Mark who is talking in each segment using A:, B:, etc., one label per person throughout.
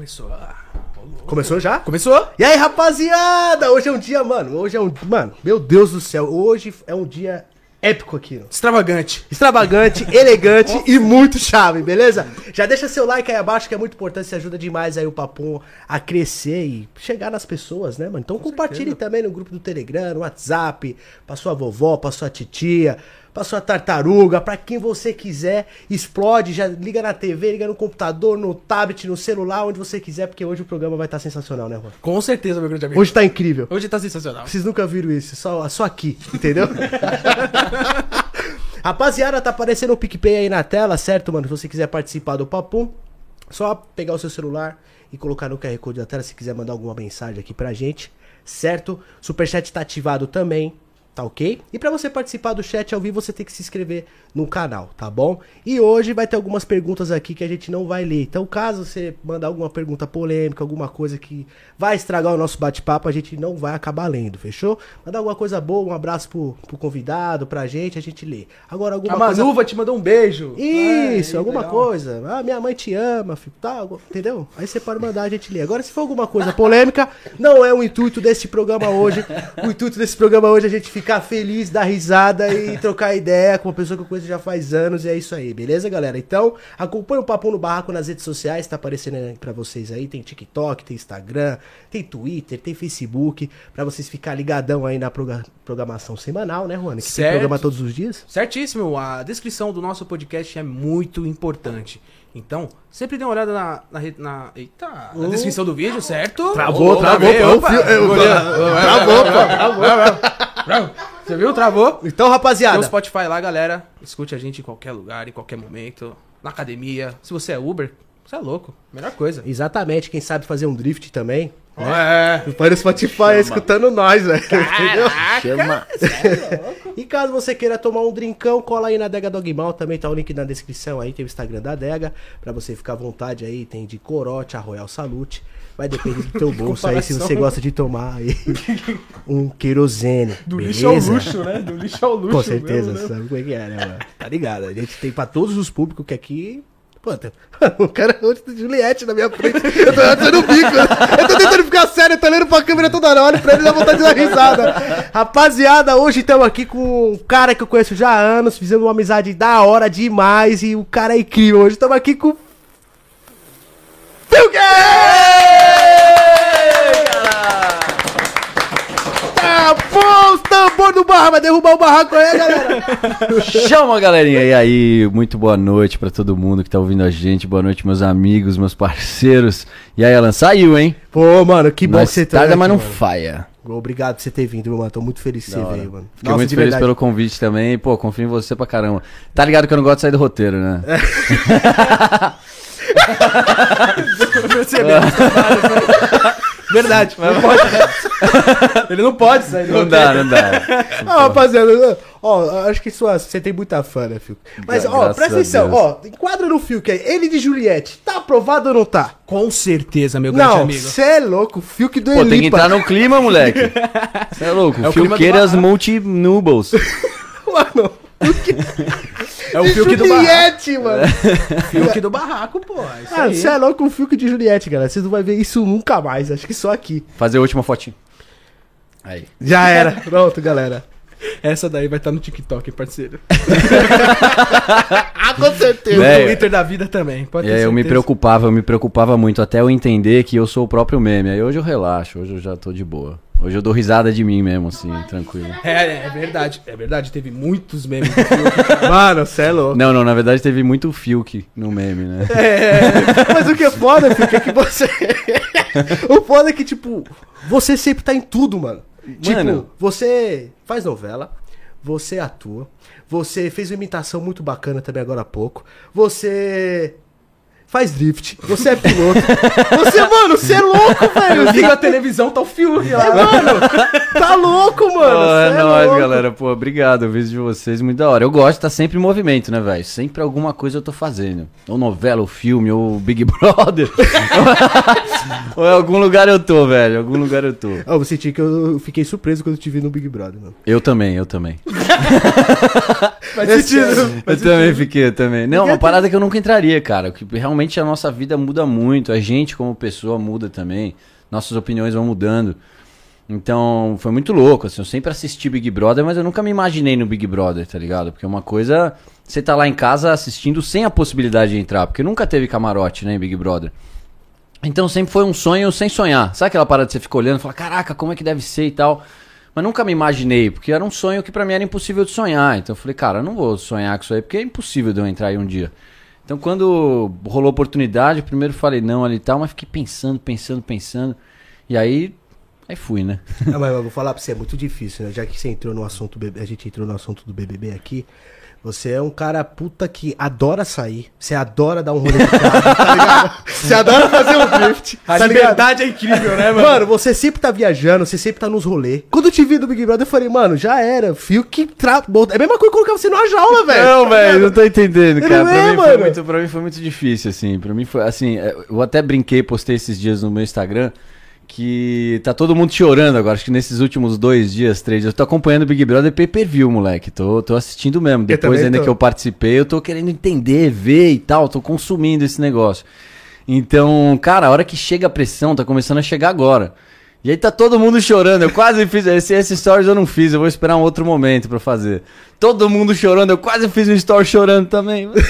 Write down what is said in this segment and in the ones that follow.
A: Começou. Ah,
B: Começou já?
A: Começou?
B: E aí, rapaziada? Hoje é um dia, mano. Hoje é um. Mano, meu Deus do céu. Hoje é um dia épico aqui. ó.
A: Extravagante.
B: Extravagante, elegante e muito chave, beleza? Já deixa seu like aí abaixo que é muito importante, você ajuda demais aí o Papum a crescer e chegar nas pessoas, né, mano? Então compartilhe também no grupo do Telegram, no WhatsApp, pra sua vovó, pra sua titia, pra sua tartaruga, pra quem você quiser. Explode, já liga na TV, liga no computador, no tablet, no celular, onde você quiser, porque hoje o programa vai estar sensacional, né, Juan?
A: Com certeza, meu grande amigo.
B: Hoje tá incrível.
A: Hoje tá sensacional.
B: Vocês nunca viram isso, só, só aqui, entendeu? Rapaziada, tá aparecendo o PicPay aí na tela, certo, mano? Se você quiser participar do Papum, só pegar o seu celular e colocar no QR Code da tela se quiser mandar alguma mensagem aqui pra gente, certo? Superchat tá ativado também, tá ok? E pra você participar do chat ao vivo, você tem que se inscrever no canal, tá bom? E hoje vai ter algumas perguntas aqui que a gente não vai ler. Então, caso você mandar alguma pergunta polêmica, alguma coisa que vai estragar o nosso bate-papo, a gente não vai acabar lendo, fechou? Mandar alguma coisa boa, um abraço pro, pro convidado, pra gente, a gente lê. Agora, alguma
A: A
B: coisa...
A: Manuva te mandou um beijo.
B: Isso, alguma
A: legal.
B: coisa. Ah, minha mãe te ama, filho, tá, entendeu? Aí você pode mandar a gente ler. Agora, se for alguma coisa polêmica, não é o intuito desse programa hoje. O intuito desse programa hoje é a gente ficar feliz, dar risada e trocar ideia com uma pessoa que eu conheço já faz anos. E é isso aí, beleza, galera? Então, acompanha o Papo no Barraco nas redes sociais, tá aparecendo aí pra vocês aí. Tem TikTok, tem Instagram, tem Twitter, tem Facebook, pra vocês ficar ligadão aí na programação semanal, né, Juan? Que tem
A: Certo.
B: programa todos os dias.
A: Certíssimo, a descrição do nosso podcast é muito importante. Então, sempre dê uma olhada na, na, na- eita, na descrição do vídeo, certo?
B: Travou, travou. Travou,
A: Travou. Você viu? Travou.
B: Então,
A: Tem o
B: rapaziada,
A: Spotify lá, galera. Escute a gente em qualquer lugar, em qualquer momento. Na academia. Se você é Uber, você é louco. Melhor coisa.
B: exatamente, quem sabe fazer um drift também.
A: É.
B: Põe no Spotify escutando nós, velho. entendeu?
C: Chama.
B: E caso você queira tomar um drinkão, cola aí na Dega Dogmal, também tá o link na descrição aí, tem o Instagram da Dega, pra você ficar à vontade aí, tem de corote, a Royal Salute. Vai depender do teu bolso aí, se você gosta de tomar aí um querosene.
A: Do
B: beleza?
A: lixo ao luxo, né? Do lixo ao luxo.
B: Com certeza,
A: mesmo, né?
B: sabe como é que é, né, mano? Tá ligado? A gente tem pra todos os públicos que aqui. Pô, o cara hoje tem Juliette na minha frente. Eu tô dando o bico. né? Eu tô tentando ficar sério, eu tô olhando pra câmera toda hora, pra ele dá vontade de dar risada. Rapaziada, hoje estamos aqui com um cara que eu conheço já há anos, fizemos uma amizade da hora demais e o cara é incrível. Hoje estamos aqui com. Phil Tá bom, os tambor do barra, vai derrubar o barraco aí, galera.
C: Chama, galerinha. E aí, muito boa noite pra todo mundo que tá ouvindo a gente. Boa noite, meus amigos, meus parceiros. E aí, Alan, saiu, hein?
B: Pô, mano, que bom
C: Nós
B: que você tá
C: tarda, mas não
B: mano.
C: falha.
B: Obrigado por você ter vindo, meu mano. Tô muito feliz que você veio, mano.
C: Fiquei muito feliz pelo convite também. Pô, confio em você pra caramba. Tá ligado que eu não gosto de sair do roteiro, né?
A: Verdade. Não pode. Ele não pode sair do
C: Não dá, não dá.
B: Ah, rapaziada, ó, acho que sua, você tem muita fã, né, Fio? Mas,
C: Gra-
B: ó, presta atenção, ó, enquadra no que é ele de Juliette. Tá aprovado ou não tá?
A: Com certeza, meu grande
B: Não,
A: amigo.
B: você é louco, o que do
C: Pô, tem que entrar no clima, moleque. Você é louco.
A: É o clima do
C: Filqueiras
A: barraco. É o Fiuk do barraco.
B: Juliette, mano.
A: Fiuk do barraco, pô. é Isso
B: Ah,
A: aí.
B: você é louco, o Fio que de Juliette, galera. Vocês não vão ver isso nunca mais, acho que só aqui.
C: Fazer a última fotinho. Aí.
B: Já era. Pronto, galera.
A: Essa daí vai estar no TikTok, parceiro.
B: Ah, com certeza.
A: o
C: Velho.
A: Twitter da vida também. Pode ter
C: aí eu me preocupava, eu me preocupava muito até eu entender que eu sou o próprio meme. Aí hoje eu relaxo, hoje eu já tô de boa. Hoje eu dou risada de mim mesmo, assim, tranquilo.
A: É, é verdade. É verdade, teve muitos memes do Fiuk.
B: Mano, você é louco.
C: Não, não, na verdade teve muito Fiuk no meme, né?
B: É, mas o que é foda, Fio, é que você. o foda é que, tipo, você sempre tá em tudo, mano. Tipo,
C: Mano.
B: você faz novela, você atua, você fez uma imitação muito bacana também agora há pouco, você faz drift, você é piloto. você, mano, você é louco, velho.
A: Eu ligo a televisão, tá o
B: É,
A: lá.
B: mano, tá louco, mano. Cê
C: é nóis,
B: louco.
C: galera. Pô, obrigado. O vídeo de vocês muito da hora. Eu gosto de estar sempre em movimento, né, velho? Sempre alguma coisa eu tô fazendo. Ou novela, ou filme, ou Big Brother. ou em algum lugar eu tô, velho. Em algum lugar eu tô.
B: Ó, eu senti que eu fiquei surpreso quando eu te vi no Big Brother, mano.
C: Eu também, eu também.
A: Faz sentido.
C: Eu também fiquei, eu também. Não, uma parada que eu nunca entraria, cara. Que realmente realmente a nossa vida muda muito, a gente como pessoa muda também, nossas opiniões vão mudando. Então, foi muito louco, assim, eu sempre assisti Big Brother, mas eu nunca me imaginei no Big Brother, tá ligado? Porque uma coisa, você tá lá em casa assistindo sem a possibilidade de entrar, porque nunca teve camarote, né, em Big Brother. Então sempre foi um sonho sem sonhar. Sabe aquela parada que você fica olhando e fala, caraca, como é que deve ser e tal. Mas nunca me imaginei, porque era um sonho que pra mim era impossível de sonhar. Então eu falei, cara, eu não vou sonhar com isso aí, porque é impossível de eu entrar aí um dia. Então quando rolou a oportunidade, primeiro falei não ali e tal, mas fiquei pensando, pensando, pensando. E aí, aí fui, né?
B: Ah, mas eu vou falar pra você, é muito difícil, né? Já que você entrou no assunto, a gente entrou no assunto do BBB aqui. Você é um cara puta que adora sair. Você adora dar um rolê de carro, tá ligado? Você adora fazer um drift.
A: A
B: tá ligado?
A: liberdade é incrível, né, mano?
B: Mano, você sempre tá viajando, você sempre tá nos rolês. Quando eu te vi do Big Brother, eu falei, mano, já era. Fio que tra... É a mesma coisa que colocar você numa jaula, velho.
C: Não, velho, não tô entendendo, cara.
B: não
C: Pra,
B: é,
C: mim foi muito, pra mim foi muito difícil, assim. Pra mim foi, assim, é, eu até brinquei, postei esses dias no meu Instagram, que tá todo mundo chorando agora. Acho que nesses últimos dois dias, três dias, eu tô acompanhando o Big Brother pay-per-view, moleque. Tô, tô assistindo mesmo. Depois ainda
B: tô.
C: que eu participei, eu tô querendo entender, ver e tal. Tô consumindo esse negócio. Então, cara, a hora que chega a pressão, tá começando a chegar agora. E aí tá todo mundo chorando. Eu quase fiz. Esse, esse stories eu não fiz, eu vou esperar um outro momento pra fazer. Todo mundo chorando, eu quase fiz um story chorando também.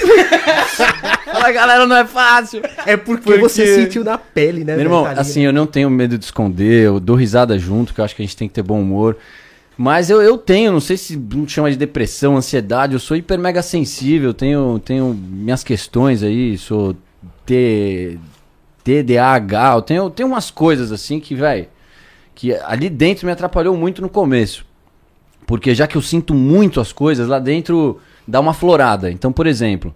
C: Fala, galera, não é fácil.
B: É porque,
C: Porque-
B: você sentiu na pele, né?
C: Meu irmão, assim, eu não tenho medo de esconder, eu dou risada junto, que eu acho que a gente tem que ter bom humor. Mas eu, eu tenho, não sei se não chama de depressão, ansiedade, eu sou hiper mega sensível, tenho, tenho minhas questões aí, sou T, TDAH, eu tenho, tenho umas coisas assim que, velho, que ali dentro me atrapalhou muito no começo. Porque já que eu sinto muito as coisas, lá dentro dá uma florada. Então, por exemplo,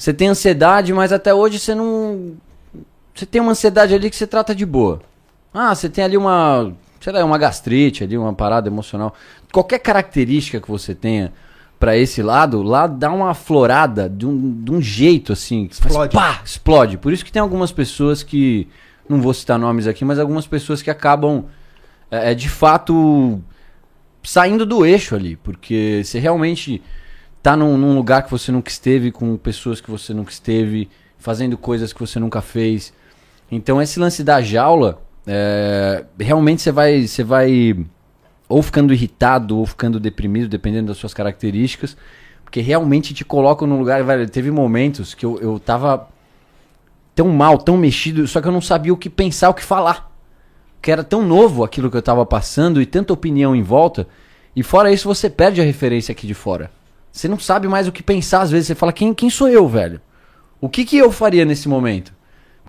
C: você tem ansiedade, mas até hoje você não. Você tem uma ansiedade ali que você trata de boa. Ah, você tem ali uma. Sei lá, uma gastrite ali, uma parada emocional. Qualquer característica que você tenha pra esse lado, lá dá uma florada de um, de um jeito assim. Que faz
B: Explode.
C: pá, explode. Por isso que tem algumas pessoas que. Não vou citar nomes aqui, mas algumas pessoas que acabam. É, é, de fato saindo do eixo ali, porque você realmente tá num, num lugar que você nunca esteve, com pessoas que você nunca esteve, fazendo coisas que você nunca fez. Então esse lance da jaula, é, realmente você vai, você vai ou ficando irritado ou ficando deprimido, dependendo das suas características, porque realmente te colocam num lugar, velho, teve momentos que eu, eu tava tão mal, tão mexido, só que eu não sabia o que pensar, o que falar que era tão novo aquilo que eu tava passando e tanta opinião em volta. E fora isso, você perde a referência aqui de fora. Você não sabe mais o que pensar, às vezes você fala, quem, quem sou eu, velho? O que, que eu faria nesse momento?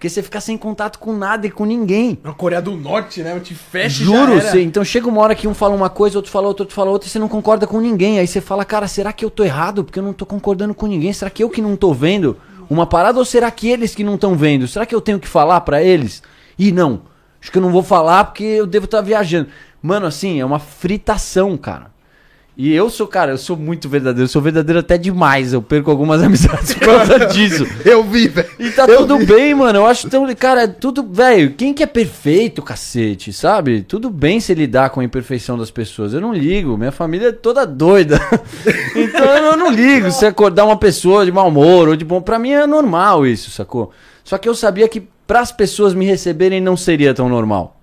C: Porque você fica sem contato com nada e com ninguém.
A: Na Coreia do Norte, né? Te fecha e
C: Juro, você, então chega uma hora que um fala uma coisa, outro fala outra, outro fala outra, e você não concorda com ninguém. Aí você fala, cara, será que eu tô errado? Porque eu não tô concordando com ninguém. Será que eu que não tô vendo uma parada ou será que eles que não estão vendo? Será que eu tenho que falar pra eles? Ih, não. Acho que eu não vou falar porque eu devo estar viajando. Mano, assim, é uma fritação, cara. E eu sou, cara, eu sou muito verdadeiro. Eu sou verdadeiro até demais. Eu perco algumas amizades por causa disso.
B: Eu vi, velho.
C: E tá
B: Eu
C: tudo
B: vi.
C: bem, mano. Eu acho tão. Cara, tudo. Velho, quem que é perfeito, cacete, sabe? Tudo bem se lidar com a imperfeição das pessoas. Eu não ligo. Minha família é toda doida. então eu não ligo se acordar uma pessoa de mau humor ou de bom. Pra mim é normal isso, sacou? Só que eu sabia que pras pessoas me receberem não seria tão normal.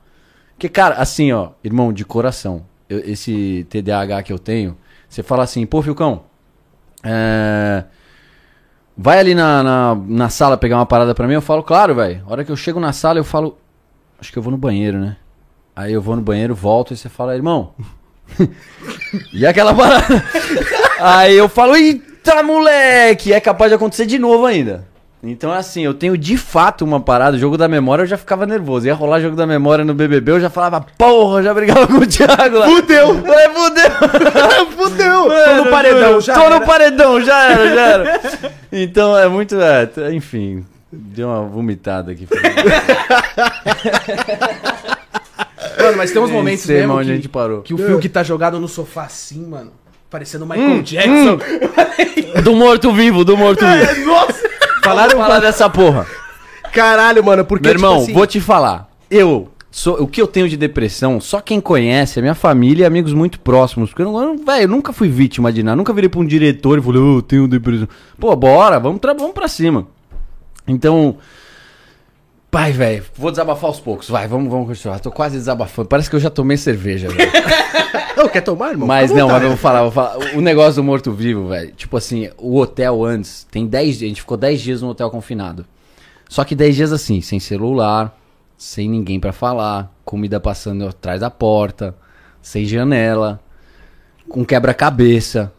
C: Porque, cara, assim, ó, irmão, de coração, eu- esse TDAH que eu tenho, você fala assim, pô, Filcão, é. Vai ali na, na, na sala pegar uma parada pra mim, eu falo, claro, velho. A hora que eu chego na sala, eu falo, acho que eu vou no banheiro, né? Aí eu vou no banheiro, volto e você fala, irmão. e aquela parada? Aí eu falo, eita, moleque! É capaz de acontecer de novo ainda. Então é assim, eu tenho de fato uma parada, o jogo da memória eu já ficava nervoso. Ia rolar jogo da memória no BBB, eu já falava, porra, já brigava com o Thiago lá.
B: Fudeu!
C: É, fudeu!
B: Fudeu!
A: Tô no paredão, já
C: Tô
A: era.
C: no paredão, já era, já era. Então é muito. é, enfim, deu uma vomitada aqui.
A: Mano, mas tem uns momentos
C: sei
A: mesmo que,
C: a gente parou.
A: que o Phil que tá jogado no sofá assim, mano. Parecendo o Michael Jackson.
C: Do morto-vivo, do morto-vivo.
A: Nossa!
C: Falaram falar dessa porra.
B: Caralho, mano, porque.
C: Meu irmão,
B: tipo assim,
C: vou te falar. Eu. Sou, o que eu tenho de depressão, só quem conhece é minha família e amigos muito próximos. Porque eu, não- velho, eu nunca fui vítima de nada. Nunca virei pra um diretor e falei, "Ô, eu tenho depressão. Pô, bora, vamos, vamos pra cima. Então. Pai, velho, vou desabafar aos poucos. Vai, vamos, vamos continuar. Tô quase desabafando. Parece que eu já tomei cerveja, velho.
B: Não, quer tomar, irmão?
C: Mas não, mas eu vou falar, vou falar. O negócio do morto-vivo, velho. Tipo assim, o hotel antes, tem 10 dias. A gente ficou 10 dias no hotel confinado. Só que 10 dias assim, sem celular, sem ninguém pra falar, comida passando atrás da porta, sem janela, com quebra-cabeça.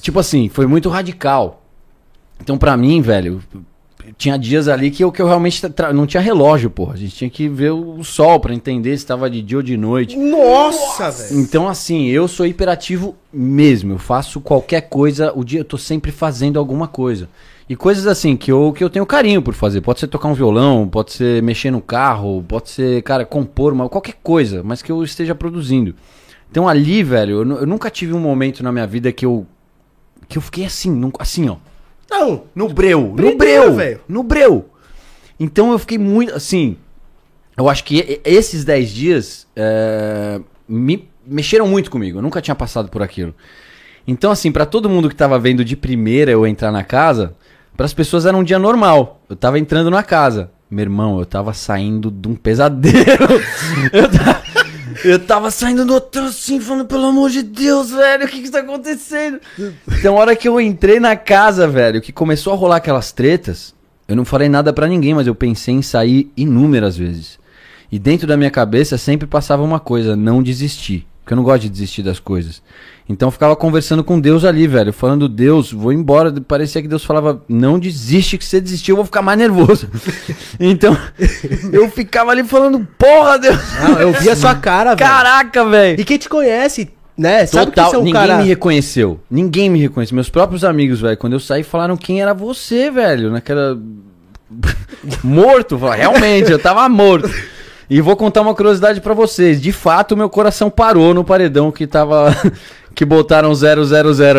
C: Tipo assim, foi muito radical. Então, pra mim, velho, tinha dias ali que eu, que eu realmente não tinha relógio, porra. A gente tinha que ver o sol pra entender se tava de dia ou de noite.
B: Nossa, velho.
C: Então, assim, eu sou hiperativo mesmo. Eu faço qualquer coisa, o dia eu tô sempre fazendo alguma coisa. E coisas assim que eu, que eu tenho carinho por fazer. Pode ser tocar um violão, pode ser mexer no carro, pode ser, cara, compor uma, qualquer coisa, mas que eu esteja produzindo. Então ali, velho, eu, eu nunca tive um momento na minha vida que eu. que eu fiquei assim, assim, ó.
B: Não,
C: No breu, no breu,
B: velho.
C: no breu. Então eu fiquei muito, assim, eu acho que esses 10 dias é, me mexeram muito comigo, eu nunca tinha passado por aquilo. Então assim, pra todo mundo que tava vendo de primeira eu entrar na casa, pras pessoas era um dia normal. Eu tava entrando na casa. Meu irmão, eu tava saindo de um pesadelo. eu, tava, eu tava saindo do hotel assim, falando, pelo amor de Deus, velho, o que que tá acontecendo? Então, a hora que eu entrei na casa, velho, que começou a rolar aquelas tretas, eu não falei nada pra ninguém, mas eu pensei em sair inúmeras vezes. E dentro da minha cabeça sempre passava uma coisa, não desistir. Porque eu não gosto de desistir das coisas. Então eu ficava conversando com Deus ali, velho. Falando, Deus, vou embora. Parecia que Deus falava, não desiste, que se você desistir eu vou ficar mais nervoso. então eu ficava ali falando, porra, Deus.
B: Não, eu vi a sua cara, velho.
C: Caraca, velho.
B: E quem te conhece, né? Sabe
C: Total,
B: é
C: ninguém
B: cara...
C: me reconheceu. Ninguém me reconheceu. Meus próprios amigos, velho, quando eu saí, falaram quem era você, velho, naquela. morto, realmente, eu tava morto. E vou contar uma curiosidade pra vocês. De fato, meu coração parou no paredão que tava. que botaram 000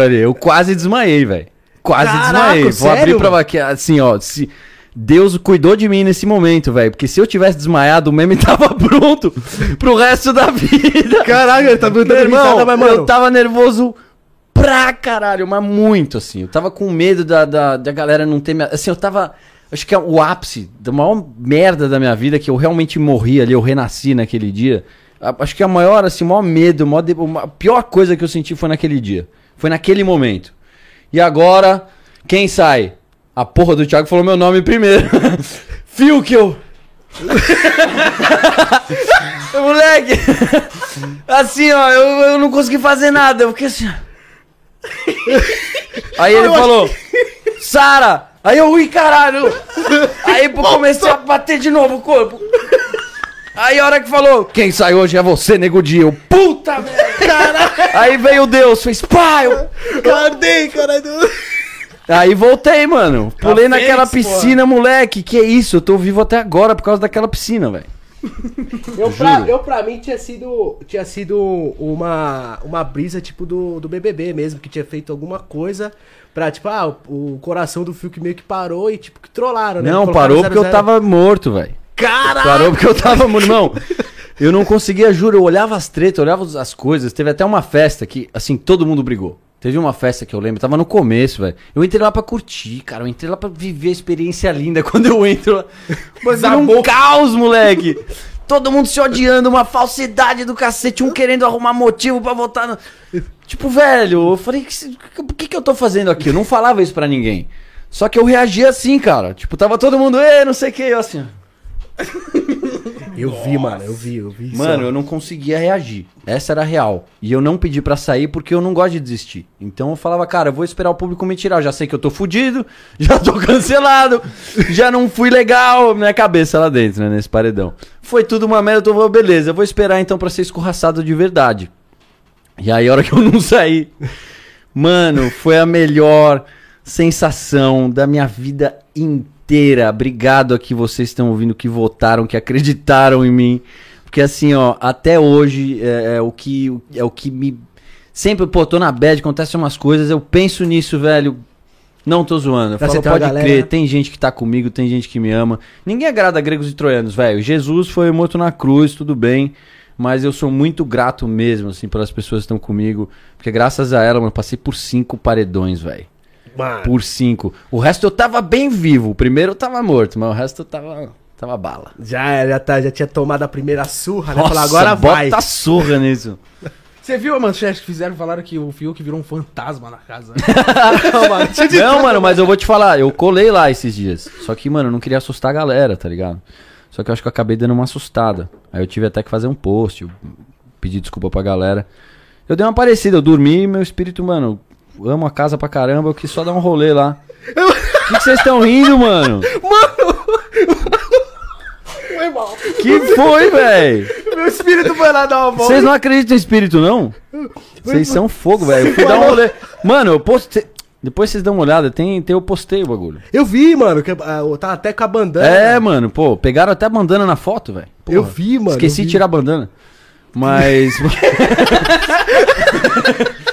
C: ali. Eu quase desmaiei, velho. Quase
B: Caraca,
C: desmaiei. Vou
B: sério?
C: abrir pra aqui, assim, ó. Se... Deus cuidou de mim nesse momento, velho. Porque se eu tivesse desmaiado, o meme tava pronto pro resto da vida.
B: Caralho, ele tá dando
C: irmão,
B: mas, mano...
C: eu tava nervoso pra caralho, mas muito, assim. Eu tava com medo da, da, da galera não ter me... Assim, eu tava... Acho que é o ápice da maior merda da minha vida, que eu realmente morri ali, eu renasci naquele dia. A- Acho que a maior, assim, o maior medo, o maior de- a pior coisa que eu senti foi naquele dia. Foi naquele momento. E agora, quem sai? A porra do Thiago falou meu nome primeiro. Fiuk! Moleque! Assim, ó, eu, eu não consegui fazer nada. Eu fiquei assim. Aí ele falou, Sara! Aí eu, ui, caralho! Aí pô, comecei a bater de novo o corpo. Aí a hora que falou, quem sai hoje é você, nego dia. Eu, puta merda! Aí veio Deus, fez pá! Eu,
B: Cadê, caralho?
C: Aí voltei, mano. Pulei
B: Tá
C: naquela piscina, moleque. Que isso? Eu tô vivo até agora por causa daquela piscina, velho.
B: Eu pra, eu, pra mim, tinha sido, tinha sido uma, uma brisa, tipo, do, do BBB mesmo, que tinha feito alguma coisa pra, tipo, ah, o, o coração do Fiuk meio que parou e, tipo, que trollaram, né?
C: Não,
B: Colocaram
C: parou porque eu
B: 00.
C: tava morto, velho.
B: Caralho!
C: Parou porque eu tava, meu irmão. Eu não conseguia, juro, eu olhava as tretas, eu olhava as coisas. Teve até uma festa que, assim, todo mundo brigou. Teve uma festa que eu lembro, tava no começo, velho. Eu entrei lá pra curtir, cara. Eu entrei lá pra viver a experiência linda. Quando eu entro lá. Mas era um caos, moleque. Todo mundo se odiando, uma falsidade do cacete, um querendo arrumar motivo pra votar no. Tipo, velho, eu falei, por que, que eu tô fazendo aqui? Eu não falava isso pra ninguém. Só que eu reagia assim, cara. Tipo, tava todo mundo, ê, não sei o que, eu assim.
B: Eu vi, mano, eu vi, eu vi.
C: Mano,
B: só.
C: eu não conseguia reagir. Essa era a real. E eu não pedi pra sair porque eu não gosto de desistir. Então eu falava, cara, eu vou esperar o público me tirar. Eu já sei que eu tô fudido, já tô cancelado, já não fui legal. Minha cabeça lá dentro, né, nesse paredão. Foi tudo uma merda, eu tô falando, beleza, eu vou esperar então pra ser escorraçado de verdade. E aí, a hora que eu não saí, mano, foi a melhor sensação da minha vida inteira. Obrigado a que vocês estão ouvindo, que votaram, que acreditaram em mim. Porque assim, ó, até hoje é, é o que é o que me sempre, pô, tô na bad, acontecem umas coisas, eu penso nisso, velho. Não tô zoando. Eu
B: Pra
C: falo, pode
B: galera-
C: crer, tem gente que tá comigo, tem gente que me ama. Ninguém agrada gregos e troianos, velho. Jesus foi morto na cruz, tudo bem. Mas eu sou muito grato mesmo, assim, pelas pessoas que estão comigo. Porque graças a ela, mano, eu passei por cinco paredões, velho.
B: Mano.
C: por 5. O resto eu tava bem vivo. O primeiro eu tava morto, mas o resto eu tava, tava bala.
B: Já, já, tá, já tinha tomado a primeira surra, né? Agora
C: bota
B: vai.
C: surra nisso.
A: Você viu a manchete que fizeram? Falaram que o Fiuk virou um fantasma na casa.
C: Não, mano, mas eu vou te falar, eu colei lá esses dias. Só que, mano, eu não queria assustar a galera, tá ligado? Só que eu acho que eu acabei dando uma assustada. Aí eu tive até que fazer um post, eu pedi desculpa pra galera. Eu dei uma parecida, eu dormi e meu espírito, mano, amo a casa pra caramba, eu quis só dar um rolê lá. O que que vocês estão rindo, mano?
B: Foi mal.
C: Que foi, velho?
B: Meu espírito foi lá dar uma volta.
C: Vocês não acreditam em espírito, não? Vocês são fogo, velho. Eu fui dar um rolê. Mano, eu postei. Depois vocês dão uma olhada, tem, tem eu postei o bagulho.
B: Eu vi, mano, que ah, eu tava até com a bandana.
C: É, mano, pô, pegaram até a bandana na foto, velho.
B: Eu vi, mano.
C: Esqueci
B: eu
C: de
B: vi.
C: tirar a bandana. Mas.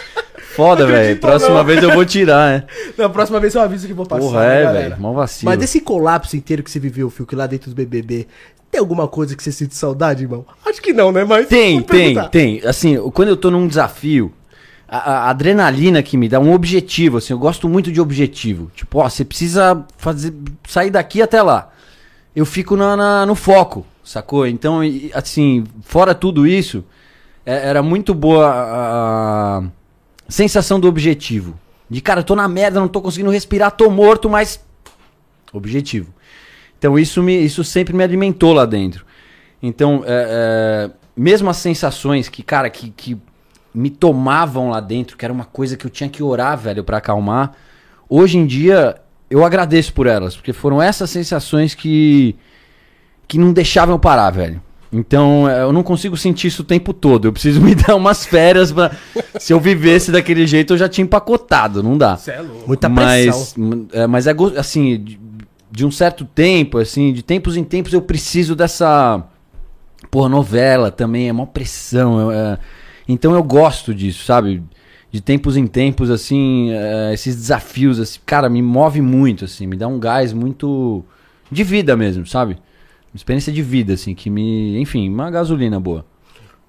C: Foda, velho. Próxima vez eu vou tirar, né?
B: Na próxima vez eu aviso que vou passar,
C: Porra,
B: né,
C: é,
B: galera?
C: velho. Mó vacilo.
B: Mas desse colapso inteiro que você viveu, Fio, que lá dentro do BBB, tem alguma coisa que você sente saudade, irmão? Acho que não, né? Mas
C: Tem, tem,
B: perguntar.
C: tem. Assim, quando eu tô num desafio, a, a adrenalina que me dá um objetivo, assim, eu gosto muito de objetivo. Tipo, ó, você precisa fazer, sair daqui até lá. Eu fico na, na- no foco, sacou? Então, assim, fora tudo isso, é- era muito boa a, a sensação do objetivo. De, cara, eu tô na merda, não tô conseguindo respirar, tô morto, mas. Objetivo. Então isso, me, isso sempre me alimentou lá dentro. Então, é, é, mesmo as sensações que, cara, que, que me tomavam lá dentro, que era uma coisa que eu tinha que orar, velho, pra acalmar, hoje em dia eu agradeço por elas, porque foram essas sensações que, que não deixavam eu parar, velho. Então, é, eu não consigo sentir isso o tempo todo. Eu preciso me dar umas férias pra. Se eu vivesse daquele jeito, eu já tinha empacotado, não dá.
A: É louco.
B: Muita pressão.
C: Mas, m- é, mas é assim, de, de um certo tempo, assim, de tempos em tempos eu preciso dessa. Porra, novela também, é uma pressão. é- é- então eu gosto disso, sabe? De tempos em tempos, assim, é, esses desafios, assim, cara, me move muito, assim, me dá um gás muito. de vida mesmo, sabe? Experiência de vida, assim, que me. Enfim, uma gasolina boa.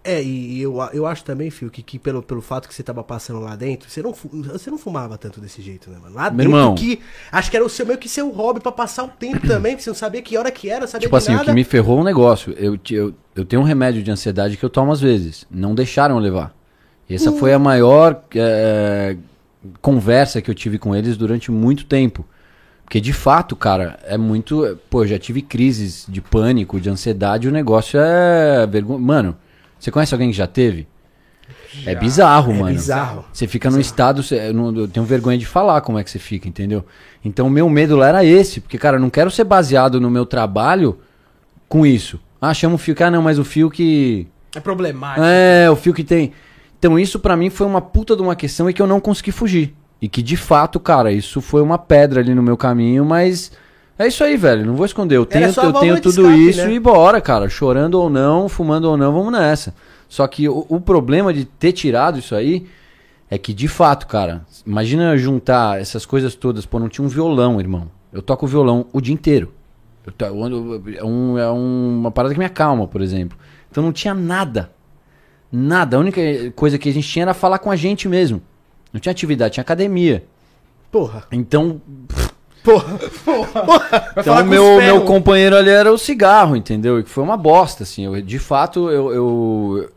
B: É, e eu, eu acho também, Fio, que, que pelo, pelo fato que você tava passando lá dentro, você não, você não fumava tanto desse jeito, né, mano? Lá
C: Meu
B: dentro
C: irmão.
B: que. Acho que era o seu meio que seu hobby pra passar o tempo também, porque você não sabia que hora que era, sabia
C: Tipo assim, o
B: nada.
C: que me ferrou é um negócio. Eu, eu, eu tenho um remédio de ansiedade que eu tomo às vezes. Não deixaram eu levar. E essa foi a maior é, conversa que eu tive com eles durante muito tempo. Porque de fato, cara, é muito. Pô, eu já tive crises de pânico, de ansiedade. O negócio é. Vergonha. Mano, você conhece alguém que já teve? É bizarro,
B: É
C: mano.
B: bizarro.
C: Você fica num estado, cê- eu, não- eu tenho vergonha de falar como é que você fica, entendeu? Então o meu medo lá era esse, porque, cara, eu não quero ser baseado no meu trabalho com isso. Ah, chama o fio que, ah, não, mas o fio que.
A: É problemático.
C: É, o fio que tem. Então isso pra mim foi uma puta de uma questão e que eu não consegui fugir. E que de fato, cara, isso foi uma pedra ali no meu caminho, mas. É isso aí, velho. Não vou esconder. Eu tenho, eu tenho tudo
B: escape,
C: isso
B: né?
C: e bora, cara. Chorando ou não, fumando ou não, vamos nessa. Só que o, o problema de ter tirado isso aí é que, de fato, cara, imagina juntar essas coisas todas. Pô, não tinha um violão, irmão. Eu toco violão o dia inteiro. Eu to- eu- é um- é um- uma parada que me acalma, por exemplo. Então não tinha nada. Nada. A única coisa que a gente tinha era falar com a gente mesmo. Não tinha atividade, tinha academia.
B: Porra.
C: Então,
B: Porra. Porra. Vai
C: então meu, meu companheiro ali era o cigarro, entendeu? E que foi uma bosta, assim. Eu, de fato, eu, eu,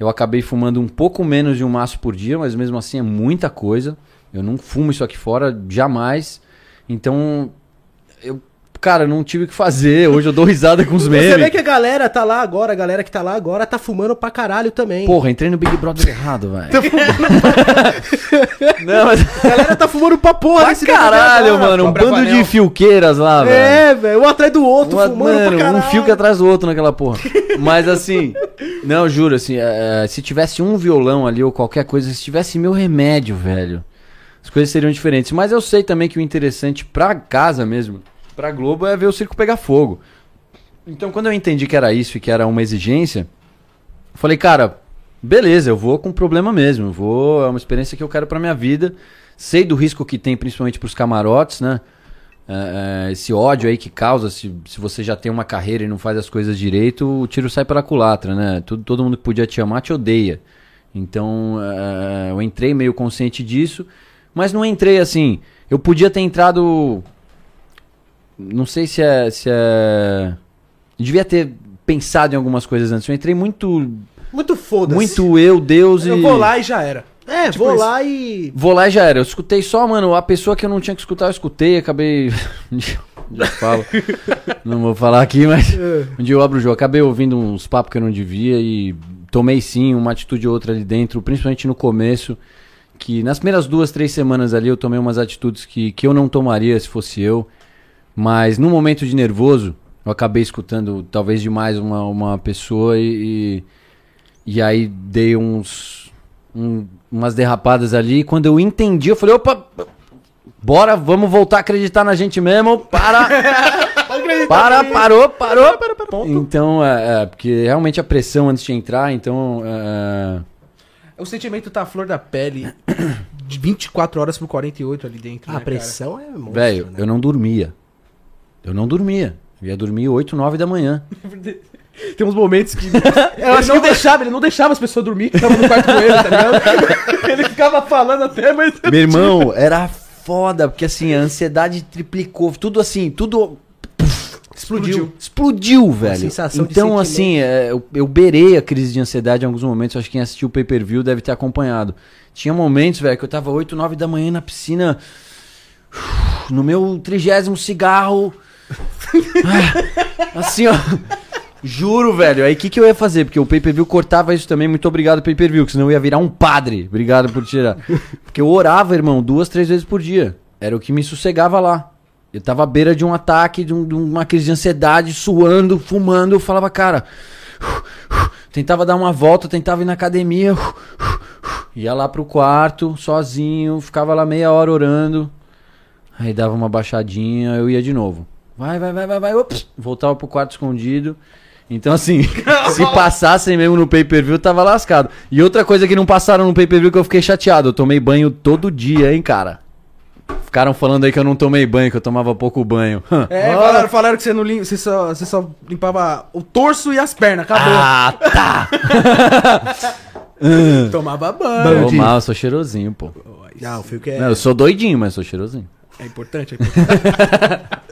C: eu acabei fumando um pouco menos de um maço por dia, mas mesmo assim é muita coisa. Eu não fumo isso aqui fora, jamais. Então, eu, cara, não tive o que fazer. Hoje eu dou risada com os
B: Você vê
C: memes.
B: que a galera tá lá agora, a galera que tá lá agora tá fumando pra caralho também.
C: Porra, entrei no Big Brother errado, velho. não, mas...
B: A galera tá fumando pra porra
C: Pra caralho,
B: agora.
C: mano. Um bando de filqueiras lá, velho.
B: É, velho. Um atrás do outro,
C: Uma-
B: fumando
C: mano,
B: pra caralho.
C: um fio que atrás do outro naquela porra. Mas assim, não, juro, assim, é, é, se tivesse um violão ali ou qualquer coisa, se tivesse meu remédio, velho, as coisas seriam diferentes. Mas eu sei também que o interessante pra casa mesmo, pra Globo, é ver o circo pegar fogo. Então, quando eu entendi que era isso e que era uma exigência, falei, cara, beleza, eu vou com problema mesmo. Vou, é uma experiência que eu quero pra minha vida. Sei do risco que tem, principalmente pros camarotes, né? É, é, esse ódio aí que causa, se, se você já tem uma carreira e não faz as coisas direito, o tiro sai pela culatra, né? Todo, todo mundo que podia te amar te odeia. Então, é, eu entrei meio consciente disso, Mas não entrei assim. Eu podia ter entrado. Não sei se é. Se é... Eu devia ter pensado em algumas coisas antes. Eu entrei muito.
B: Muito foda-se.
C: Muito eu, Deus e.
A: Eu vou lá e já era.
B: É,
A: Tipo
B: vou
A: isso.
B: lá e.
C: Vou lá e já era. Eu escutei só, mano, a pessoa que eu não tinha que escutar, eu escutei, acabei. já falo. não vou falar aqui, mas. Um dia eu abro o jogo. Acabei ouvindo uns papos que eu não devia e tomei sim uma atitude ou outra ali dentro, principalmente no começo. Que nas primeiras duas, três semanas ali eu tomei umas atitudes que, que eu não tomaria se fosse eu. Mas no momento de nervoso, eu acabei escutando talvez demais uma, uma pessoa e, e, aí dei uns. um- umas derrapadas ali. E quando eu entendi, eu falei, opa! Bora, vamos voltar a acreditar na gente mesmo. Para! para, parou, parou. Então, é, é, porque realmente a pressão antes de entrar, então. é,
A: O sentimento tá à flor da pele de 24 horas por 48 ali dentro.
B: A
A: né,
B: pressão é monstro,
C: Velho,
B: né?
C: eu não dormia. Eu não dormia. Eu ia dormir 8, 9 da manhã.
A: Tem uns momentos que. ele não deixava, ele não deixava as pessoas dormir que estavam no quarto com ele, tá ligado? ele ficava falando até, mas.
C: Meu irmão, era foda, porque assim, a ansiedade triplicou. Tudo assim, tudo.
A: Explodiu.
C: Explodiu, velho.
B: sensação de
C: então,
B: sentimento.
C: assim, é, eu, eu beirei a crise de ansiedade em alguns momentos. Acho que quem assistiu o pay per view deve ter acompanhado. Tinha momentos, velho, que eu tava 8, 9 da manhã na piscina, no meu trigésimo cigarro. Ah, assim, ó. Juro, velho. Aí o que, que eu ia fazer? Porque o pay per view cortava isso também. Muito obrigado, pay per view, que senão eu ia virar um padre. Obrigado por tirar. Porque eu orava, irmão, duas, três vezes por dia. Era o que me sossegava lá. Eu tava à beira de um ataque, de, um- de uma crise de ansiedade, suando, fumando. Eu falava, cara. Tentava dar uma volta, tentava ir na academia. Ia lá pro quarto, sozinho, ficava lá meia hora orando. Aí dava uma baixadinha, eu ia de novo. Vai, vai, vai, vai, vai. Ops, voltava pro quarto escondido. Então, assim, se passassem mesmo no pay per view, tava lascado. E outra coisa que não passaram no pay per view que eu fiquei chateado: eu tomei banho todo dia, hein, cara. Ficaram falando aí que eu não tomei banho, que eu tomava pouco banho.
A: É,
B: Ó.
A: falaram, falaram que você, não lim... você, só, você só limpava o torso e as pernas, acabou.
C: ah, tá!
A: Tomava banho.
C: Eu sou cheirosinho, pô.
B: O Fio que é.
C: Não, eu sou doidinho, mas sou cheirosinho.
A: É importante, é importante.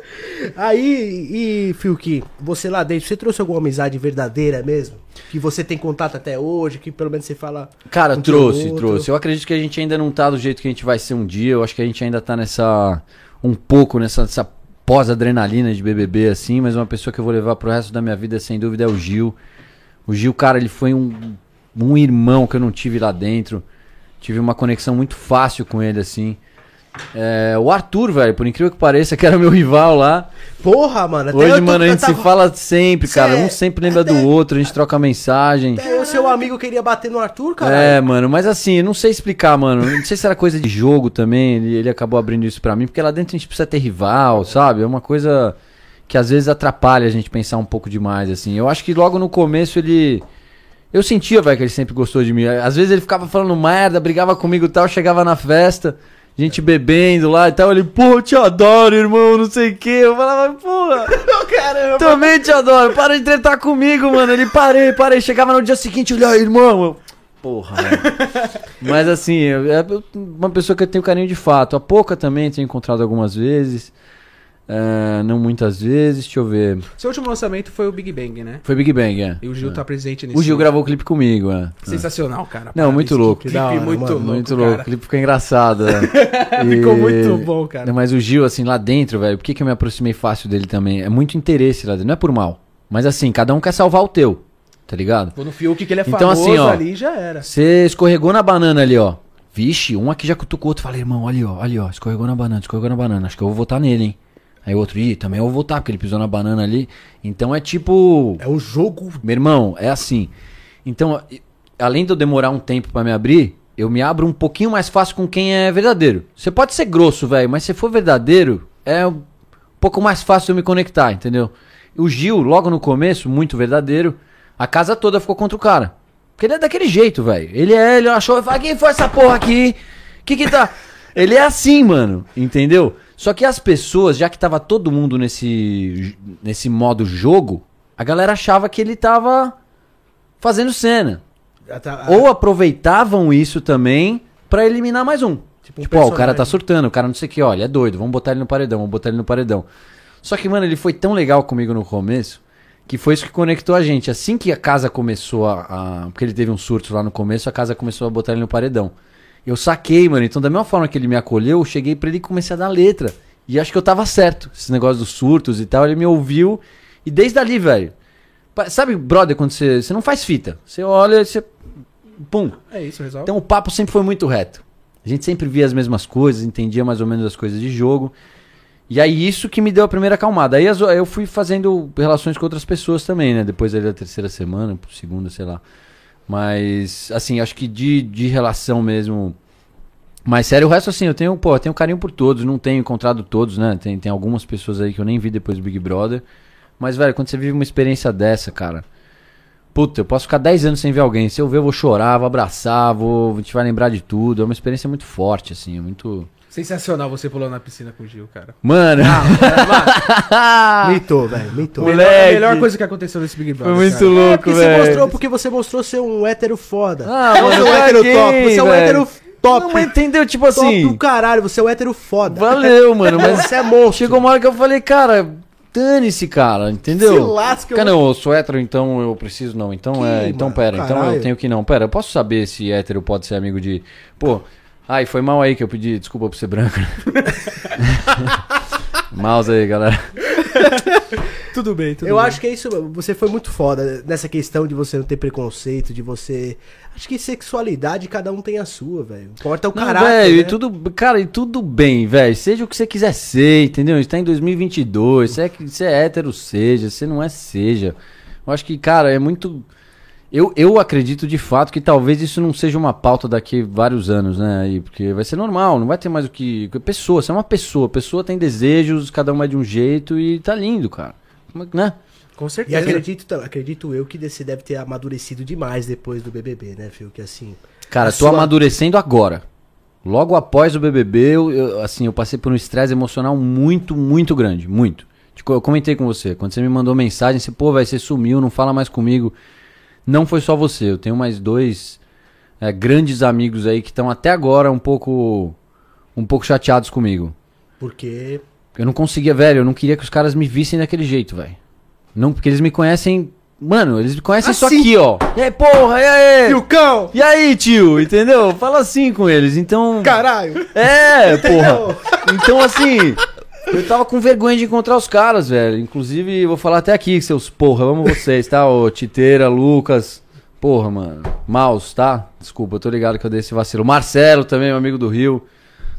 B: Aí, e Fiuk, você lá dentro, você trouxe alguma amizade verdadeira mesmo? Que você tem contato até hoje, que pelo menos você fala.
C: Cara,
B: um
C: trouxe, trouxe. Eu acredito que a gente ainda não tá do jeito que a gente vai ser um dia. Eu acho que a gente ainda tá nessa. Um pouco nessa, nessa pós-adrenalina de BBB, assim. Mas uma pessoa que eu vou levar pro resto da minha vida, sem dúvida, é o Gil. O Gil, cara, ele foi um, um irmão que eu não tive lá dentro. Tive uma conexão muito fácil com ele, assim. É, o Arthur, velho, por incrível que pareça, que era meu rival lá.
B: Porra, mano. até
C: Hoje,
B: eu
C: mano, a
B: eu
C: gente se
B: tava-
C: fala sempre, cara.
B: Cê-
C: Um sempre lembra do
B: até-
C: outro, a gente troca mensagem.
B: Até o seu amigo queria bater no Arthur, cara.
C: É, mano, mas assim, não sei explicar, mano. Não sei se era coisa de jogo também. Ele, ele acabou abrindo isso pra mim, porque lá dentro a gente precisa ter rival, sabe? É uma coisa que às vezes atrapalha a gente pensar um pouco demais, assim. Eu acho que logo no começo ele. Eu sentia, velho, que ele sempre gostou de mim. Às vezes ele ficava falando merda, brigava comigo e tal, chegava na festa, gente bebendo lá e tal. Ele, pô, eu te adoro, irmão, não sei o quê. Eu falava, porra.
B: Caramba.
C: Também te adoro, para de tretar comigo, mano. Ele parei, parei. Chegava no dia seguinte, olha irmão. Eu, Porra, velho. Mas assim, é uma pessoa que eu tenho carinho de fato. A pouca também tenho encontrado algumas vezes. É, não muitas vezes, deixa eu ver.
A: Seu último lançamento foi o Big Bang, né?
C: Foi Big Bang, é.
A: E o Gil
C: É.
A: tá presente nesse.
C: O Gil gravou o clipe comigo, é.
A: Sensacional, cara.
C: Não, muito louco.
A: Clipe muito
B: mano.
A: louco.
C: muito louco, o clipe ficou engraçado. é.
A: Ficou
C: E-
A: muito bom, cara.
C: Mas o Gil, assim, lá dentro, velho, por que, que eu me aproximei fácil dele também? É muito interesse lá dentro, não é por mal. Mas assim, cada um quer salvar o teu, tá ligado?
A: Ficou no Fiuk que ele é
C: Então,
A: famoso
C: assim, ó,
A: ali já era.
C: Você escorregou na banana ali, ó. Vixe, um aqui já cutucou o outro. Falei, irmão, olha, ó, olha, ó, escorregou na banana, escorregou na banana. Acho que eu vou votar nele, hein? Aí o outro, ih, também eu vou votar, porque ele pisou na banana ali. Então é tipo.
B: É um jogo.
C: Meu irmão, é assim. Então, além de eu demorar um tempo pra me abrir, eu me abro um pouquinho mais fácil com quem é verdadeiro. Você pode ser grosso, velho, mas se for verdadeiro, é um pouco mais fácil eu me conectar, entendeu? O Gil, logo no começo, muito verdadeiro, a casa toda ficou contra o cara. Porque ele é daquele jeito, velho. Ele é, ele achou, fala, quem foi essa porra aqui? Que que tá... Ele é assim, mano, entendeu? Só que as pessoas, já que tava todo mundo nesse, nesse modo jogo, a galera achava que ele tava fazendo cena.
B: Tá-
C: Ou aproveitavam isso também pra eliminar mais um.
B: Tipo, um
C: Tipo, ó, o cara tá surtando, o cara não sei o que, olha, é doido, vamos botar ele no paredão, vamos botar ele no paredão. Só que, mano, ele foi tão legal comigo no começo, que foi isso que conectou a gente. Assim que a casa começou a, a- Porque ele teve um surto lá no começo, a casa começou a botar ele no paredão. Eu saquei, mano. Então, da mesma forma que ele me acolheu, eu cheguei pra ele e comecei a dar letra. E acho que eu tava certo. Esse negócio dos surtos e tal, ele me ouviu. E desde ali, velho. Sabe, brother, quando você. Você não faz fita. Você olha, você. Pum.
A: É isso, resolve.
C: Então o papo sempre foi muito reto. A gente sempre via as mesmas coisas, entendia mais ou menos as coisas de jogo. E aí isso que me deu a primeira acalmada. Aí eu fui fazendo relações com outras pessoas também, né? Depois ali da terceira semana, segunda, sei lá. Mas, assim, acho que de, de relação mesmo. Mas sério, o resto assim, eu tenho, pô, eu tenho carinho por todos, não tenho encontrado todos, né? Tem, tem algumas pessoas aí que eu nem vi depois do Big Brother. Mas, velho, quando você vive uma experiência dessa, cara. Puta, eu posso ficar 10 anos sem ver alguém. Se eu ver, eu vou chorar, vou abraçar, vou, a gente vai lembrar de tudo. É uma experiência muito forte, assim, é muito.
A: Sensacional você pulando na piscina com o Gil, cara.
C: Mano!
B: Mitou, velho, mitou.
C: Moleque.
A: Melhor, a melhor coisa que aconteceu nesse Big Brother.
C: Foi muito
A: cara.
C: louco,
B: Porque você
C: velho.
B: mostrou, porque você mostrou ser um hétero foda.
C: Ah,
B: não
C: mano,
B: ser um hétero top, você é um hétero top.
C: Não, entendeu? Tipo
B: top
C: assim.
B: do caralho, você é um hétero foda.
C: Valeu, mano, mas
B: Você é monstro.
C: chegou uma hora que eu falei, cara, dane-se, cara, entendeu?
B: Se lasca, eu-
C: Cara, não, eu sou hétero, então eu preciso não. Então
B: Que,
C: é, então
B: mano,
C: pera, então
B: caralho.
C: eu tenho que não. Pera, eu posso saber se hétero pode ser amigo de. Pô, ai, foi mal aí que eu pedi desculpa por ser branco. Mouse aí, galera.
A: Tudo bem, tudo
B: Eu
A: bem.
B: acho que é isso, você foi muito foda nessa questão de você não ter preconceito, de você. Acho que sexualidade cada um tem a sua, velho. Importa o
C: Não,
B: caráter.
C: velho,
B: né?
C: e tudo, cara, e tudo bem, velho. Seja o que você quiser ser, entendeu? A gente tá em 2022. Você é, você é hétero, seja. Você não é, seja. Eu acho que, cara, é muito. Eu, eu acredito de fato que talvez isso não seja uma pauta daqui vários anos, né? Aí, porque vai ser normal, não vai ter mais o que. Pessoa, você é uma pessoa. Pessoa tem desejos, cada uma é de um jeito e tá lindo, cara. Como- Né?
A: Com
B: E
A: certeza.
B: acredito, tam- acredito eu que você deve ter amadurecido demais depois do BBB, né, Fio? Que assim.
C: Cara, tô
B: sua-
C: amadurecendo agora. Logo após o BBB, eu, eu, assim, eu passei por um estresse emocional muito, muito grande, muito. Tipo, eu comentei com você, quando você me mandou mensagem, você, pô, vai, você sumiu, não fala mais comigo. Não foi só você, eu tenho mais dois é, grandes amigos aí que estão até agora um pouco, um pouco chateados comigo.
B: Porque.
C: Eu não conseguia, velho, eu não queria que os caras me vissem daquele jeito, velho. Não, porque eles me conhecem, mano, eles me conhecem só
B: Assim.
C: aqui, ó. E aí, porra, e aí?
B: cão!
C: E aí, tio, entendeu? Fala assim com eles. Então.
B: Caralho!
C: É, porra. Então, assim. Eu tava com vergonha de encontrar os caras, velho. Inclusive, eu vou falar até aqui, seus porra. Amo vocês, tá? Ô, Titeira, Lucas. Porra, mano. Maus, tá? Desculpa, eu tô ligado que eu dei esse vacilo. Marcelo também, meu amigo do Rio.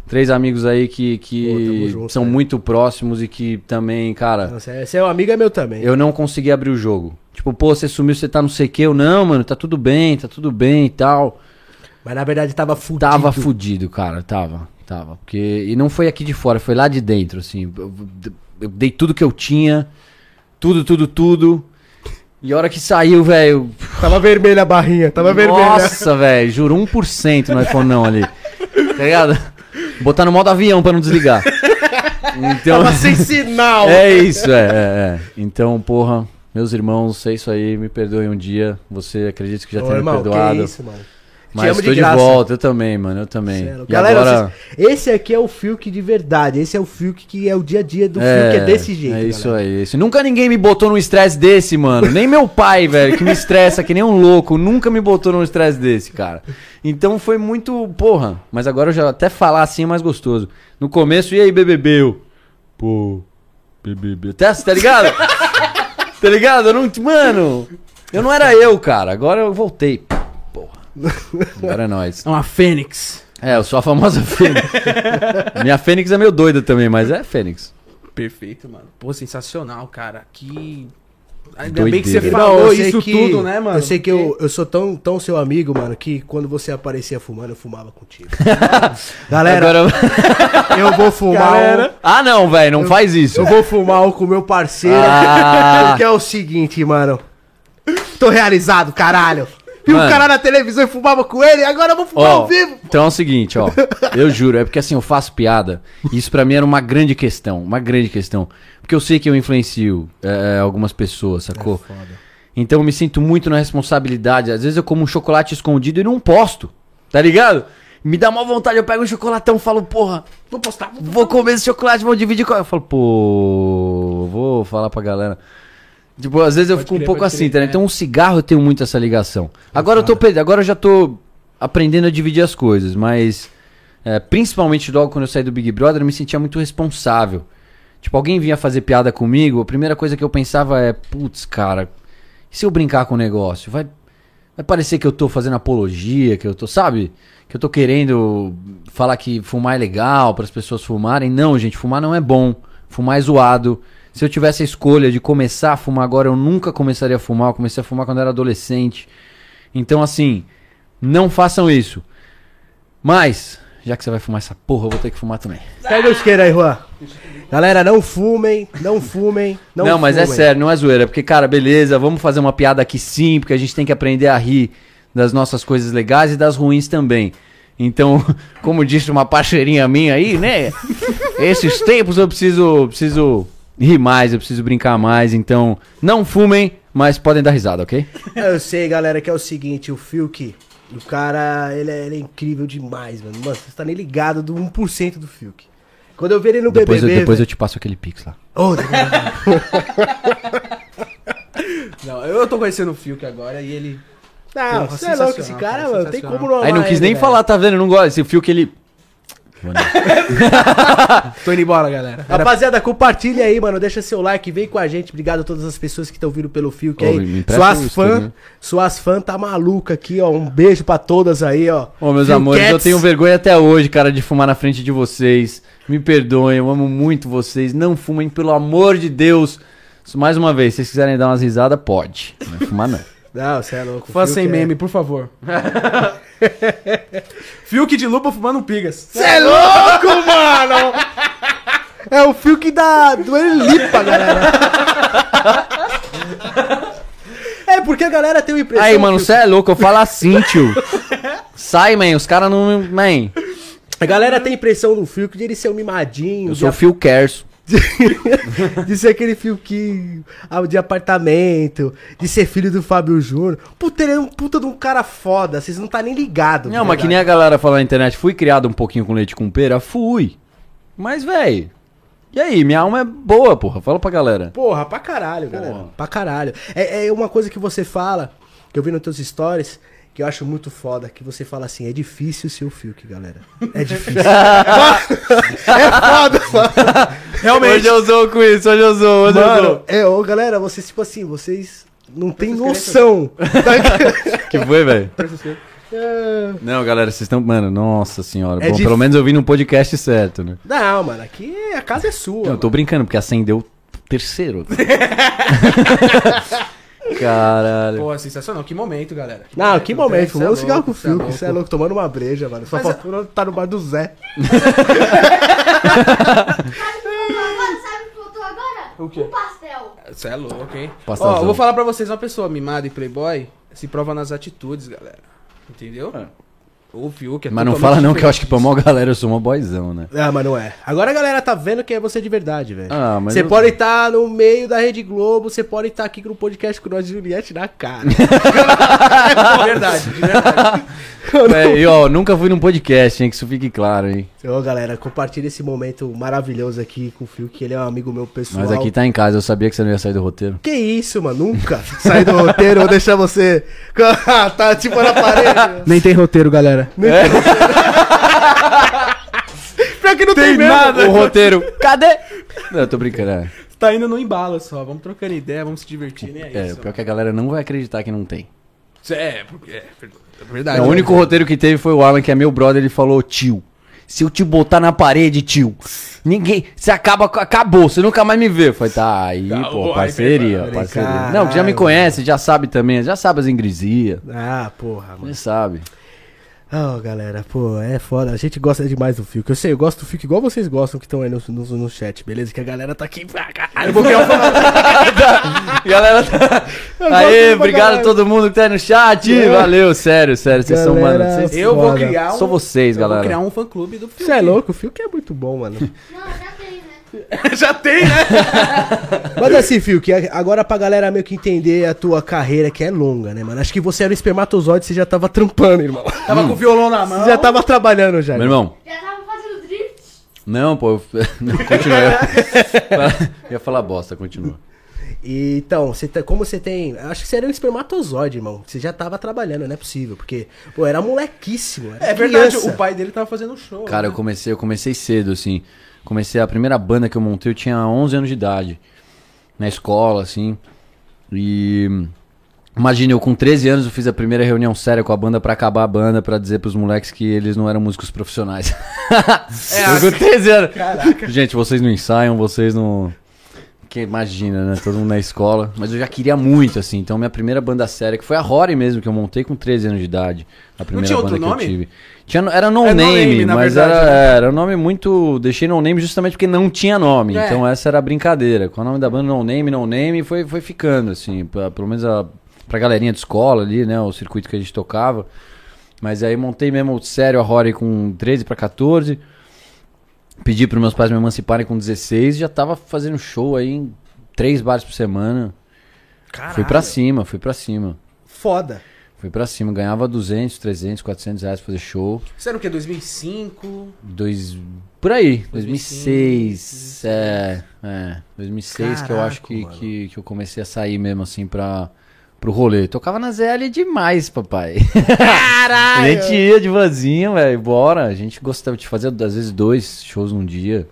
C: Três amigos aí que,
B: Pô,
C: que
B: junto,
C: são muito próximos e que também, cara.
B: Nossa, Você é um amigo, é meu também.
C: Eu não consegui abrir o jogo. Tipo, pô, você sumiu, você tá não sei o que. Eu, não, mano, tá tudo bem, tá tudo bem e tal.
B: Mas na verdade tava fudido.
C: Tava fudido, cara, tava, tava. Porque, e não foi aqui de fora, foi lá de dentro, assim. Eu, eu dei tudo que eu tinha, tudo, tudo, tudo. E a hora que saiu, velho.
B: Tava vermelha a barrinha, tava vermelha.
C: Nossa, velho, juro 1% no iPhone não ali. Tá ligado? Botar no modo avião pra não desligar. Então,
B: Tava sem sinal.
C: é isso, é, é, é. Então, porra, meus irmãos, é isso aí, me perdoem um dia. Você acredita que já
B: Ô,
C: tenha me
B: irmão,
C: perdoado.
B: que isso, mano.
C: Mas
B: amo de
C: tô de,
B: graça.
C: volta, eu também, mano, eu também.
B: Sério.
C: E
B: Galera,
C: agora...
B: vocês- esse aqui é o Fiuk de verdade. Esse é o Fiuk que é o dia a dia do Fiuk, é desse jeito.
C: É isso
B: galera.
C: aí. Isso. Nunca ninguém me botou num estresse desse, mano. Nem meu pai, velho, que me estressa que nem um louco, nunca me botou num estresse desse, cara. Então foi muito, porra. Mas agora eu já até falar assim é mais gostoso. No começo, e aí, BBB? Eu, pô, BBB. Até, tá ligado? tá ligado? Eu não, mano, eu não era eu, cara. Agora eu voltei. Agora é nóis.
A: É uma fênix.
C: É, eu sou a famosa Fênix. Minha Fênix é meio doida também, mas é Fênix.
A: Perfeito, mano. Pô, sensacional, cara. Que. Ainda bem que
C: Doideira.
A: você falou
B: eu sei
A: isso
B: que-
A: tudo, né, mano?
B: Eu sei que eu, eu sou tão, tão seu amigo, mano, que quando você aparecia fumando, eu fumava contigo. Galera,
C: Agora...
B: eu vou fumar.
A: Galera.
C: Ah, não, velho, não faz isso.
B: Eu vou fumar um com o meu parceiro.
C: Ah.
B: Porque é o seguinte, mano. Tô realizado, caralho. Vi o cara na televisão e fumava com ele, agora eu vou fumar
C: Ó,
B: ao vivo.
C: então é o seguinte, ó. Eu juro, é porque assim, eu faço piada. E isso pra mim era uma grande questão. Uma grande questão. Porque eu sei que eu influencio é, algumas pessoas, sacou? Então eu me sinto muito na responsabilidade. Às vezes eu como um chocolate escondido e não posto. Tá ligado? Me dá uma vontade, eu pego um chocolatão, falo, porra,
A: Vou postar. Vou...
C: vou comer esse chocolate, vou dividir com. Eu falo, pô, vou falar pra galera. Tipo, às vezes eu
A: Pode
C: fico um
A: crer,
C: pouco
A: pode
C: assim,
A: crer,
C: tá? né? Então, um cigarro eu tenho muito essa ligação. Agora eu tô agora eu já tô aprendendo a dividir as coisas, mas é, principalmente logo quando eu saí do Big Brother, eu me sentia muito responsável. Tipo, alguém vinha fazer piada comigo, a primeira coisa que eu pensava é, putz, cara, e se eu brincar com o negócio? Vai, vai parecer que eu tô fazendo apologia, que eu tô, sabe? Que eu tô querendo falar que fumar é legal para as pessoas fumarem. Não, gente, fumar não é bom. Fumar é zoado. Se eu tivesse a escolha de começar a fumar agora, eu nunca começaria a fumar. Eu comecei a fumar quando era adolescente. Então, assim, não façam isso. Mas, já que você vai fumar essa porra, eu vou ter que fumar também.
B: Pega o isqueiro aí, Juan. Galera, não fumem, não fumem, não
C: Não, mas é sério, não é zoeira. Porque, cara, beleza, vamos fazer uma piada aqui sim, porque a gente tem que aprender a rir das nossas coisas legais e das ruins também. Então, como disse uma parceirinha minha aí, né? Esses tempos eu preciso, preciso rir mais, eu preciso brincar mais. Então, não fumem, mas podem dar risada, ok?
B: Eu sei, galera, que é o seguinte, o Fiuk, o cara, ele é, ele é incrível demais, mano. Mano, você tá nem ligado do 1% do Fiuk. Quando eu vi ele no
C: Depois, eu,
B: BBB...
C: depois eu
B: velho-
C: te passo aquele pix lá.
B: Ô,
A: Não, eu tô conhecendo o Fiuk agora e ele.
B: Não,
A: Porra,
B: você é louco, esse cara, mano, tem como não
C: Aí não quis
B: ele,
C: nem
B: velho.
C: falar, tá vendo? Não gosta. Esse fio que ele.
A: Tô indo embora, galera. Era-
B: Rapaziada, compartilha aí, mano. Deixa seu like, vem com a gente. Obrigado a todas as pessoas que estão vindo pelo fio. Que
C: Ô,
B: aí, suas fãs,
C: isqueirinho.
B: suas fãs tá maluca aqui, ó. Um beijo pra todas aí, ó.
C: Ô, meus
B: Phil
C: amores, eu
B: Cats.
C: tenho vergonha até hoje, cara, de fumar na frente de vocês. Me perdoem, eu amo muito vocês. Não fumem, pelo amor de Deus. Mais uma vez, se vocês quiserem dar umas risadas, pode. Não fumar, não.
B: Não, você é louco.
A: Fã
B: Fiuk
A: sem
B: é-
A: meme, por favor. Fiuk de lupa fumando um pigas.
B: Você é louco, mano! É o fio que dá do Elipa, galera. É porque a galera tem uma impressão.
C: Aí, mano,
B: que
C: você é louco, eu falo assim, tio. Sai, man, os caras não. Man,
B: A galera tem a impressão do fio de ele ser um mimadinho.
C: eu sou o Phil Kerso.
B: de ser aquele fio que. ah, de apartamento, de ser filho do Fábio Júnior. Puta, ele é um puta de um cara foda, vocês não tá nem ligados.
C: Não, mas que nem a galera fala na internet, fui criado um pouquinho com leite com pera? Fui. Mas, velho. E aí, minha alma é boa, porra. Fala pra galera.
B: Porra, pra caralho, galera.
C: Porra.
B: Pra caralho. É, é uma coisa que você fala, que eu vi nos teus stories, que eu acho muito foda, que você fala assim, é difícil ser o Fiuk, galera. É difícil. é foda, mano.
A: Realmente.
C: Hoje eu sou com isso, hoje eu sou, hoje eu
B: Mano,
C: sou.
B: é, ô, galera, vocês, tipo assim, vocês não têm noção.
C: Que foi, velho?
B: É.
C: Não, galera, vocês estão. Mano, nossa senhora.
B: É
C: Bom,
B: dif-
C: pelo menos eu vi no podcast certo, né?
B: Não, mano, aqui a casa é sua.
C: Não, eu tô brincando, porque acendeu o terceiro. Caralho.
A: Pô, sensacional. Que momento, galera.
B: Não, que momento,
A: Cê é
B: fumando
A: louco,
B: cigarro com o
A: é
B: Fiuk, você é louco, tomando uma breja, mano. Só
A: Mas
B: faltou não tá no bar do Zé.
D: Sabe o que faltou agora?
A: O quê?
D: Um pastel.
A: Você é louco, hein?
C: Pastelzão.
A: Ó, eu vou falar pra vocês, uma pessoa mimada e playboy se prova nas atitudes, galera. Entendeu? O Fiuk é
C: Mas não fala não, que eu acho que pra maior galera eu sou uma boyzão, né?
B: Ah, mas não é. Agora a galera tá vendo que é você de verdade, velho.
C: Ah, mas
B: Você
C: eu-
B: pode estar no meio da Rede Globo, você pode estar aqui no podcast com nós de Juliette na cara.
A: De verdade, de verdade.
C: É, e ó, nunca fui num podcast, hein? Que isso fique claro, hein?
B: Ô, galera, compartilha esse momento maravilhoso aqui com o Fio, que ele é um amigo meu pessoal.
C: Mas aqui tá em casa, eu sabia que você não ia sair do roteiro.
B: Que isso, mano? Nunca sair do roteiro, vou deixar você. tá tipo na parede.
A: Nem tem roteiro, galera.
B: Pior que não tem,
A: Tem nada.
C: O roteiro, cadê? Não, eu tô brincando, é.
A: Tá indo no embalo só. Vamos trocando ideia, vamos se divertir. Nem é,
C: É,
A: isso.
C: pior que a galera não vai acreditar que não tem.
A: É, porque é, é verdade.
C: É, o único roteiro que teve foi o Alan, que é meu brother, ele falou, tio, se eu te botar na parede, tio, ninguém, você acaba, acabou, você nunca mais me vê. Eu falei, tá, aí,
A: Tá,
C: pô,
A: aí,
C: parceria,
B: brincar.
C: parceria. Não, que já me conhece, já sabe também, já sabe as ingresias,
B: Ah, porra, mano.
C: já sabe.
B: Oh, galera, pô, é foda. A gente gosta demais do Fiuk. Eu sei, eu gosto do Fiuk igual vocês gostam que estão aí no, no, no chat, beleza? Que a galera tá aqui pra caralho. Eu vou criar um
C: Galera, tá... Aê, obrigado a todo mundo que tá aí no chat,
B: É.
C: valeu, sério, sério, vocês são, mano, vocês...
A: Eu vou criar um.
C: Sou vocês,
A: eu
C: galera.
A: Vou criar um fã clube do Fiuk.
B: Você é louco? O Fiuk é muito bom, mano.
D: Não, já tem, né?
A: Já tem, né?
B: Mas assim, Fio, que agora pra galera meio que entender a tua carreira, que é longa, né, mano? Acho que você era um espermatozoide, você já tava trampando, irmão.
A: Tava com o violão na mão.
B: Você já tava trabalhando já.
C: Meu irmão,
D: Já tava fazendo drift.
C: não, pô, eu... não, continua. Eu ia falar bosta, continua.
B: E, então, você tá- como você tem. Acho que você era um espermatozoide, irmão. Você já tava trabalhando, não é possível. Porque, pô, era molequíssimo. Era
A: É verdade,
B: criança.
A: o pai dele tava fazendo show.
C: Cara, eu
A: né?
C: comecei, eu comecei cedo, assim. Comecei a primeira banda que eu montei, eu tinha 11 anos de idade. Na escola, assim. E imagina, eu com 13 anos eu fiz a primeira reunião séria com a banda pra acabar a banda, pra dizer pros moleques que eles não eram músicos profissionais.
A: É,
C: eu com 13 anos.
A: Caraca.
C: Gente, vocês não ensaiam, vocês não. Que imagina, né? Todo mundo na escola. Mas eu já queria muito, assim. Então, minha primeira banda séria, que foi a Rory mesmo, que eu montei com 13 anos de idade. A primeira
A: tinha
C: banda
A: outro
C: que
A: nome?
C: eu tive. Tinha, era no
A: É, No
C: name,
A: Name, na
C: mas
A: verdade,
C: era,
A: né?
C: era um nome muito. Deixei no name justamente porque não tinha nome.
A: É.
C: Então, essa era a brincadeira. Com o nome da banda no name, no name, foi, foi ficando, assim. Pra, pelo menos a, pra galerinha de escola ali, né? O circuito que a gente tocava. Mas aí montei mesmo sério a Rory com 13 pra 14. Pedi para meus pais me emanciparem com 16 e já tava fazendo show aí em três bares por semana.
B: Caralho.
C: Fui pra cima, fui pra cima.
B: Foda.
C: Fui pra cima, ganhava 200, 300, 400 reais pra fazer show.
A: Isso era o quê? 2005?
C: Dois, por aí,
A: 2005,
C: 2006, é, é, 2006 que eu acho
B: Caraca,
C: que, que, que eu comecei a sair mesmo assim pra, pro rolê. Tocava na ZL demais, papai.
B: Caralho!
C: A gente ia de vanzinha, velho, bora. A gente gostava de fazer, às vezes, dois shows num dia.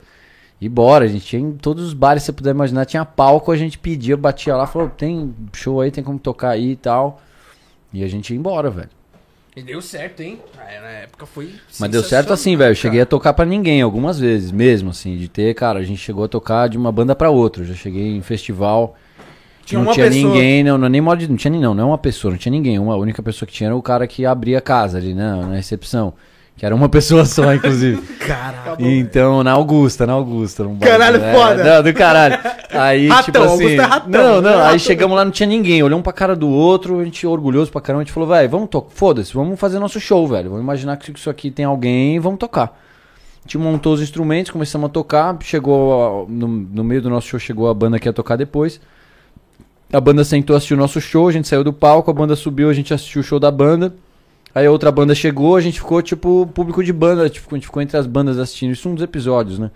C: E bora, a gente tinha em todos os bares que você puder imaginar, tinha palco, a gente pedia, batia lá, falou, tem show aí, tem como tocar aí e tal. E a gente ia embora, velho.
A: E deu certo, hein? Ah, na época foi.
C: Mas deu certo assim, velho. Eu cheguei a tocar pra ninguém algumas vezes, mesmo assim, de ter, cara, a gente chegou a tocar de uma banda pra outra. Eu já cheguei em festival,
A: Tinha
C: não
A: uma
C: tinha
A: pessoa.
C: ninguém, não, não, nem modo de, não tinha nem não, não é uma pessoa, não tinha ninguém. Uma a única pessoa que tinha era o cara que abria a casa ali, né, na recepção. Que era uma pessoa só, inclusive.
B: Caralho.
C: Então, na Augusta, na Augusta. bar-
B: Caralho,
C: é,
B: foda.
C: Não, do caralho. Aí,
B: Ratão,
C: tipo assim.
B: Augusta é ratão,
C: não, não.
B: é
C: Aí
B: ratão.
C: chegamos lá, não tinha ninguém. Olhamos pra cara do outro, a gente orgulhoso pra caramba. A gente falou, velho, vamos tocar. Foda-se, vamos fazer nosso show, velho. Vamos imaginar que isso aqui tem alguém e vamos tocar. A gente montou os instrumentos, começamos a tocar. Chegou. a- No, no meio do nosso show, chegou a banda que ia tocar depois. A banda sentou, assistiu o nosso show, a gente saiu do palco, a banda subiu, a gente assistiu o show da banda. Aí a outra banda chegou, a gente ficou, tipo, público de banda, tipo, a gente ficou entre as bandas assistindo. Isso um dos episódios, né?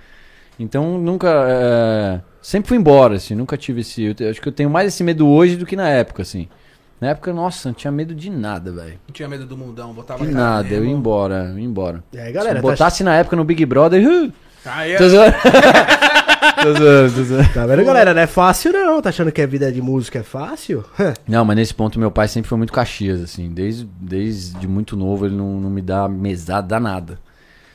C: Então nunca. é, Sempre fui embora, assim, nunca tive esse. eu te- acho que eu tenho mais esse medo hoje do que na época, assim. Na época, nossa, não tinha medo de nada, velho.
A: Não tinha medo do mundão, botava
C: De nada, eu ia embora, eu ia embora.
B: E aí,
C: Se
B: galera,
C: eu
B: tá,
C: botasse na época no Big Brother. uh, tô zoando. tô zoando, tô zoando.
B: tá vendo, galera? Não é fácil, não. Tá achando que a vida de música é fácil?
C: Não, mas nesse ponto meu pai sempre foi muito Caxias, assim. Desde, desde muito novo ele não, não me dá mesada nada.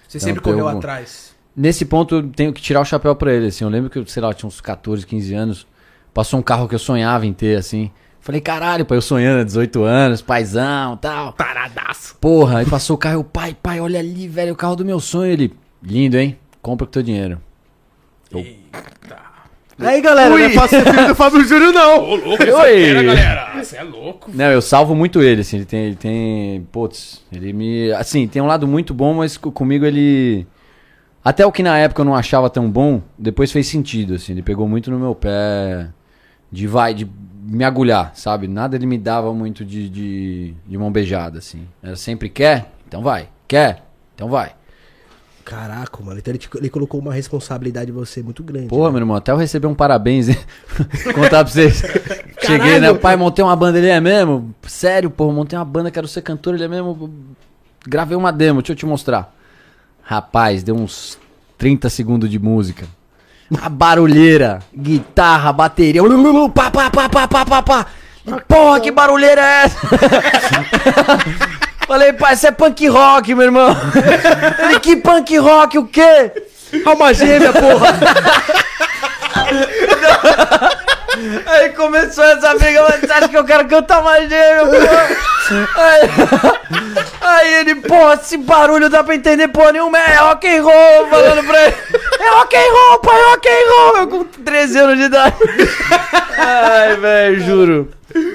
A: Você
C: Então,
A: sempre correu
C: algum-
A: atrás.
C: Nesse ponto eu tenho que tirar o chapéu pra ele, assim. Eu lembro que, eu, sei lá, eu tinha uns 14, 15 anos. Passou um carro que eu sonhava em ter, assim. Falei, caralho, pai, eu sonhando, 18 anos, paizão tal.
B: Taradaço.
C: Porra, aí passou o carro, eu, pai, pai, olha ali, velho, o carro do meu sonho. Ele, lindo, hein? Compra com teu dinheiro.
B: Aí, galera, não é fácil ser filho do Fábio Júnior, não.
A: Ô, louco,
C: Oi.
A: galera. Você é louco.
C: Não, eu salvo muito ele, assim, ele tem, ele tem, putz, ele me, assim, tem um lado muito bom, mas co- comigo ele, até o que na época eu não achava tão bom, depois fez sentido, assim, ele pegou muito no meu pé, de vai, de me agulhar, sabe, nada ele me dava muito de, de, de mão beijada, assim, era sempre, quer? Então vai, quer? Então vai.
B: Caraca, mano. Então ele, te- ele colocou uma responsabilidade em você muito grande.
C: Porra,
B: né?
C: meu irmão, até eu recebi um parabéns, hein? Contar pra vocês. Cheguei, né? Pai, montei uma banda, ele é mesmo? Sério, porra, montei uma banda, quero ser cantor, ele é mesmo? Gravei uma demo, deixa eu te mostrar. Rapaz, deu uns 30 segundos de música. A barulheira, guitarra, bateria, pá, pá, pá, pá, pá, pá, pá. Porra, que barulheira é essa? Falei, pai, isso é punk rock, meu irmão. Ele, que punk rock, o quê?
B: Alma gêmea, porra.
C: Aí começou essa briga, mas você acha que eu quero cantar mais gêmeo, pô? Aí, aí ele, pô, esse barulho dá pra entender porra nenhuma, é rock and roll, falando pra ele. É rock and roll, pai, rock and roll, eu com 13 anos de idade. Ai, velho, juro.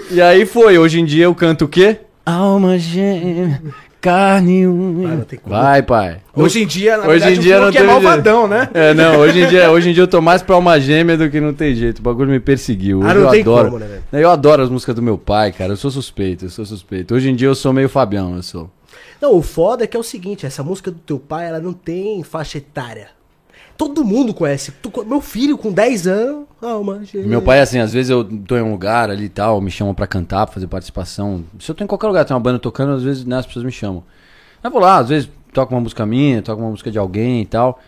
C: E aí foi, hoje em dia eu canto o quê? Alma gêmea, carne unha.
B: Ah.
C: Vai, pai.
A: Hoje em dia, na
C: Hoje
A: verdade,
C: em dia
A: o
C: não
A: é
C: tem
A: malvadão, né?
C: É, não, hoje em dia, hoje em dia eu tô mais pra alma gêmea do que não tem jeito. O bagulho me perseguiu. Hoje
B: Ah, não
C: eu
B: tem
C: adoro.
B: como, né, velho?
C: eu adoro as músicas do meu pai, cara. Eu sou suspeito, eu sou suspeito. Hoje em dia eu sou meio Fabião, eu sou.
B: Não, o foda é que é o seguinte, essa música do teu pai, ela não tem faixa etária. Todo mundo conhece. Meu filho com 10 anos.
C: Meu pai, assim, às vezes eu tô em um lugar ali e tal, me chamam pra cantar, pra fazer participação. Se eu tô em qualquer lugar, tem uma banda tocando, às vezes né, as pessoas me chamam. Eu vou lá, às vezes toco uma música minha, toco uma música de alguém e tal.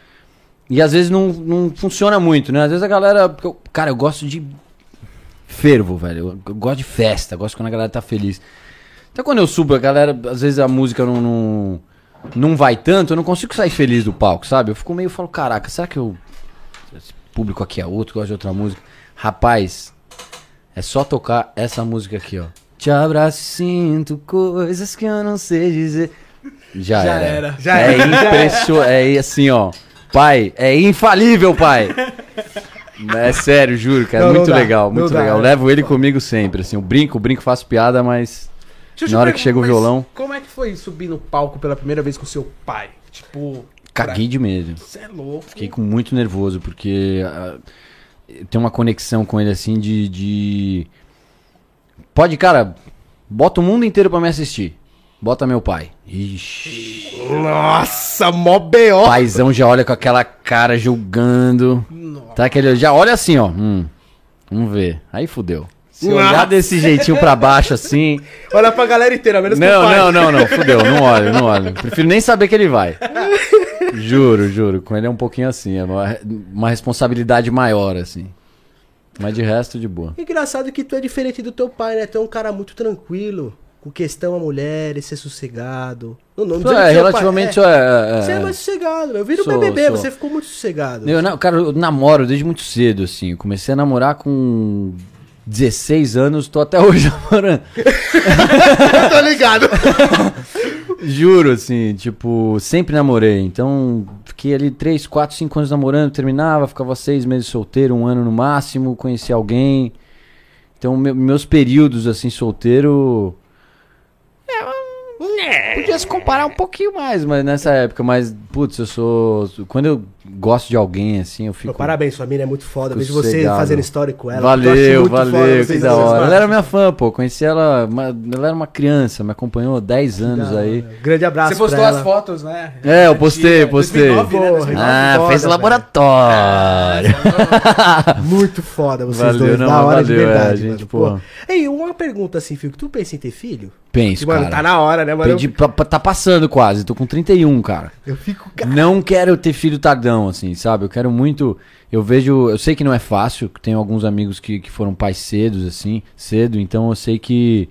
C: E às vezes não, não funciona muito, né? Às vezes a galera. eu- cara, eu gosto de fervo, velho. Eu, eu gosto de festa, gosto quando a galera tá feliz. Então quando eu subo, a galera, às vezes a música não, não, não vai tanto, eu não consigo sair feliz do palco, sabe? Eu fico meio, falo, caraca, será que eu. Esse público aqui é outro, gosta de outra música. Rapaz, é só tocar essa música aqui, ó. Te abraço e sinto coisas que eu não sei dizer. Já,
A: Já
C: era.
A: era.
B: Já
C: é
B: era.
C: impressionante. É assim, ó. Pai, é infalível, pai. É sério, juro, cara.
B: Não, não
C: muito
B: dá,
C: legal,
B: não
C: muito
B: dá,
C: legal. Eu
B: é.
C: levo ele comigo sempre, assim. Eu brinco, brinco, faço piada, mas. Na hora que chega o violão.
A: Como é que foi subir no palco pela primeira vez com seu pai? Tipo.
C: Caguei de medo.
A: Você é louco.
C: Fiquei com muito nervoso, porque ah, tem uma conexão com ele assim de, de. Pode, cara, bota o mundo inteiro pra me assistir. Bota meu pai. Ixi.
B: Nossa, mó B.O.
C: Paizão já olha com aquela cara julgando. Tá aquele. Já olha assim, ó. Hum, vamos ver. Aí fudeu. Se olhar
B: Nossa.
C: desse jeitinho pra baixo assim.
B: Olha pra galera inteira, menos pro
C: Não,
B: pai.
C: não, não, não. Fudeu. Não olho, não olho. Prefiro nem saber que ele vai. Juro, juro. Com ele é um pouquinho assim. É uma, uma responsabilidade maior, assim. Mas de resto, de boa.
B: Engraçado que tu é diferente do teu pai, né? Tu é um cara muito tranquilo, com questão a mulheres, ser sossegado. Não, não que
C: É, relativamente.
B: pai-
C: é, é,
B: Você é mais sossegado, eu vi no
C: Sou,
B: BBB,
C: sou.
B: você ficou muito sossegado.
C: Eu, cara, eu namoro desde muito cedo, assim. Eu comecei a namorar com 16 anos, tô até hoje namorando.
B: tô ligado.
C: Juro, assim, tipo, sempre namorei. Então, fiquei ali 3, 4, 5 anos namorando, terminava, ficava seis meses solteiro, um ano no máximo, conheci alguém. Então, me- meus períodos, assim, solteiro. É, podia se comparar um pouquinho mais, mas nessa época. Mas, putz, eu sou. Quando eu gosto de alguém, assim, eu fico.
B: Pô, parabéns, sua mina é muito foda. Vejo você fazendo história com ela.
C: Valeu,
B: Eu acho muito foda
C: valeu, que
B: vocês
C: da hora. Ela era minha fã, pô. Conheci ela, uma- ela era uma criança, me acompanhou 10 anos aí.
B: hora. Grande abraço
A: Você postou
B: pra
A: as fotos, né?
C: É, eu postei, postei.
A: 2009, né?
B: Porra,
A: 2009.
C: Ah,
B: foda,
C: fez laboratório.
B: Muito foda vocês
C: Valeu,
B: dois,
C: não,
B: da hora de
C: valeu, é,
B: verdade,
C: a gente,
B: mano.
C: pô.
B: Pô. Ei, uma pergunta assim, Fico. Tu pensa em ter filho?
C: Penso,
B: mano,
C: cara.
B: tá na hora, né, mano?
C: Pedi pra- tá passando quase, tô com 31, cara.
B: Eu, eu fico...
C: Não quero ter filho tardão, assim, sabe? Eu quero muito. Eu vejo. Eu sei que não é fácil, tenho alguns amigos que, que foram pais cedos, assim, cedo, então eu sei que,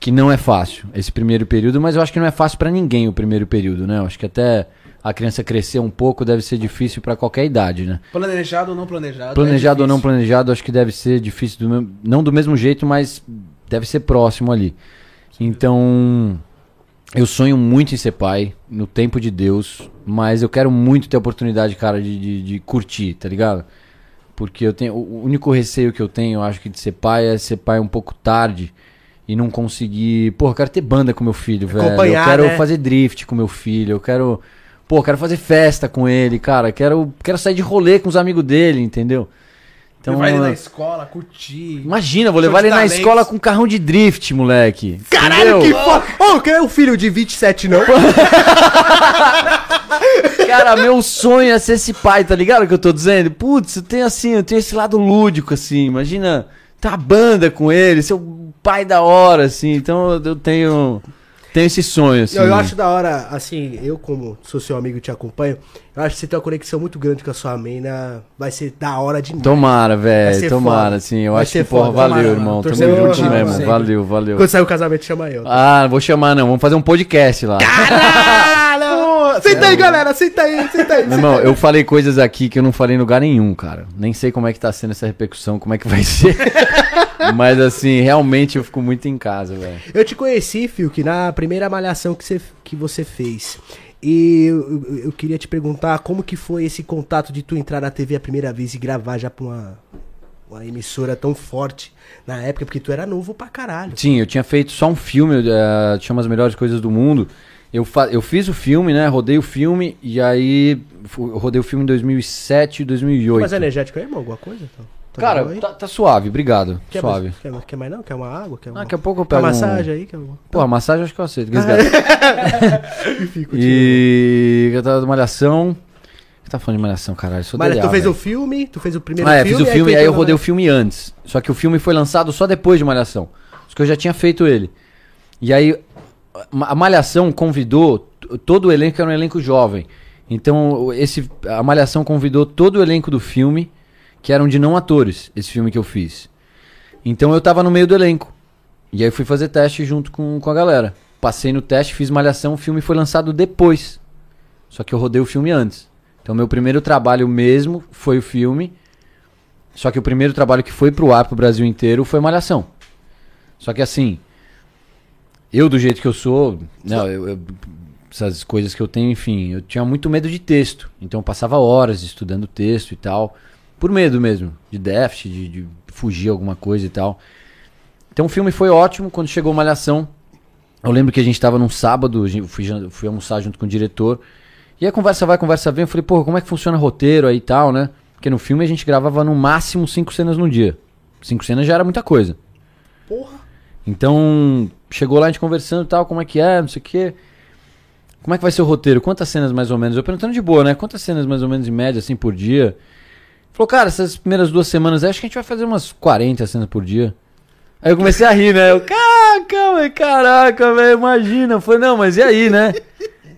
C: que não é fácil esse primeiro período, mas eu acho que não é fácil pra ninguém o primeiro período, né? Eu acho que até a criança crescer um pouco deve ser difícil pra qualquer idade, né?
A: Planejado ou não planejado.
C: Planejado
A: é
C: ou não planejado, acho que deve ser difícil, do mesmo- não do mesmo jeito, mas deve ser próximo ali. Então, eu sonho muito em ser pai, no tempo de Deus, mas eu quero muito ter a oportunidade, cara, de, de, de curtir, tá ligado? Porque eu tenho. O único receio que eu tenho, eu acho que de ser pai é ser pai um pouco tarde e não conseguir. Pô, eu quero ter banda com meu filho, velho. Eu quero
B: né?
C: fazer drift com meu filho, eu quero. Pô, eu quero fazer festa com ele, cara. Quero, quero sair de rolê com os amigos dele, entendeu? Então,
A: Levar ele na
C: é-
A: escola, curtir.
C: imagina, vou levar ele na
A: talentos.
C: escola com um carrão de drift, moleque.
B: Caralho,
C: Entendeu?
B: que foda! Ô, quer o filho de 27, não?
C: Cara, meu sonho é ser esse pai, tá ligado o que eu tô dizendo? Putz, eu tenho assim, eu tenho esse lado lúdico, assim. Imagina ter uma banda com ele, ser o pai da hora, assim. Então eu tenho, tenho esse sonho, assim.
B: Eu, eu acho da hora, assim, eu como sou seu amigo e te acompanho, eu acho que você tem uma conexão muito grande com a sua mina, vai ser da hora demais.
C: Tomara, velho, tomara, assim. Eu
B: Vai
C: acho que, porra, valeu,
A: Tomara,
C: irmão. Tamo junto mesmo,
A: sempre.
C: valeu, valeu.
B: Quando sair o casamento, chama eu.
C: Ah, não vou chamar não, vamos fazer um podcast lá.
B: Caralho! Senta aí, galera, senta aí, senta aí.
C: Meu irmão, eu falei coisas aqui que eu não falei em lugar nenhum, cara. Nem sei como é que tá sendo essa repercussão, como é que vai ser. Mas assim, realmente eu fico muito em casa, velho.
B: Eu te conheci, Fio, que na primeira malhação que você, que você fez. E eu, eu- eu queria te perguntar como que foi esse contato de tu entrar na TV a primeira vez e gravar já pra uma, uma emissora tão forte na época, porque tu era novo pra caralho.
C: Sim, eu tinha feito só um filme, uh, chama As Melhores Coisas do Mundo. Eu, eu fiz o filme, né? Rodei o filme e aí rodei o filme em 2007 e 2008.
B: Mas energético aí, irmão? Alguma coisa? Tá, tá
C: Cara,
B: aí?
C: tá, tá suave, obrigado.
B: Quer
C: suave.
B: Mais, quer, quer mais não? Quer uma água? Quer uma,
C: Daqui a pouco eu pego
B: uma
C: um-
B: massagem aí? Quer uma...
C: Pô, a massagem acho que eu aceito.
B: Fico
C: e eu tava de malhação. Você tá falando de malhação, caralho? Sou
B: Mas tu fez
C: velho.
B: o filme, tu fez o primeiro
C: Ah, é,
B: filme.
C: fiz o filme,
B: tu
C: aí eu rodei o filme antes. Só que o filme foi lançado só depois de Malhação. Só que eu já tinha feito ele. E aí a Malhação convidou todo o elenco, que era um elenco jovem. Então esse a Malhação convidou todo o elenco do filme, que eram de não atores, esse filme que eu fiz. Então eu tava no meio do elenco. E aí fui fazer teste junto com, com a galera. Passei no teste, fiz Malhação, o filme foi lançado depois. Só que eu rodei o filme antes. Então meu primeiro trabalho mesmo foi o filme. Só que o primeiro trabalho que foi pro ar pro Brasil inteiro foi Malhação. Só que assim, eu do jeito que eu sou, não, eu- eu- essas coisas que eu tenho, enfim, eu tinha muito medo de texto. Então eu passava horas estudando texto e tal, por medo mesmo, de déficit, de, de fugir alguma coisa e tal. Então o filme foi ótimo quando chegou Malhação. Eu lembro que a gente tava num sábado, a fui, fui almoçar junto com o diretor. E a conversa vai, conversa vem. Eu falei, pô, como é que funciona roteiro aí e tal, né? Porque no filme a gente gravava no máximo cinco cenas no dia. Cinco cenas já era muita coisa.
B: Porra.
C: Então, chegou lá a gente conversando e tal, como é que é, não sei o quê. Como é que vai ser o roteiro? Quantas cenas mais ou menos? Eu perguntando de boa, né? Quantas cenas mais ou menos em média, assim, por dia? Falou, cara, essas primeiras duas semanas aí, acho que a gente vai fazer umas 40 cenas por dia. Aí eu comecei a rir, né? Eu, caraca, caraca, velho, imagina. Eu falei, não, mas e aí, né?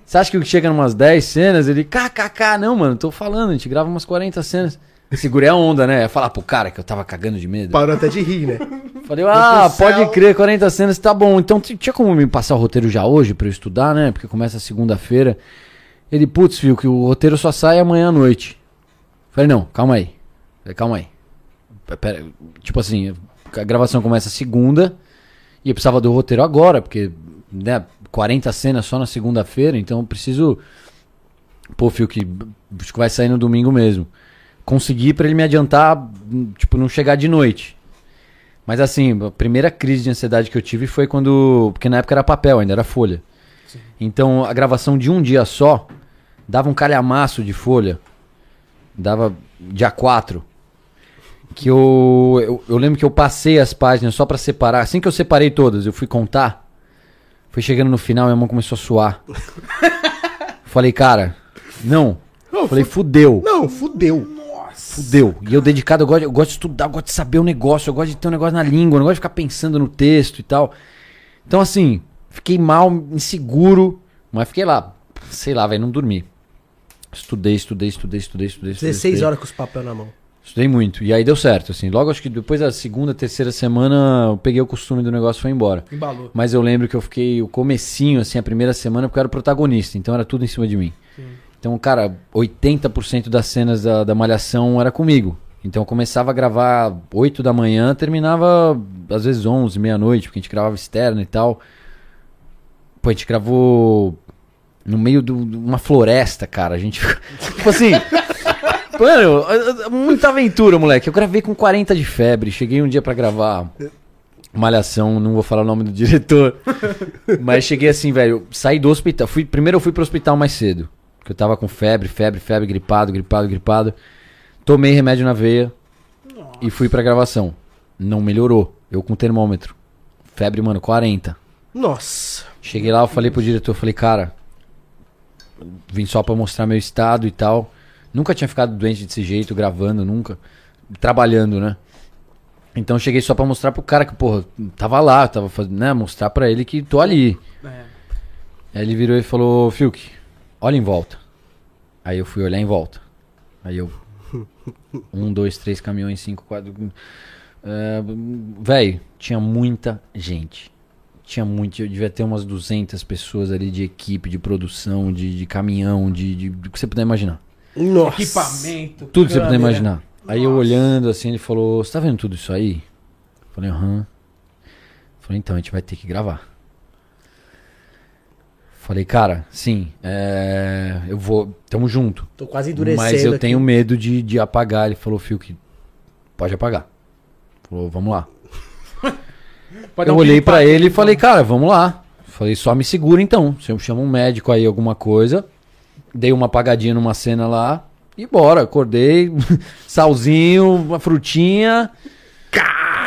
C: Você acha que chega numas 10 cenas? Ele, kkk, não, mano, tô falando, a gente grava umas 40 cenas. Segurei a onda, né? Ia falar pro cara que eu tava cagando de medo.
B: Parou até de rir, né?
C: Falei, ah,
B: céu.
C: pode crer, 40 cenas, tá bom. Então tinha como me passar o roteiro já hoje pra eu estudar, né? Porque começa segunda-feira. Ele, putz, filho, que o roteiro só sai amanhã à noite. Falei, não, calma aí. Falei, calma aí. Pera- tipo assim, a gravação começa segunda e eu precisava do roteiro agora, porque, né, 40 cenas só na segunda-feira, então eu preciso. Pô, filho, que acho que vai sair no domingo mesmo. Consegui pra ele me adiantar, tipo, não chegar de noite. Mas assim, a primeira crise de ansiedade que eu tive foi quando. Porque na época era papel, ainda era folha. Então a gravação de um dia só dava um calhamaço de folha. Dava dia 4. Que eu, eu. Eu lembro que eu passei as páginas só pra separar. Assim que eu separei todas, eu fui contar. Foi chegando no final, minha mão começou a suar. Falei, cara, não.
B: Não,
C: Falei, fudeu.
B: Não, fudeu.
C: Fudeu. E eu dedicado, eu gosto, eu gosto de estudar, eu gosto de saber o negócio, eu gosto de ter um negócio na língua, eu gosto de ficar pensando no texto e tal. Então, assim, fiquei mal, inseguro, mas fiquei lá, sei lá, velho, não dormi. Estudei, estudei, estudei, estudei, estudei. estudei
B: 16
C: estudei.
B: horas com os papel na mão.
C: Estudei muito. E aí deu certo, assim. Logo, acho que depois da segunda, terceira semana, eu peguei o costume do negócio e foi embora.
A: Embalou.
C: Mas eu lembro que eu fiquei o comecinho, assim, a primeira semana, porque eu era o protagonista, então era tudo em cima de mim. Então, cara, 80% das cenas da, da malhação era comigo. Então eu começava a gravar 8 da manhã, terminava às vezes 11, meia-noite, porque a gente gravava externo e tal. Pô, a gente gravou no meio de uma floresta, cara. A gente. tipo assim. Mano, muita aventura, moleque. Eu gravei com 40 de febre. Cheguei um dia pra gravar Malhação, não vou falar o nome do diretor. mas cheguei assim, velho. Saí do hospital. Fui, primeiro eu fui pro hospital mais cedo. Porque eu tava com febre, febre, febre, gripado, gripado, gripado. Tomei remédio na veia e fui pra gravação. Não melhorou. Eu com termômetro. Febre, mano, 40.
B: Nossa.
C: Cheguei lá, eu falei pro diretor, eu falei, cara, vim só pra mostrar meu estado e tal. Nunca tinha ficado doente desse jeito, gravando, nunca. Trabalhando, né? Então eu cheguei só pra mostrar pro cara que, porra, tava lá, tava fazendo, né? Mostrar pra ele que tô ali.
A: É.
C: Aí ele virou e falou, Fiuk, olha em volta. Aí eu fui olhar em volta. Aí eu. Um, dois, três caminhões, cinco, quatro. É, Véi, tinha muita gente. Tinha muito, eu devia ter umas 200 pessoas ali de equipe, de produção, de, de caminhão, de, de, do que você puder imaginar.
B: Nossa.
A: Equipamento.
C: Tudo que você puder imaginar. Aí eu olhando assim, ele falou: Você tá vendo tudo isso aí? Falei: Aham. Falei: Então, a gente vai ter que gravar. Falei: Cara, sim, é, eu vou. Tamo junto.
B: Tô quase endurecendo
C: Mas eu
B: aqui.
C: tenho medo de, de apagar. Ele falou: Fio, que pode apagar. Falou, vamos lá. Eu
A: um
C: olhei pra ele e falei, cara, vamos lá. Falei, só me segura então. Se eu chamo um médico aí, alguma coisa. Dei uma apagadinha numa cena lá e bora. Acordei, salzinho, uma frutinha.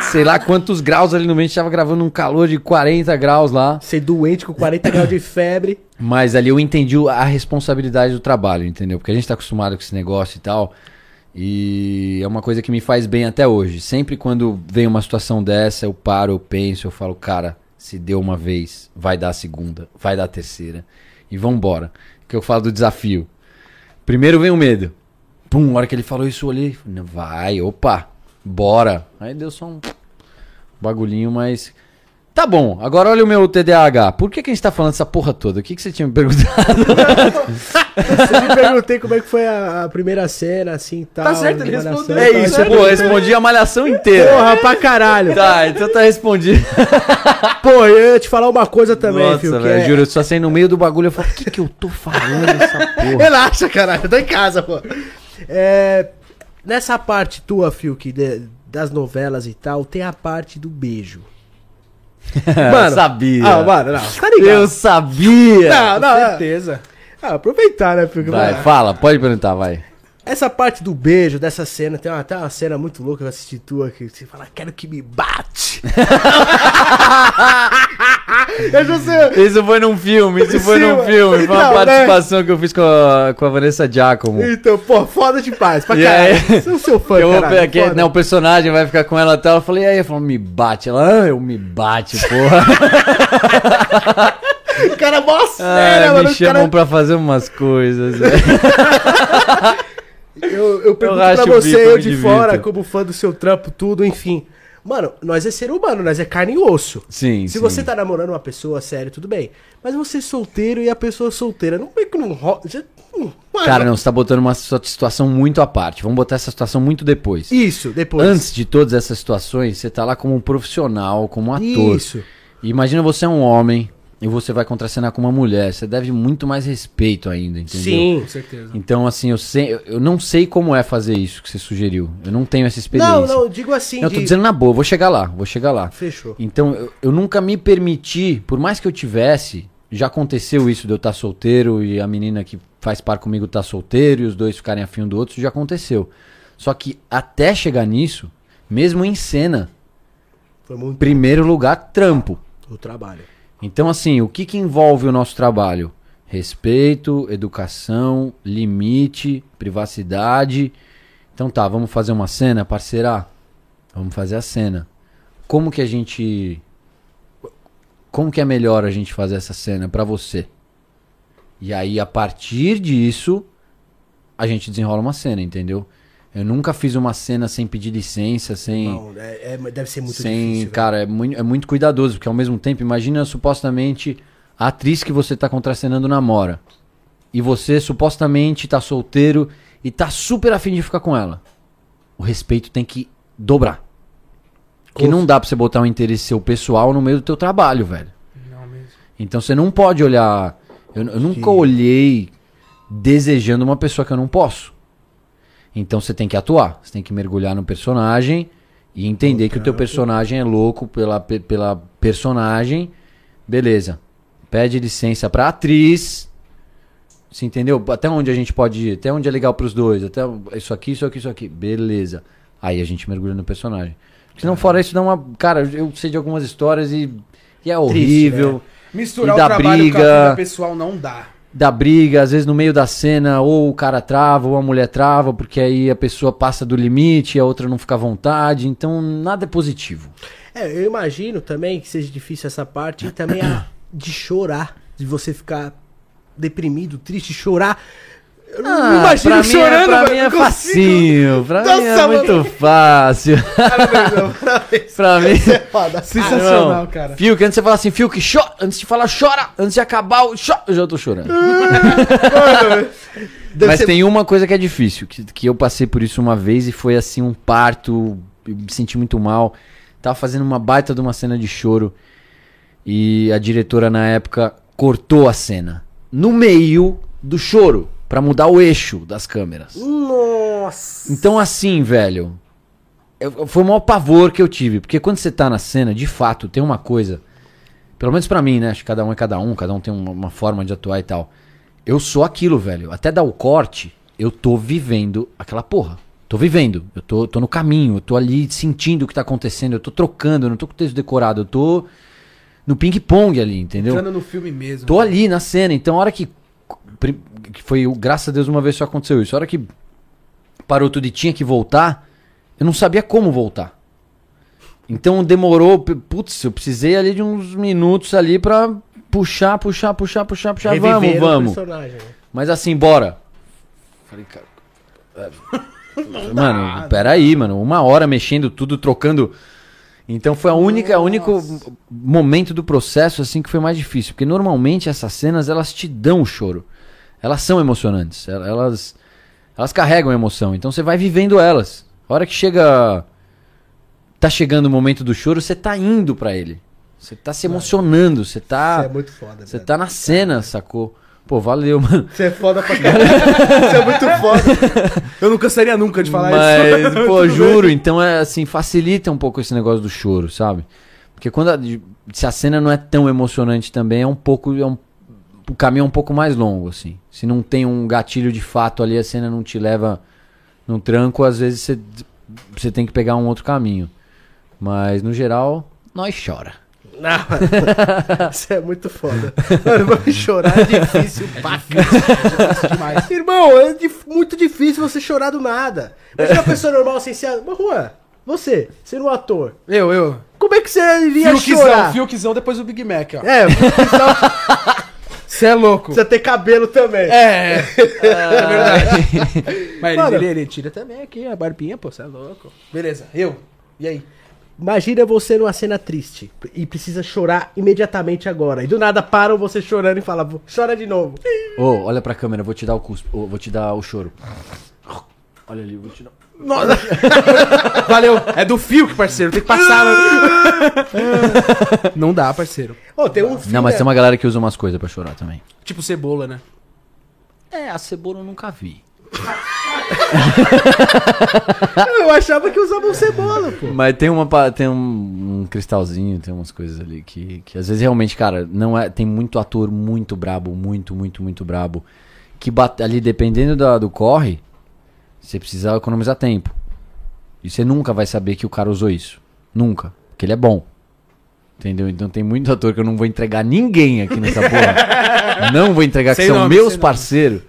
C: Sei lá quantos graus ali no meio. A gente tava gravando um calor de 40 graus lá.
B: Ser doente com 40 graus de febre.
C: Mas ali eu entendi a responsabilidade do trabalho, entendeu? Porque a gente tá acostumado com esse negócio e tal. E é uma coisa que me faz bem até hoje. Sempre quando vem uma situação dessa, eu paro, eu penso, eu falo, cara, se deu uma vez, vai dar a segunda, vai dar a terceira. E vambora. Que eu falo do desafio. Primeiro vem o medo. Pum, a hora que ele falou isso, eu olhei. falei, "Não, Vai, opa, bora. Aí deu só um bagulhinho, mas. Tá bom, agora olha o meu TDAH. Por que, que a gente tá falando essa porra toda? O que, que você tinha me perguntado?
B: Eu me perguntei como é que foi a, a primeira cena, assim, tal.
A: Tá certo, ele respondeu.
B: tá
C: É isso,
B: certo.
C: pô, eu respondi a malhação inteira.
B: Porra, pra caralho.
C: Tá, então tá respondido.
B: Pô, eu ia te falar uma coisa também,
C: Nossa,
B: filho. que
C: velho,
B: é-
C: juro, eu só saí no meio do bagulho eu falo, o que que eu tô falando essa porra?
B: Relaxa, caralho, eu tô em casa, pô. É, nessa parte tua, Phil, que de- das novelas e tal, tem a parte do beijo.
C: eu sabia.
B: Ah, mano, não, tá
C: eu sabia.
B: Não, não,
A: Com
B: é.
A: certeza.
B: Ah, aproveitar, né,
C: Vai,
B: mano,
C: fala, pode perguntar, vai.
B: Essa parte do beijo, dessa cena, tem uma, até uma cena muito louca que eu assisti tua, que você fala, quero que me bate. eu já sei.
C: Isso foi num filme, isso foi
B: Sim,
C: num filme. Foi uma
B: Não, né?
C: participação que eu fiz com a, com a Vanessa Giacomo.
B: Então, pô, foda demais, pra caralho.
C: aí?
B: Sou seu fã,
C: Eu
B: caralho,
C: aqui, né, o personagem vai ficar com ela até. Ela falei, e aí? Eu falei, me bate. Ela, ah, eu me bate, porra.
B: O cara é mó
C: Ah,
B: mano.
C: me chamam
B: cara...
C: pra fazer umas coisas. velho.
B: Eu, eu pergunto
C: racho
B: pra você, eu
C: eu
B: de
C: me
B: fora, como fã do seu trampo, tudo, enfim. Mano, nós é ser humano, nós é carne e osso.
C: Sim,
B: Se
C: sim.
B: você tá namorando uma pessoa, sério, tudo bem. Mas você é solteiro e a pessoa é solteira, não é que não rola.
C: Cara, não, você tá botando uma situa- situação muito à parte. Vamos botar essa situação muito depois.
B: Isso, depois.
C: Antes de todas essas situações, você tá lá como um profissional, como um ator.
B: Isso.
C: E imagina você é um homem e você vai contracenar com uma mulher. Você deve muito mais respeito ainda, entendeu?
B: Sim.
A: Com certeza.
C: Então, assim, eu, sei, eu- não sei como é fazer isso que você sugeriu. Eu não tenho essa experiência.
B: Não, não, digo assim.
C: Não, eu tô
B: de-
C: dizendo na boa, vou chegar lá, vou chegar lá.
B: Fechou.
C: Então, eu, eu nunca me permiti, por mais que eu tivesse, já aconteceu isso de eu estar solteiro e a menina que faz par comigo tá solteiro e os dois ficarem afim um do outro, isso já aconteceu. Só que até chegar nisso, mesmo em cena, primeiro lugar, trampo.
B: o trabalho.
C: Então, assim, o que, que envolve o nosso trabalho? Respeito, educação, limite, privacidade. Então tá, vamos fazer uma cena, parceira? Vamos fazer a cena. Como que a gente. Como que é melhor a gente fazer essa cena pra você? E aí, a partir disso, a gente desenrola uma cena, entendeu? Eu nunca fiz uma cena sem pedir licença, sem.
B: Não, é- é- deve ser muito
C: Sem,
B: difícil. velho.
C: cara, é muito, é muito cuidadoso, porque ao mesmo tempo, imagina supostamente a atriz que você tá contracenando namora. E você supostamente tá solteiro e tá super afim de ficar com ela. O respeito tem que dobrar. Que não dá pra você botar um interesse seu pessoal no meio do teu trabalho, velho.
A: Não mesmo.
C: Então você não pode olhar. Eu, eu nunca olhei desejando uma pessoa que eu não posso. Então você tem que atuar. Você tem que mergulhar no personagem e entender que o teu personagem é louco pela, pe- pela personagem. Beleza. Pede licença pra atriz. Você entendeu? Até onde a gente pode ir? Até onde é legal pros dois? Até isso aqui, isso aqui, isso aqui. Beleza. Aí a gente mergulha no personagem. Se não fora isso, dá uma. Cara, eu sei de algumas histórias e, e é horrível.
A: Misturar
C: E
A: o trabalho com a
C: briga.
A: vida pessoal não dá.
C: Da briga, às vezes no meio da cena, ou o cara trava, ou a mulher trava, porque aí a pessoa passa do limite, a outra não fica à vontade, então nada é positivo.
B: É, eu imagino também que seja difícil essa parte e também a de chorar, de você ficar deprimido, triste, chorar. Eu não me imagino
C: Ah, pra mim,
B: chorando,
C: é, pra
B: mano,
C: mim é
B: consigo.
C: facinho, pra mim
B: Nossa,
C: é
B: mano.
C: muito fácil.
B: Parabéns, meu, parabéns.
C: pra mim...
B: É foda.
A: Sensacional,
C: Não.
A: cara.
C: Fio, que antes você fala assim, Fio, que chora, antes de falar chora, antes de acabar o chora, eu já tô chorando.
B: Deve
C: Mas
B: ser-
C: tem uma coisa que é difícil, que, que eu passei por isso uma vez e foi assim um parto, eu me senti muito mal. Tava fazendo uma baita de uma cena de choro e a diretora na época cortou a cena no meio do choro pra mudar o eixo das câmeras.
B: Nossa.
C: Então assim, velho, eu- foi o maior pavor que eu tive. Porque quando você tá na cena, de fato, tem uma coisa. Pelo menos pra mim, né? Acho que cada um é cada um, cada um tem uma, uma forma de atuar e tal. Eu sou aquilo, velho. Até dar o corte, eu tô vivendo aquela porra. Tô vivendo. Eu tô, tô no caminho, eu tô ali sentindo o que tá acontecendo, eu tô trocando, eu não tô com o texto decorado, eu tô no ping-pong ali, entendeu?
A: Entrando no filme mesmo.
C: Tô ali na cena, então a hora que. Que foi, graças a Deus, uma vez só aconteceu isso. A hora que parou tudo e tinha que voltar, eu não sabia como voltar. Então demorou. Putz, eu precisei ali de uns minutos ali pra puxar, puxar, puxar, puxar, puxar. Vamos,
B: Reviver
C: vamos.
B: personagem, né?
C: Mas assim, bora. Falei, cara. é, Mano, peraí, mano. Uma hora mexendo tudo, trocando. Então foi a única, o único momento do processo assim que foi mais difícil. Porque normalmente essas cenas elas te dão o choro. Elas são emocionantes. el- Elas, elas carregam emoção. Então você vai vivendo elas. A hora que chega. Tá chegando o momento do choro, você tá indo pra ele. Você tá se emocionando. Você
B: Você
C: tá.
B: é muito foda,
C: Você
B: velho.
C: tá na cena, sacou? Pô, valeu, mano.
B: Você é foda pra caralho. Você é muito foda.
A: Eu não cansaria nunca de falar
C: Mas,
A: isso.
C: pô,
A: Tudo
C: juro, então é assim, facilita um pouco esse negócio do choro, sabe? Porque quando a, se a cena não é tão emocionante também, é um pouco. É um, o caminho é um pouco mais longo, assim. Se não tem um gatilho de fato ali, a cena não te leva num tranco, às vezes você, você tem que pegar um outro caminho. Mas, no geral, nós chora.
B: Não, Você é muito foda. Mano, vai chorar é difícil pra
A: Difícil demais.
B: Irmão, é muito difícil você chorar do nada. Imagina uma pessoa normal sem ser. Mas, Juan, você, sendo um ator,
A: Eu, eu.
B: como é que você iria
A: Fiukzão,
B: chorar?
A: Fiukzão depois do Big Mac, ó.
B: É, então,
A: Você é louco.
B: precisa ter cabelo também.
A: É, é verdade. Mas
B: Mano.
A: ele, ele, tira também aqui a barbinha, pô, você é louco. Beleza, eu. E aí?
B: Imagina você numa cena triste e precisa chorar imediatamente agora. E do nada param você chorando e fala, chora de novo.
C: Ô, olha pra câmera, vou te dar o cuspo, ô, vou te dar o choro. Olha ali, eu vou te dar.
A: Nossa. Valeu. É do Fiuk, parceiro. Tem que passar. né? Não dá, parceiro.
B: Ô, tem um filme.
C: Não, mas tem uma galera que usa umas coisas pra chorar também.
A: Tipo cebola, né?
C: É, a cebola eu nunca vi.
B: Eu achava que usavam cebola, pô.
C: Mas tem uma pa- tem um, um cristalzinho, tem umas coisas ali que, que às vezes realmente, cara, não é, tem muito ator muito brabo, muito, muito, muito brabo, que bate, ali dependendo da- do corre, você precisa economizar tempo. E você nunca vai saber que o cara usou isso. Nunca. Porque ele é bom. Entendeu? Então tem muito ator que eu não vou entregar ninguém aqui nessa porra. não vou entregar, que
A: Sem
C: são
A: nome,
C: meus parceiros.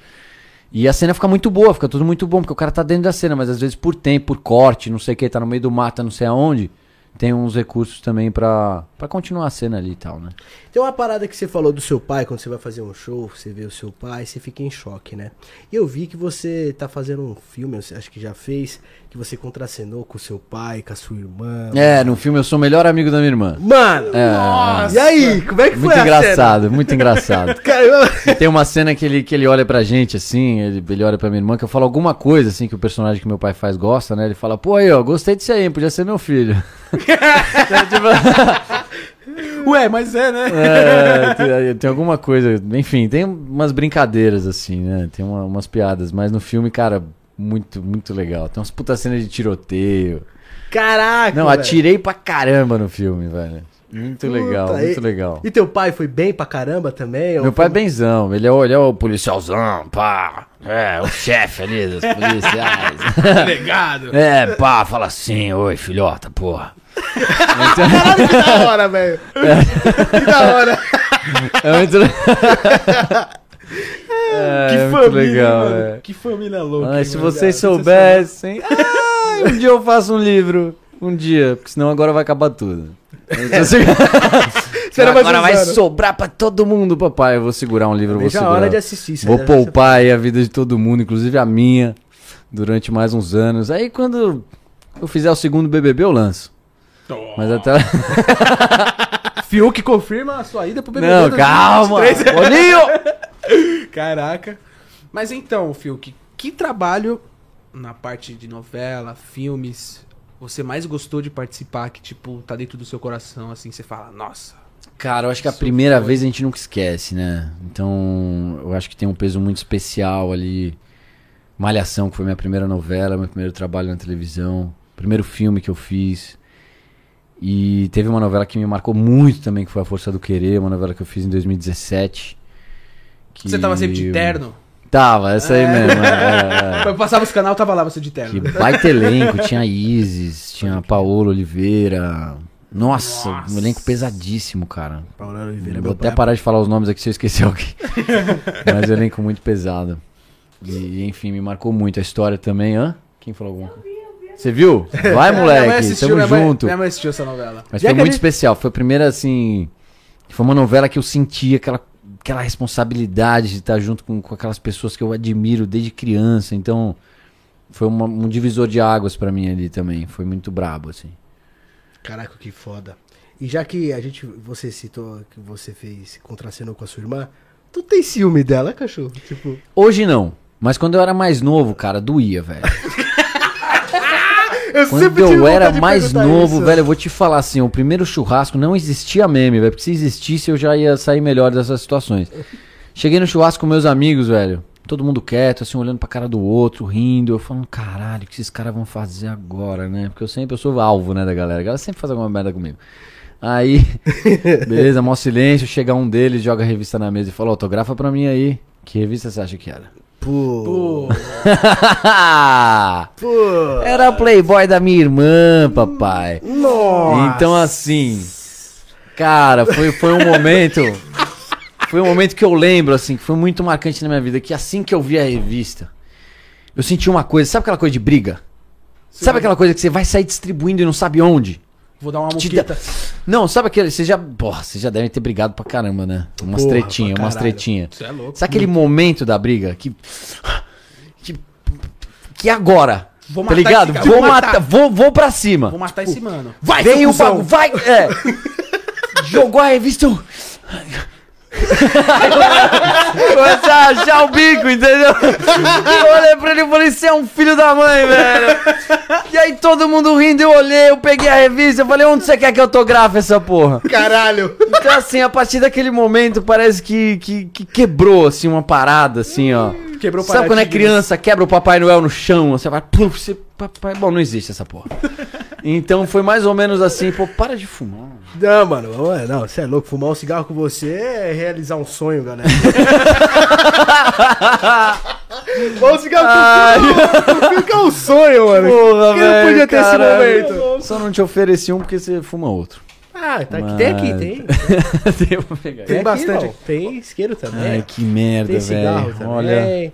C: E a cena fica muito boa, fica tudo muito bom, porque o cara tá dentro da cena, mas às vezes por tempo, por corte, não sei o que, tá no meio do mato, não sei aonde, tem uns recursos também pra continuar a cena ali e tal, né?
B: Tem uma parada que você falou do seu pai, quando você vai fazer um show, você vê o seu pai, você fica em choque, né? E eu vi que você tá fazendo um filme, acho que já fez, que você contracenou com o seu pai, com a sua irmã.
C: É, no filme eu sou o melhor amigo da minha irmã.
B: Mano!
C: É,
B: E aí, como é que
C: muito
B: foi
C: engraçado, muito engraçado.
B: cena? Cara,
C: E tem uma cena que ele, que ele olha pra gente, assim, ele, ele olha pra minha irmã, que eu falo alguma coisa, assim, que o personagem que meu pai faz gosta, né? Ele fala, pô, aí, ó, gostei disso aí, hein, podia ser meu filho.
A: Ué, mas é, né?
C: é, tem, tem alguma coisa, enfim, tem umas brincadeiras, assim, né? Tem uma- umas piadas, mas no filme, cara, muito, muito legal. Tem umas puta cenas de tiroteio.
B: Caraca!
C: Não,
B: velho.
C: atirei pra caramba no filme, velho. Muito legal,
B: Puta,
C: muito
B: e-
C: legal.
B: E teu pai foi bem pra caramba também?
C: Meu pai é benzão, ele é, o, ele é o policialzão, pá. É, o chefe ali dos policiais.
A: Legado.
C: é, pá, fala assim, oi, filhota, porra.
B: Caralho, que da hora, velho! Que da hora!
C: É muito, é,
B: que
C: é muito
B: família,
C: legal,
B: mano.
C: é.
B: Que família louca. Hein,
C: se
B: mano?
C: vocês soubessem. Ai, um dia eu faço um livro. Um dia, porque senão agora vai acabar tudo. Então,
B: Será mais
C: agora vai sobrar pra todo mundo, papai. Eu vou segurar um livro, eu vou segurar.
B: hora de assistir.
C: Vou poupar aí a vida de todo mundo, inclusive a minha, durante mais uns anos. Aí quando eu fizer o segundo BBB, eu lanço. Mas até.
A: Fiuk confirma a sua ida pro BBB.
C: Não, calma!
A: 2023.
C: Boninho!
A: Caraca. Mas então, Fiuk, que trabalho na parte de novela, filmes, você mais gostou de participar que, tipo, tá dentro do seu coração, assim, você fala, nossa.
C: Cara, eu acho que a primeira
A: foi.
C: vez a gente nunca esquece, né? Então, eu acho que tem um peso muito especial ali. Malhação, que foi minha primeira novela, meu primeiro trabalho na televisão. Primeiro filme que eu fiz. E teve uma novela que me marcou muito também, que foi A Força do Querer, uma novela que eu fiz em 2017. que-
A: Você tava sempre de terno?
C: Tava, essa aí mesmo. é, é, é.
A: Eu passava os canal, tava lá você de
C: Que
A: terno.
C: baita elenco, tinha Isis, tinha Paola Oliveira. Nossa, um elenco pesadíssimo, cara.
B: Paulo Oliveira,
C: Vou
B: meu
C: até
B: pai.
C: parar de falar os nomes aqui se eu esquecer alguém. Mas um elenco muito pesado. E, enfim, me marcou muito a história também, hã? Quem falou alguma coisa? Você viu? Vai,
A: Minha mãe
C: moleque,
A: assistiu,
C: tamo
A: minha mãe-
C: junto.
A: Minha mãe assistiu essa novela.
C: Mas
B: Já
C: foi
B: a
C: muito
B: gente-
C: especial. Foi a primeira, assim. Foi uma novela que eu senti aquela, aquela responsabilidade de estar junto com, com aquelas pessoas que eu admiro desde criança. Então, foi uma- um divisor de águas pra mim ali também. Foi muito brabo, assim.
B: Caraca, que foda. E já que a gente, você citou que você fez contracenou com a sua irmã, tu tem ciúme dela, cachorro? Tipo,
C: Hoje não. Mas quando eu era mais novo, cara, doía, velho.
B: eu
C: Quando eu era mais novo,
B: isso.
C: velho, eu vou te falar assim, o primeiro churrasco não existia meme, velho. Porque se existisse eu já ia sair melhor dessas situações. Cheguei no churrasco com meus amigos, velho. Todo mundo quieto, assim, olhando pra cara do outro, rindo. Eu falando, caralho, o que esses caras vão fazer agora, né? Porque eu sempre, eu sou alvo, né, da galera. A galera sempre faz alguma merda comigo. Aí, beleza, mó silêncio. Chega um deles, joga a revista na mesa e fala, autografa pra mim aí. Que revista você acha que era?
B: Pô,
A: Pô,
B: pô.
C: Era a Playboy da minha irmã, papai.
B: Nossa.
C: Então, assim, cara, foi, foi um momento. Foi um momento que eu lembro, assim, que foi muito marcante na minha vida. Que assim que eu vi a revista, eu senti uma coisa, sabe aquela coisa de briga? Sabe aquela coisa que você vai sair distribuindo e não sabe onde?
A: Vou dar uma
C: Te
A: muqueta.
C: Não, sabe aquele. Você já. Porra, você já deve ter brigado pra caramba, né? Umas
B: Porra,
C: tretinhas, umas tretinhas.
A: Você é louco.
C: Sabe aquele momento da briga que. Que, que agora?
A: Vou
C: tá
A: matar
C: ligado?
A: esse cara,
C: Vou
A: vou
C: matar,
A: matar.
C: vou, vou pra cima.
A: Vou matar esse mano.
B: Vai, seu
C: o bagulho, vai! É. Jogou a revista. eu- Começa a achar o bico, entendeu? Eu olhei pra ele e falei: Você é um filho da mãe, velho. E aí todo mundo rindo, eu olhei, eu peguei a revista, eu falei: Onde você quer que eu autografe essa porra?
B: Caralho.
C: Então, assim, a partir daquele momento, parece que, que, que quebrou, assim, uma parada, assim, ó.
A: Quebrou
C: Sabe quando é criança, quebra o Papai Noel no chão, você vai, pluf, você, papai... Bom, não existe essa porra. Então foi mais ou menos assim, pô, para de fumar.
B: Não, mano, ué, não, você é louco. Fumar um cigarro com você é realizar um sonho, galera. Fumar um cigarro com você fica um sonho, mano.
C: Porra,
B: Quem não podia ter esse
C: caralho.
B: momento?
C: Só não te ofereci um porque você fuma outro.
B: Ah, tá aqui, tem aqui, tem. Tem
A: aqui,
B: bastante.
A: irmão.
B: Tem isqueiro também.
C: Ai, que merda,
B: tem cigarro
C: velho.
B: também.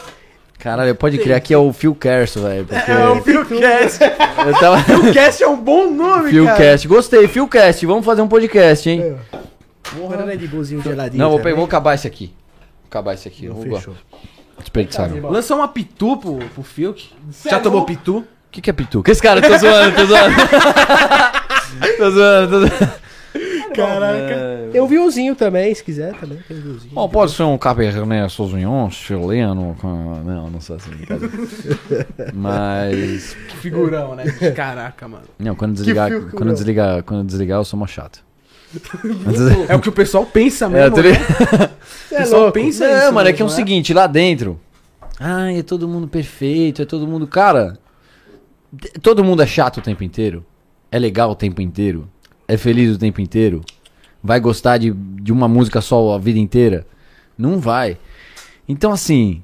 C: Caralho, pode crer, aqui é o Phil Kerso, velho. Porque
B: É o Philcast.
C: eu tava...
B: Philcast é um bom nome, cara.
C: Philcast, gostei, Philcast, vamos fazer um podcast, hein?
B: Porra, não é de golzinho geladinho
C: Não, vou,
B: também?
C: pegar, vou acabar esse aqui. Vou acabar esse aqui.
B: Não,
C: vou
B: fechou.
C: desperdiçar. não.
A: Lançou uma pitu pro, pro
B: é
A: Já tomou pitu?
C: O que, que é pituca? Esse cara, tô zoando, tô zoando. tô zoando, tô zoando.
B: Caraca. Tem um violzinho também, se quiser também. Tem um violzinho.
C: Bom, pode ser um Cabernet Sauvignon chileno com... Não, não sou assim. brincadeira. Mas...
A: Que figurão, né? Caraca, mano.
C: Não, quando desligar, quando desligar, quando desligar eu sou mó chato.
A: É o que o pessoal pensa
C: É,
A: mesmo.
C: tô
A: né?
C: ligado?
A: O pessoal pensa
C: Não,
A: isso.
C: mano, é que é o
A: mesmo,
C: seguinte, lá dentro. Ai, é todo mundo perfeito, é todo mundo. Cara, todo mundo é chato o tempo inteiro. É legal o tempo inteiro. É feliz o tempo inteiro. Vai gostar de, de uma música só a vida inteira? Não vai. Então, assim,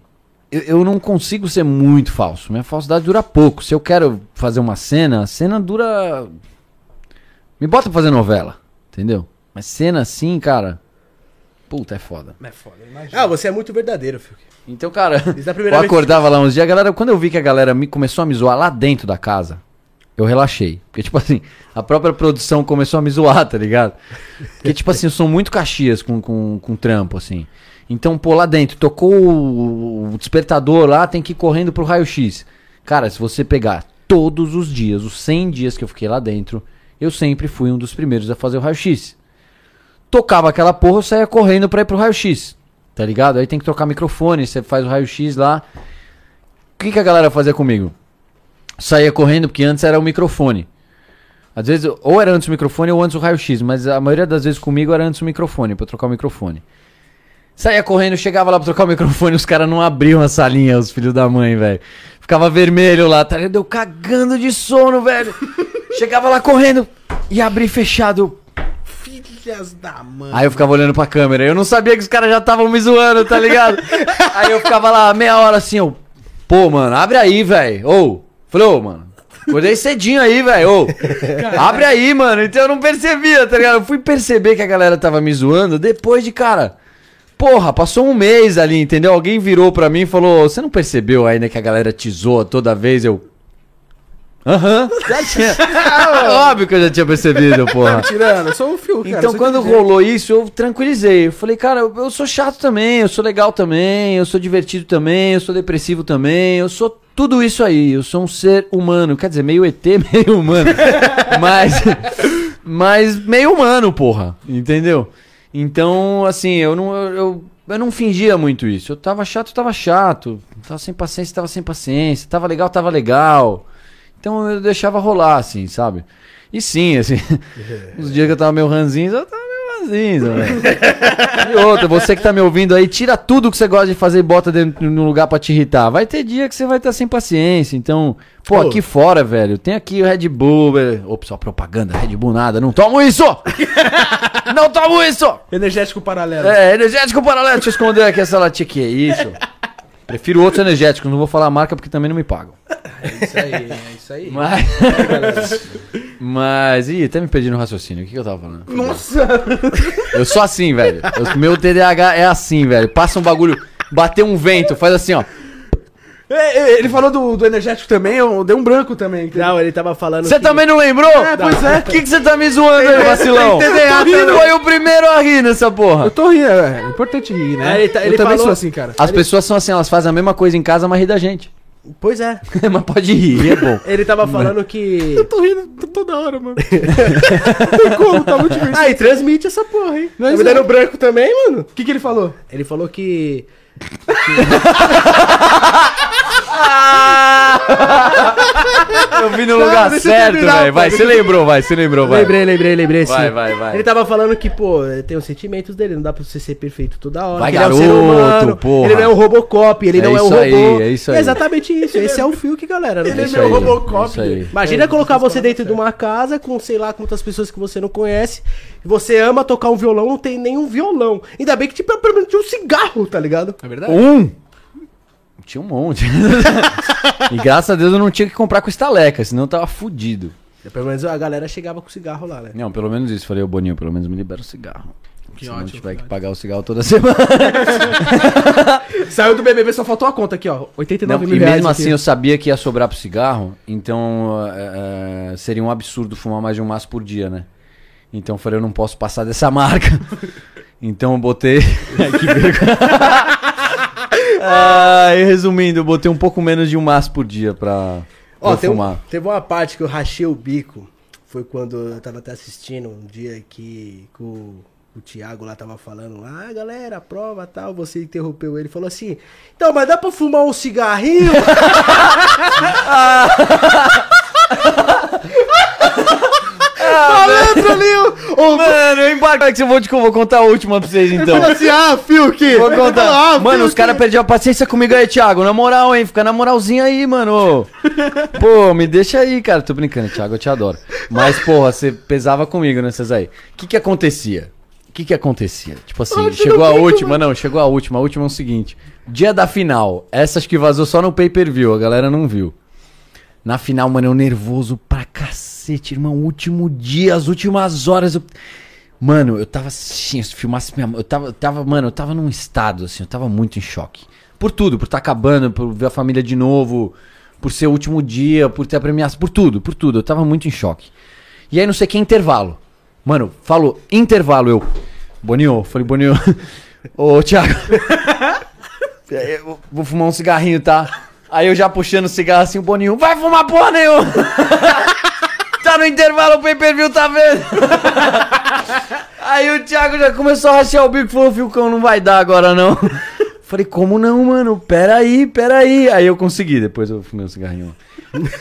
C: eu, eu não consigo ser muito falso. Minha falsidade dura pouco. Se eu quero fazer uma cena, a cena dura. Me bota pra fazer novela, entendeu? Mas cena assim, cara. Puta, é foda.
A: É foda, imagina.
B: Ah, você é muito verdadeiro, Phil.
C: Então, cara, eu acordava lá uns dias, a galera, quando eu vi que a galera me, começou a me zoar lá dentro da casa, eu relaxei. Porque, tipo assim, a própria produção começou a me zoar, tá ligado? Porque, tipo assim, eu sou muito caxias com, com, com trampo, assim. Então, pô, lá dentro, tocou o, despertador lá, tem que ir correndo pro raio-x. Cara, se você pegar todos os dias, os 100 dias que eu fiquei lá dentro, eu sempre fui um dos primeiros a fazer o raio-x. Tocava aquela porra, eu saía correndo pra ir pro raio-x. Tá ligado? Aí tem que trocar microfone, você faz o raio-x lá. O que, que a galera fazia comigo? Saía correndo, porque antes era o microfone. Às vezes, ou era antes o microfone ou antes o raio-x, mas a maioria das vezes comigo era antes o microfone, pra trocar o microfone. Saía correndo, chegava lá pra trocar o microfone, os caras não abriam a salinha, os filhos da mãe, velho. Ficava vermelho lá, tá ligado? Eu cagando de sono, velho. chegava lá correndo e abri fechado.
A: Filhas da mãe.
C: Aí eu ficava olhando pra câmera. Eu não sabia que os caras já estavam me zoando, tá ligado? aí eu ficava lá meia hora assim, eu. Pô, mano, abre aí, velho. Ô. Falei, ô, mano. Acordei cedinho aí, velho. Abre aí, mano. Então eu não percebia, tá ligado? Eu fui perceber que a galera tava me zoando depois de, cara. Porra, passou um mês ali, entendeu? Alguém virou pra mim e falou: Você não percebeu ainda que a galera te zoa toda vez? Eu. Aham, já tinha. Óbvio que eu já tinha percebido, porra.
A: Tirando, eu sou o fio, cara.
C: Então, quando rolou isso, eu tranquilizei. Eu falei, cara, eu eu sou chato também, eu sou legal também, eu sou divertido também, eu sou depressivo também, eu sou tudo isso aí. Eu sou um ser humano. Quer dizer, meio ET, meio humano. mas, mas meio humano, porra. Entendeu? Então, assim, eu não, eu, eu, eu não fingia muito isso. Eu tava chato, tava chato. Tava sem paciência, tava sem paciência. Tava legal, tava legal. Então eu deixava rolar, assim, sabe? E sim, assim, os dias que eu tava meio ranzinho, eu tava meio ranzinho, velho. E outra, você que tá me ouvindo aí, tira tudo que você gosta de fazer e bota dentro no lugar pra te irritar. Vai ter dia que você vai estar sem paciência. Então, pô, aqui fora, velho, tem aqui o Red Bull, velho. Opa, só propaganda, Red Bull nada. Não tomo isso! não tomo isso!
A: Energético paralelo.
C: É, energético paralelo. Deixa eu esconder aqui essa latinha aqui. É isso. Prefiro outros energéticos, não vou falar a marca porque também não me pagam.
A: É isso aí, é isso aí.
C: Mas. Mas. Ih, até me perdi no raciocínio. O que, que eu tava falando?
A: Nossa!
C: Eu sou assim, velho. O meu TDAH é assim, velho. Passa um bagulho, bateu um vento, faz assim, ó.
A: É, é, Ele falou do, do energético também, eu dei um branco também. entendeu?
B: Não, ele tava falando.
C: Você
B: que-
C: também não lembrou?
A: É, pois é.
C: O que que você tá me zoando aí, vacilão?
A: tem TDA.
C: Foi o primeiro a rir nessa porra.
A: Eu tô rindo, é, é importante rir, né?
B: É, ele tá-
A: eu
B: ele
A: também
B: falou-
A: sou assim, cara.
C: As pessoas são assim, elas fazem a mesma coisa em casa, mas ri da gente.
B: Pois é.
C: mas pode rir, é bom.
B: Ele tava falando que.
A: Eu tô rindo toda hora, mano. Não tem como, tá muito divertido.
B: Ah, e transmite essa porra, hein?
A: Mas
B: tá me
A: é.
B: dando branco também, mano?
A: O que, que ele falou?
B: Ele falou que.
C: Eu vi no lugar
A: eu
C: certo, velho. Vai, você lembrou, vai, você lembrou, vai.
B: Lembrei, lembrei, lembrei sim.
C: Vai, vai, vai.
B: Ele tava falando que, pô, tem os sentimentos dele, não dá pra você ser perfeito toda hora.
C: Vai,
B: que ele é um ser
C: garoto,
B: humano,
C: porra.
B: Ele não é um Robocop, ele
C: É
B: não é um
C: isso
B: robô.
C: aí, é isso aí.
B: exatamente isso. Esse é o Fiuk, galera. Não
A: Ele é
C: Isso
A: meu
C: aí,
A: Robocop,
C: isso aí.
B: Imagina colocar você dentro de uma casa com sei lá quantas pessoas que você não conhece. E você ama tocar um violão, não tem nenhum violão. Ainda bem que, tipo, pelo menos tinha um cigarro, tá ligado?
A: É verdade?
C: Um? Tinha um monte. e graças a Deus eu não tinha que comprar com estaleca, senão eu tava fudido.
B: Pelo menos a galera chegava com cigarro lá, né?
C: Não, pelo menos isso. Falei, ô Boninho, pelo menos me libera o cigarro.
A: Que
C: Se não
A: ótimo,
C: tiver
A: que
C: que pagar o cigarro toda semana.
A: Saiu do BBB, só faltou a conta aqui, ó.
C: Não,
A: 89
C: e
A: mil reais
C: mesmo
A: aqui.
C: assim eu sabia que ia sobrar pro cigarro, então é, é, seria um absurdo fumar mais de um maço por dia, né? Então eu falei, eu não posso passar dessa marca. Então eu botei. Ai, que vergonha. Ah, e resumindo, eu botei um pouco menos de um maço por dia pra,
B: Ó,
C: pra
B: um-
C: fumar.
B: teve uma parte que eu rachei o bico. Foi quando eu tava até assistindo um dia que, que o, o Thiago lá tava falando lá, ah, galera, prova tal. Você interrompeu ele e falou assim: Então, mas dá pra fumar um cigarrinho? O- o-
C: Mano, eu que eu vou, te, vou contar a última pra vocês então.
B: falou assim: Ah, Fiuk!
C: Vou contar.
B: Ah,
C: mano,
B: Fiuk.
C: os caras perderam a paciência comigo aí, Thiago. Na moral, hein? Fica na moralzinha aí, mano. Pô, me deixa aí, cara. Tô brincando, Thiago, eu te adoro. Mas, porra, você pesava comigo nessas aí. O que que acontecia? O que que acontecia? Tipo assim, chegou a última, não, chegou a última. A última é o seguinte. Dia da final. Essa acho que vazou só no pay-per-view, a galera não viu. Na final, mano, eu nervoso pra cacete, irmão. Último dia, as últimas horas. Eu... Mano, eu tava assim, se filmasse minha. Eu tava, eu tava, mano, eu tava num estado, assim, eu tava muito em choque. Por tudo, por estar acabando, por ver a família de novo, por ser o último dia, por ter a premiação, por tudo, por tudo. Eu tava muito em choque. E aí, não sei que intervalo. Mano, falou, intervalo, eu. Boninho, falei, Boninho. Ô, Thiago. Vou fumar um cigarrinho, tá? Aí eu já puxando o cigarro assim, o Boninho, vai fumar porra nenhuma! tá no intervalo, o pay-per-view tá vendo? Aí o Thiago já começou a rachar o bico e falou, Filcão, não vai dar agora não. Falei, como não, mano? Pera aí, pera aí. Aí eu consegui, depois eu fumei um cigarrinho.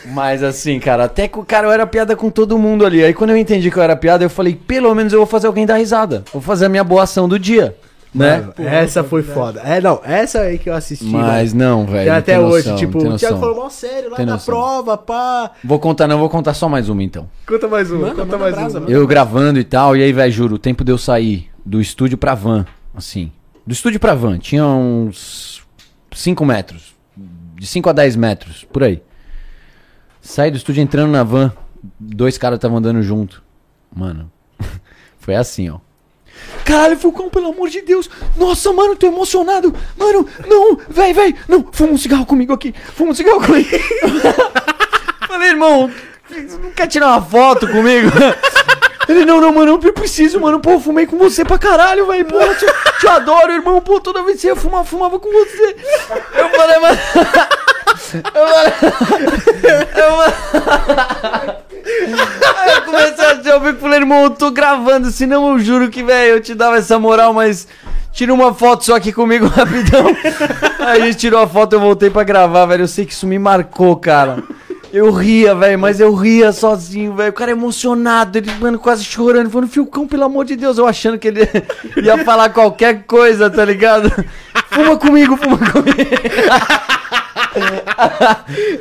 C: Mas assim, cara, até que o cara eu era piada com todo mundo ali. Aí quando eu entendi que eu era piada, eu falei, pelo menos eu vou fazer alguém dar risada. Vou fazer a minha boa ação do dia. Né?
B: Mano, essa foi foda. É, não, essa aí que eu assisti.
C: Mas não, velho. não
B: até
C: tem
B: hoje,
C: noção,
B: tipo, o Thiago falou mal sério lá
C: Tem
B: na
C: noção.
B: prova, pá.
C: Vou contar, não, vou contar só mais uma então.
B: Conta mais uma,
A: Manda,
B: conta
A: manda
B: mais
A: brasa,
B: uma.
C: Eu gravando e tal, e aí, velho, juro, o tempo de eu sair do estúdio pra van, assim. Do estúdio pra van, tinha uns 5 metros. De 5 a 10 metros, por aí. Saí do estúdio entrando na van, dois caras estavam andando junto. Mano, foi assim, ó. Caralho, Fulcão, pelo amor de Deus. Nossa, mano, tô emocionado. Mano, não, véi, véi, não, fuma um cigarro comigo aqui. Fuma um cigarro comigo. Falei, irmão, não quer tirar uma foto comigo? Ele, não, não, mano, eu preciso, mano. Pô, eu fumei com você pra caralho, velho. Pô, te, te adoro, irmão. Pô, toda vez que você ia fumar, eu fumava com você. Eu falei, mano. Eu falei. Eu falei. Aí eu comecei a ouvir e falei, irmão, eu tô gravando, senão eu juro que, velho, eu te dava essa moral, mas. Tira uma foto só aqui comigo rapidão. Aí a gente tirou a foto, eu voltei pra gravar, velho. Eu sei que isso me marcou, cara. Eu ria, velho, mas eu ria sozinho, velho. O cara emocionado, ele, mano, quase chorando. Falando, Filcão, pelo amor de Deus. Eu achando que ele ia falar qualquer coisa, tá ligado? Fuma comigo, fuma comigo.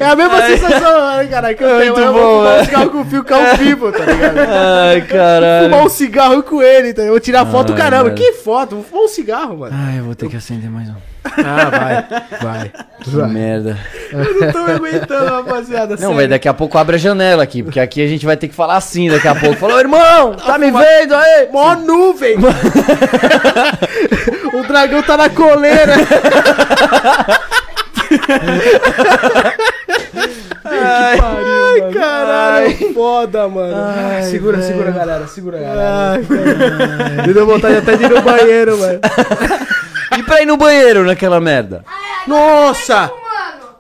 B: É a mesma sensação, né, cara, que eu tenho. Eu fumar
C: né?
B: um cigarro com o Fio, vivo, tá ligado?
C: Ai, caralho.
B: Fumar um cigarro com ele, tá? Eu vou tirar foto,
C: Ai,
B: caramba.
C: velho.
B: Que foto? Vou fumar um cigarro, mano.
C: Ai, eu vou ter que acender mais um.
B: Ah, vai, vai.
C: Que merda.
B: Eu não tô me aguentando, rapaziada.
C: Não, velho, daqui a pouco abre a janela aqui, porque aqui a gente vai ter que falar assim daqui a pouco. Falou, irmão, tá me vendo aí?
B: Mó nuvem! o dragão tá na coleira!
C: Ai,
B: Ai, caralho, foda, mano. segura, segura, galera, segura, galera. Me deu vontade até de ir no banheiro, mano.
C: E pra ir no banheiro naquela merda?
B: Nossa!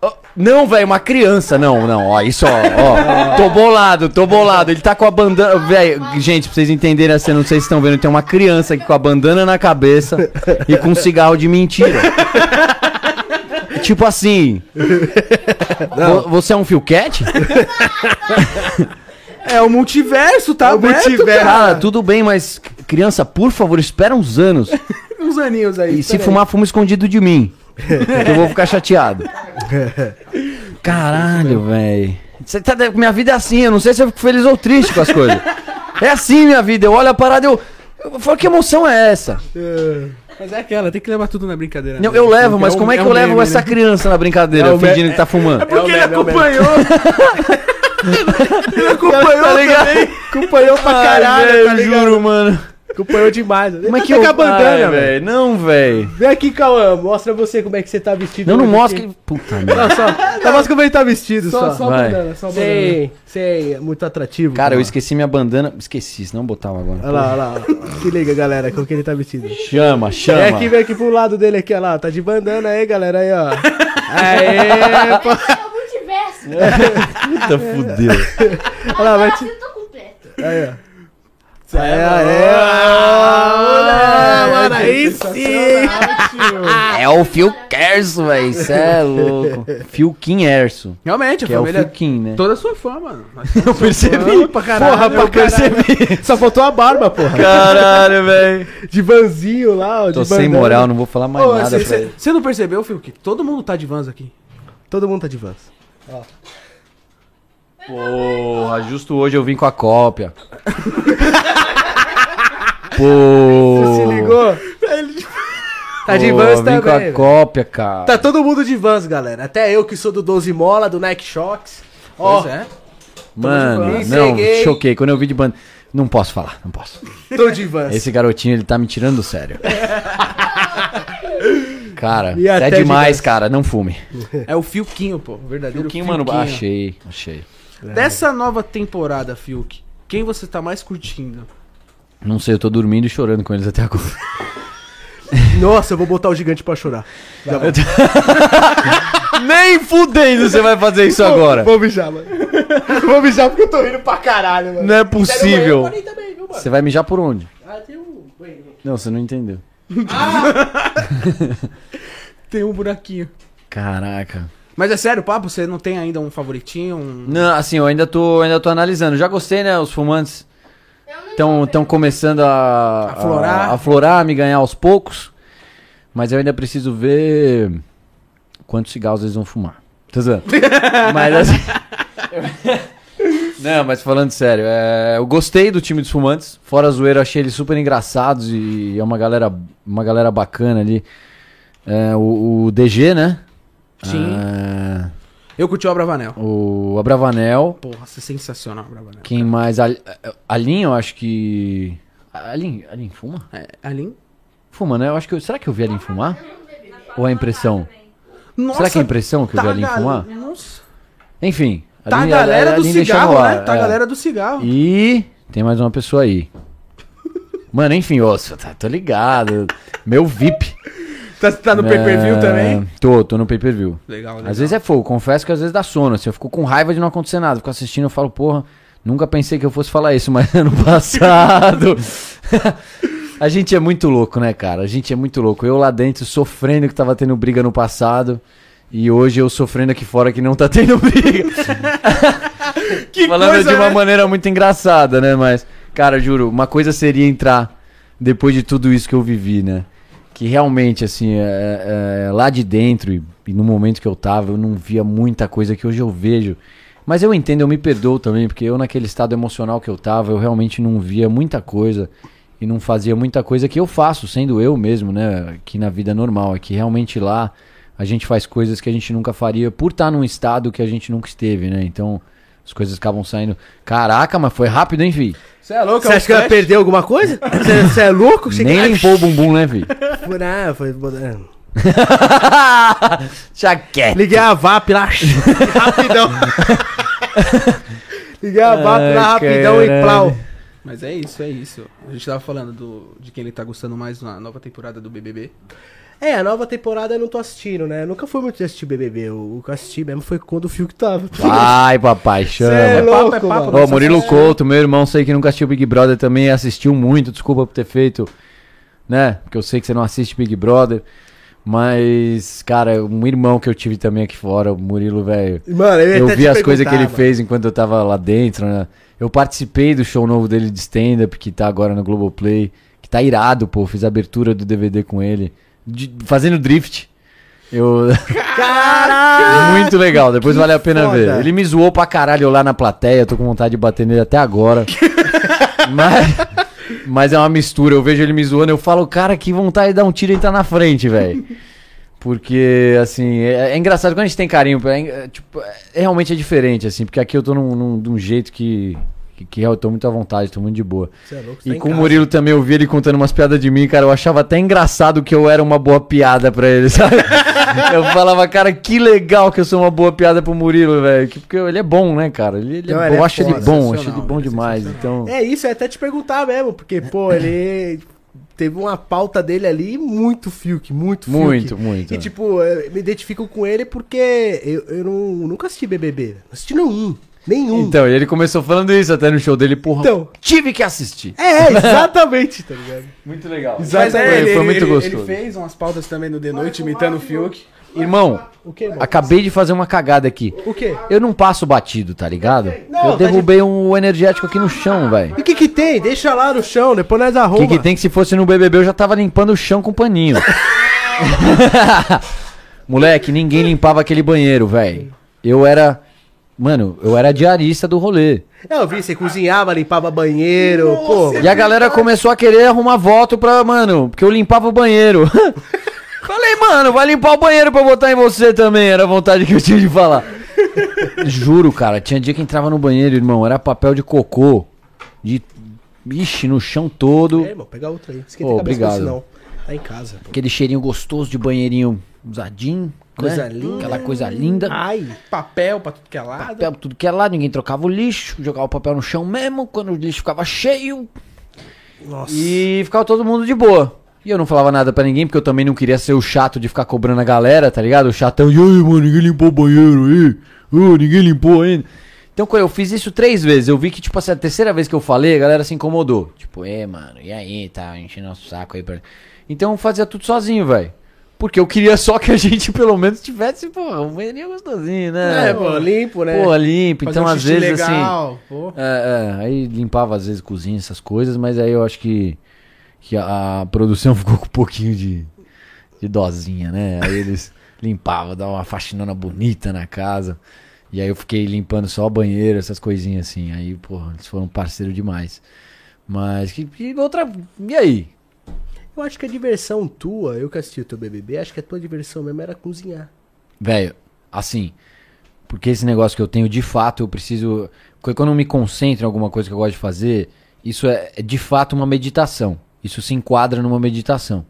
C: Ó, Não, velho, uma criança. Não, não, ó, isso, ó, ó. Tô bolado, tô bolado. Ele tá com a bandana. Velho, gente, pra vocês entenderem assim, não sei se estão vendo, tem uma criança aqui com a bandana na cabeça e com um cigarro de mentira. Tipo assim. vo- Você é um filquete?
A: É o multiverso, tá
B: É o
A: aberto,
B: multiverso.
A: cara.
C: Cara, tudo bem, mas criança, por favor, espera uns anos.
A: Uns aninhos aí.
C: E se
A: peraí.
C: fumar, fuma escondido de mim. que eu vou ficar chateado. Caralho, velho. Tá, minha vida é assim, eu não sei se eu fico feliz ou triste com as coisas. É assim minha vida, eu olho a parada e eu. Eu falo, que emoção é essa?
A: Mas é aquela, tem que levar tudo na brincadeira.
C: Não,
A: né?
C: eu levo,
A: Porque
C: mas
A: um-
C: como é que
A: um
C: eu levo
A: meme,
C: essa
A: né?
C: criança na brincadeira,
B: É
C: fingindo que tá fumando?
A: Porque ele
B: É é o meme.
A: acompanhou. ele acompanhou
C: Tá ligado?
B: Acompanhou pra
C: Ai,
B: caralho, tá ligado?
C: juro, mano.
B: Acompanhou demais.
C: Como é que
B: eu...
C: eu.
B: com a bandana, velho.
C: Não, velho.
B: Vem aqui, Cauã. Mostra você como é que você tá vestido.
C: Não, não mostra que. Puta merda.
B: Não, só, só mostra como ele tá vestido, só.
A: Só, só
C: Vai.
A: bandana, só bandana.
B: Sem, sem muito atrativo.
C: Cara, eu esqueci minha bandana. Esqueci, senão botava agora.
B: Olha lá, olha lá. Se liga, galera, como que ele tá vestido.
C: Chama, chama.
B: Vem aqui, vem aqui pro lado dele aqui, olha lá. Tá de bandana aí, galera, aí, ó. Aê, pô.
D: é o multiverso.
C: Puta, fudeu.
B: Olha lá, vai te...
D: Eu tô completo.
B: Aí, ó. Aê, aê, aê, mano, aí sim.
C: É o Phil Kerso, velho. Cê é louco. Phil Kim Erso.
A: Realmente, a
C: Que é o
A: família.
C: Phil Kim, né?
A: Toda sua fã, mano.
C: Eu percebi.
B: Pra caralho,
C: Porra,
B: pra
C: eu percebi.
B: Só faltou a barba, porra.
C: Caralho, velho.
B: De vanzinho lá, ó,
C: Tô sem moral, não vou falar mais
A: Ô,
C: nada
A: cê-
C: pra
A: cê-
C: ele.
A: Você não percebeu, Phil, que todo mundo tá de vans aqui?
B: Todo mundo tá de vans.
C: Porra, justo hoje eu vim com a cópia. Pô.
B: Você se ligou? Tá de
C: Pô,
B: vans também.
C: com a cópia, cara.
B: Tá todo mundo de vans, galera. Até eu que sou do 12 Mola, do Nike Shocks. Ó,
A: Pois é.
C: Mano, não,
B: Cheguei.
C: choquei. Quando eu vi de banda. Não posso falar, não posso.
B: tô de vans.
C: Esse garotinho, ele tá me tirando do sério. Cara,
B: E
C: é
B: até de
C: demais,
B: vans.
C: cara. Não fume.
A: É o Filquinho, pô. Verdadeiro
C: Filquinho, mano,
A: Filquinho.
C: achei, achei.
A: Dessa nova temporada, Filk, quem você tá mais curtindo?
C: Não sei, eu tô dormindo e chorando com eles até agora.
B: Nossa, eu vou botar o gigante pra chorar. Já vou.
C: Nem fudendo você vai fazer isso agora.
B: Vou mijar, mano. Vou mijar porque eu tô rindo pra caralho, mano.
C: Não é
B: Sério,
C: possível.
B: eu parei também, viu, mano?
C: Você vai mijar por onde?
B: Ah, tem um banheiro.
C: Não, você não entendeu.
A: Tem um buraquinho.
C: Caraca.
A: Mas é sério, papo? Você não tem ainda um favoritinho? Um...
C: Não, assim, eu ainda tô, ainda tô analisando. Já gostei, né? Os fumantes
D: Eu
C: estão tão começando a,
A: Aflorar.
C: a aflorar, me ganhar aos poucos. Mas eu ainda preciso ver quantos cigarros eles vão fumar. Zoando. mas assim. Não, mas falando sério, é, eu gostei do time dos fumantes. Fora a zoeira, achei eles super engraçados e é uma galera, uma galera bacana ali. É, o, o DG, né?
A: Sim.
C: É,
A: Eu curti o Abravanel.
C: o Abravanel.
A: Porra, é sensacional, Abravanel.
C: Quem mais? A, a Lin, eu acho que. A Lin, a Lin fuma?
A: É, Alin?
C: Fuma, né? Eu acho que eu- será que eu vi a Lin fumar? Ou é impressão?
A: Nossa,
C: será que é impressão que eu vi a Lin
A: gal-
C: fumar?
A: Nossa.
C: Enfim.
A: Tá a galera do cigarro, né? Tá a
C: é.
A: galera do cigarro.
C: E tem mais uma pessoa aí. Mano, enfim, ô, tá, tô ligado. Meu VIP.
A: Tá, tá no pay-per-view
C: É,
A: também?
C: Tô, tô no pay-per-view.
A: Legal, legal.
C: Às vezes é fogo, confesso que às vezes dá sono. Assim, eu fico com raiva de não acontecer nada. Fico assistindo, eu falo, porra, nunca pensei que eu fosse falar isso, mas ano passado. a gente é muito louco, né, cara? A gente é muito louco. Eu lá dentro sofrendo que tava tendo briga no passado. E hoje eu sofrendo aqui fora que não tá tendo briga. Falando
A: coisa,
C: de uma
A: né?
C: maneira muito engraçada, né? Mas, cara, juro, uma coisa seria entrar depois de tudo isso que eu vivi, né? Que realmente, assim, é- é, lá de dentro e, e no momento que eu tava, eu não via muita coisa que hoje eu vejo. Mas eu entendo, eu me perdoo também, porque eu naquele estado emocional que eu tava, eu realmente não via muita coisa e não fazia muita coisa que eu faço, sendo eu mesmo, né? Aqui na vida normal. É que realmente lá a gente faz coisas que a gente nunca faria por estar num estado que a gente nunca esteve, né? Então as coisas acabam saindo. Caraca, mas foi rápido, hein, Vi?
A: Você é louco?
B: Você
A: é um
B: acha que ela
A: flash?
B: perdeu alguma coisa? Você é louco? Cheguei-
C: Nem limpou o bumbum, né, Vi?
B: Não, foi... é.
C: Já quer.
B: Liguei a VAP lá, rapidão. Liguei a VAP
C: Ai,
B: lá, rapidão e
C: caralho.
B: plau.
A: Mas é isso, é isso. A gente tava falando do, de quem ele tá gostando mais na nova temporada do BBB.
B: É, a nova temporada eu não tô assistindo, né? Eu nunca fui muito de assistir BBB. O que eu assisti mesmo foi quando o Fiuk tava.
C: Vai, papai, chama.
B: Cê é
A: É papo,
B: louco,
A: é papo.
C: Ô, Murilo Couto, meu irmão, sei que nunca assistiu Big Brother também, assistiu muito, desculpa por ter feito, né? Porque eu sei que você não assiste Big Brother. Mas, cara, um irmão que eu tive também aqui fora, o Murilo, velho.
B: Mano, eu, ia
C: Eu
B: até
C: vi
B: te
C: as coisas que ele fez enquanto eu tava lá dentro, né? Eu participei do show novo dele de stand-up, que tá agora no Globoplay, que tá irado, pô. Fiz a abertura do DVD com ele, de- fazendo drift. Eu.
B: Caraca!
C: Muito legal, depois vale a pena
B: foda.
C: ver. Ele me zoou pra caralho lá na plateia, tô com vontade de bater nele até agora. mas, mas é uma mistura, eu vejo ele me zoando, eu falo, cara, que vontade de dar um tiro e entrar na frente, velho. Porque, assim, é, é engraçado quando a gente tem carinho, é, é, tipo, é- realmente é diferente, assim, porque aqui eu tô num, num- de um jeito que, que, que eu tô muito à vontade, tô muito de boa.
B: Cê é louco, você
C: E
B: tá
C: com o. Murilo também, eu vi ele contando umas piadas de mim, cara. Eu achava até engraçado que eu era uma boa piada pra ele, sabe? eu falava, cara, que legal que eu sou uma boa piada pro Murilo, velho. que- Porque ele é bom, né, cara? Ele, ele é bom,
B: é
C: eu acho ele bom, acho ele bom
A: é
C: demais. Então,
B: É isso, ia até te perguntar mesmo, porque, pô, ele teve uma pauta dele ali muito Fiuk, muito Fiuk.
C: muito, muito.
B: E, tipo, eu me identifico com ele porque eu, eu não, nunca assisti BBB. Não assisti nenhum. Nenhum.
C: Então, e ele começou falando isso até no show dele, porra.
B: Então.
C: Tive que assistir.
B: É, exatamente, tá ligado?
C: Muito legal.
A: Mas
B: Exatamente.
A: é, ele,
C: foi muito
A: ele,
C: gostoso.
A: ele fez umas pautas também no The Noite imitando o Fiuk.
C: Irmão,
B: O quê, mano?
C: acabei de fazer uma cagada aqui.
B: O quê?
C: Eu não passo batido, tá ligado?
B: Não,
C: eu
B: tá
C: derrubei um energético aqui no chão, velho.
B: E o que que tem? Deixa lá no chão, depois nós
C: O
B: arruma.
C: que, que tem que se fosse no BBB eu já tava limpando o chão com paninho. Moleque, ninguém limpava aquele banheiro, velho. Eu era. Mano, eu era diarista do rolê.
B: É, Eu vi, você cozinhava, limpava banheiro, pô.
C: E a galera começou a querer arrumar voto pra, mano, porque eu limpava o banheiro. Falei, mano, vai limpar o banheiro pra eu botar em você também. Era a vontade que eu tinha de falar. Juro, cara, tinha dia que entrava no banheiro, irmão, era papel de cocô. De. Ixi, no chão todo.
B: É, irmão, pega outra aí. Esquenta
C: Ô,
B: a cabeça,
C: obrigado.
B: senão. Tá em casa. pô.
C: Aquele cheirinho gostoso de banheirinho usadinho.
B: Coisa
C: né?
B: linda.
C: Aquela coisa linda.
B: Ai.
A: Papel pra tudo que é lado.
C: Papel tudo que é lá, ninguém trocava o lixo, jogava o papel no chão mesmo, quando o lixo ficava cheio.
B: Nossa.
C: E ficava todo mundo de boa. E eu não falava nada pra ninguém, porque eu também não queria ser o chato de ficar cobrando a galera, tá ligado? O chatão, e aí, mano, ninguém limpou o banheiro aí. Ô, ninguém limpou ainda. Então, quando eu fiz isso três vezes, eu vi que, tipo assim, a terceira vez que eu falei, a galera se incomodou. Tipo, é, mano, e aí, tá enchendo nosso saco aí pra. Então eu fazia tudo sozinho, velho. Porque eu queria só que a gente, pelo menos, tivesse, porra, um banheirinho gostosinho, né?
B: É, pô, limpo, né?
C: Pô, limpo.
A: Fazer
C: Então,
A: um
C: às vezes, assim.
A: legal, pô.
C: É, é, aí limpava às vezes cozinha, essas coisas, mas aí eu acho que, que a, a produção ficou com um pouquinho de, de dozinha, né? Aí eles limpavam, davam uma faxinona bonita na casa. E aí eu fiquei limpando só o banheiro, essas coisinhas assim. Aí, porra, eles foram parceiro demais. Mas que, que outra. E aí?
B: Eu acho que a diversão tua, eu que assisti o teu BBB, acho que a tua diversão mesmo era cozinhar.
C: Velho, assim. Porque esse negócio que eu tenho, de fato, eu preciso. Quando eu não me concentro em alguma coisa que eu gosto de fazer, isso é, é de fato uma meditação. Isso se enquadra numa meditação.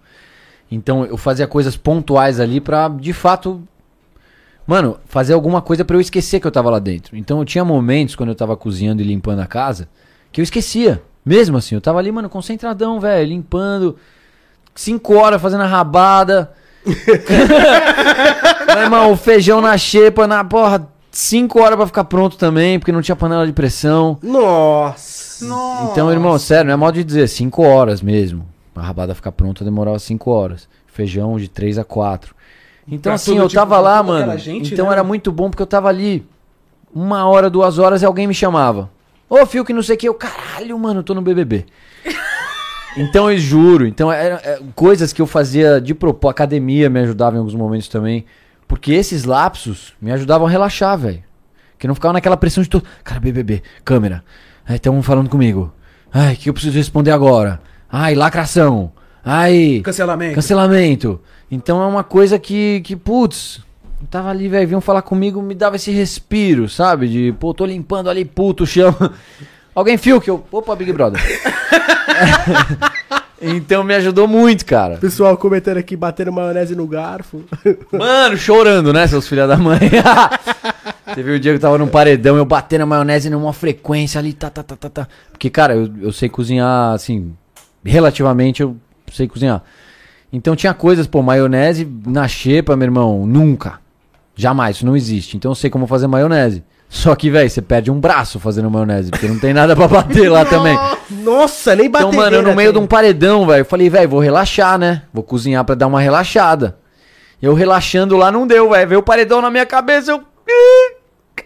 C: Então eu fazia coisas pontuais ali pra, de fato, mano, fazer alguma coisa pra eu esquecer que eu tava lá dentro. Então eu tinha momentos quando eu tava cozinhando e limpando a casa que eu esquecia. Mesmo assim, eu tava ali, mano, concentradão, velho, limpando. Cinco horas fazendo a rabada. Meu irmão, o feijão na xepa, na porra, cinco horas pra ficar pronto também, porque não tinha panela de pressão.
B: Nossa!
C: Então, irmão, sério, não é mal de dizer, 5 horas mesmo. A rabada ficar pronta demorava 5 horas. Feijão de 3 a 4. Então,
A: Pra
C: assim, eu
A: tipo-
C: tava lá, mano.
A: gente,
C: então
A: né?
C: era muito bom porque eu tava ali uma hora, duas horas e alguém me chamava. Ô, Fio, que não sei o que. Eu, caralho, mano, eu tô no BBB. Então, eu juro. Então, eram é, coisas que eu fazia de propósito. Academia me ajudava em alguns momentos também. Porque esses lapsos me ajudavam a relaxar, velho. Que não ficava naquela pressão de todo. Cara, BBB, câmera. Ai, estão falando comigo. Ai, o que eu preciso responder agora? Ai, lacração. Ai,
A: Cancelamento.
C: cancelamento. Então é uma coisa que, que putz, eu tava ali, velho, vinham falar comigo, me dava esse respiro, sabe? De, pô, tô limpando ali, puto, o chão. Alguém fio que eu. Opa, Big Brother. então me ajudou muito, cara.
B: Pessoal comentando aqui, batendo maionese no garfo.
C: Mano, chorando, né, seus filha da mãe? Teve um dia que eu tava num paredão, eu batendo a maionese numa frequência ali, tá, tá, tá, tá, tá. Porque, cara, eu, eu sei cozinhar, assim, relativamente eu sei cozinhar. Então tinha coisas, pô, maionese na xepa, meu irmão, nunca. Jamais, isso não existe. Então eu sei como fazer maionese. Só que, velho, você perde um braço fazendo maionese, porque não tem nada pra bater lá também.
B: Nossa, nem bateu.
C: Então, mano, eu no meio de um paredão, velho, eu falei, velho, vou relaxar, né? Vou cozinhar pra dar uma relaxada. Eu relaxando lá não deu, velho. Veio o paredão na minha cabeça, eu.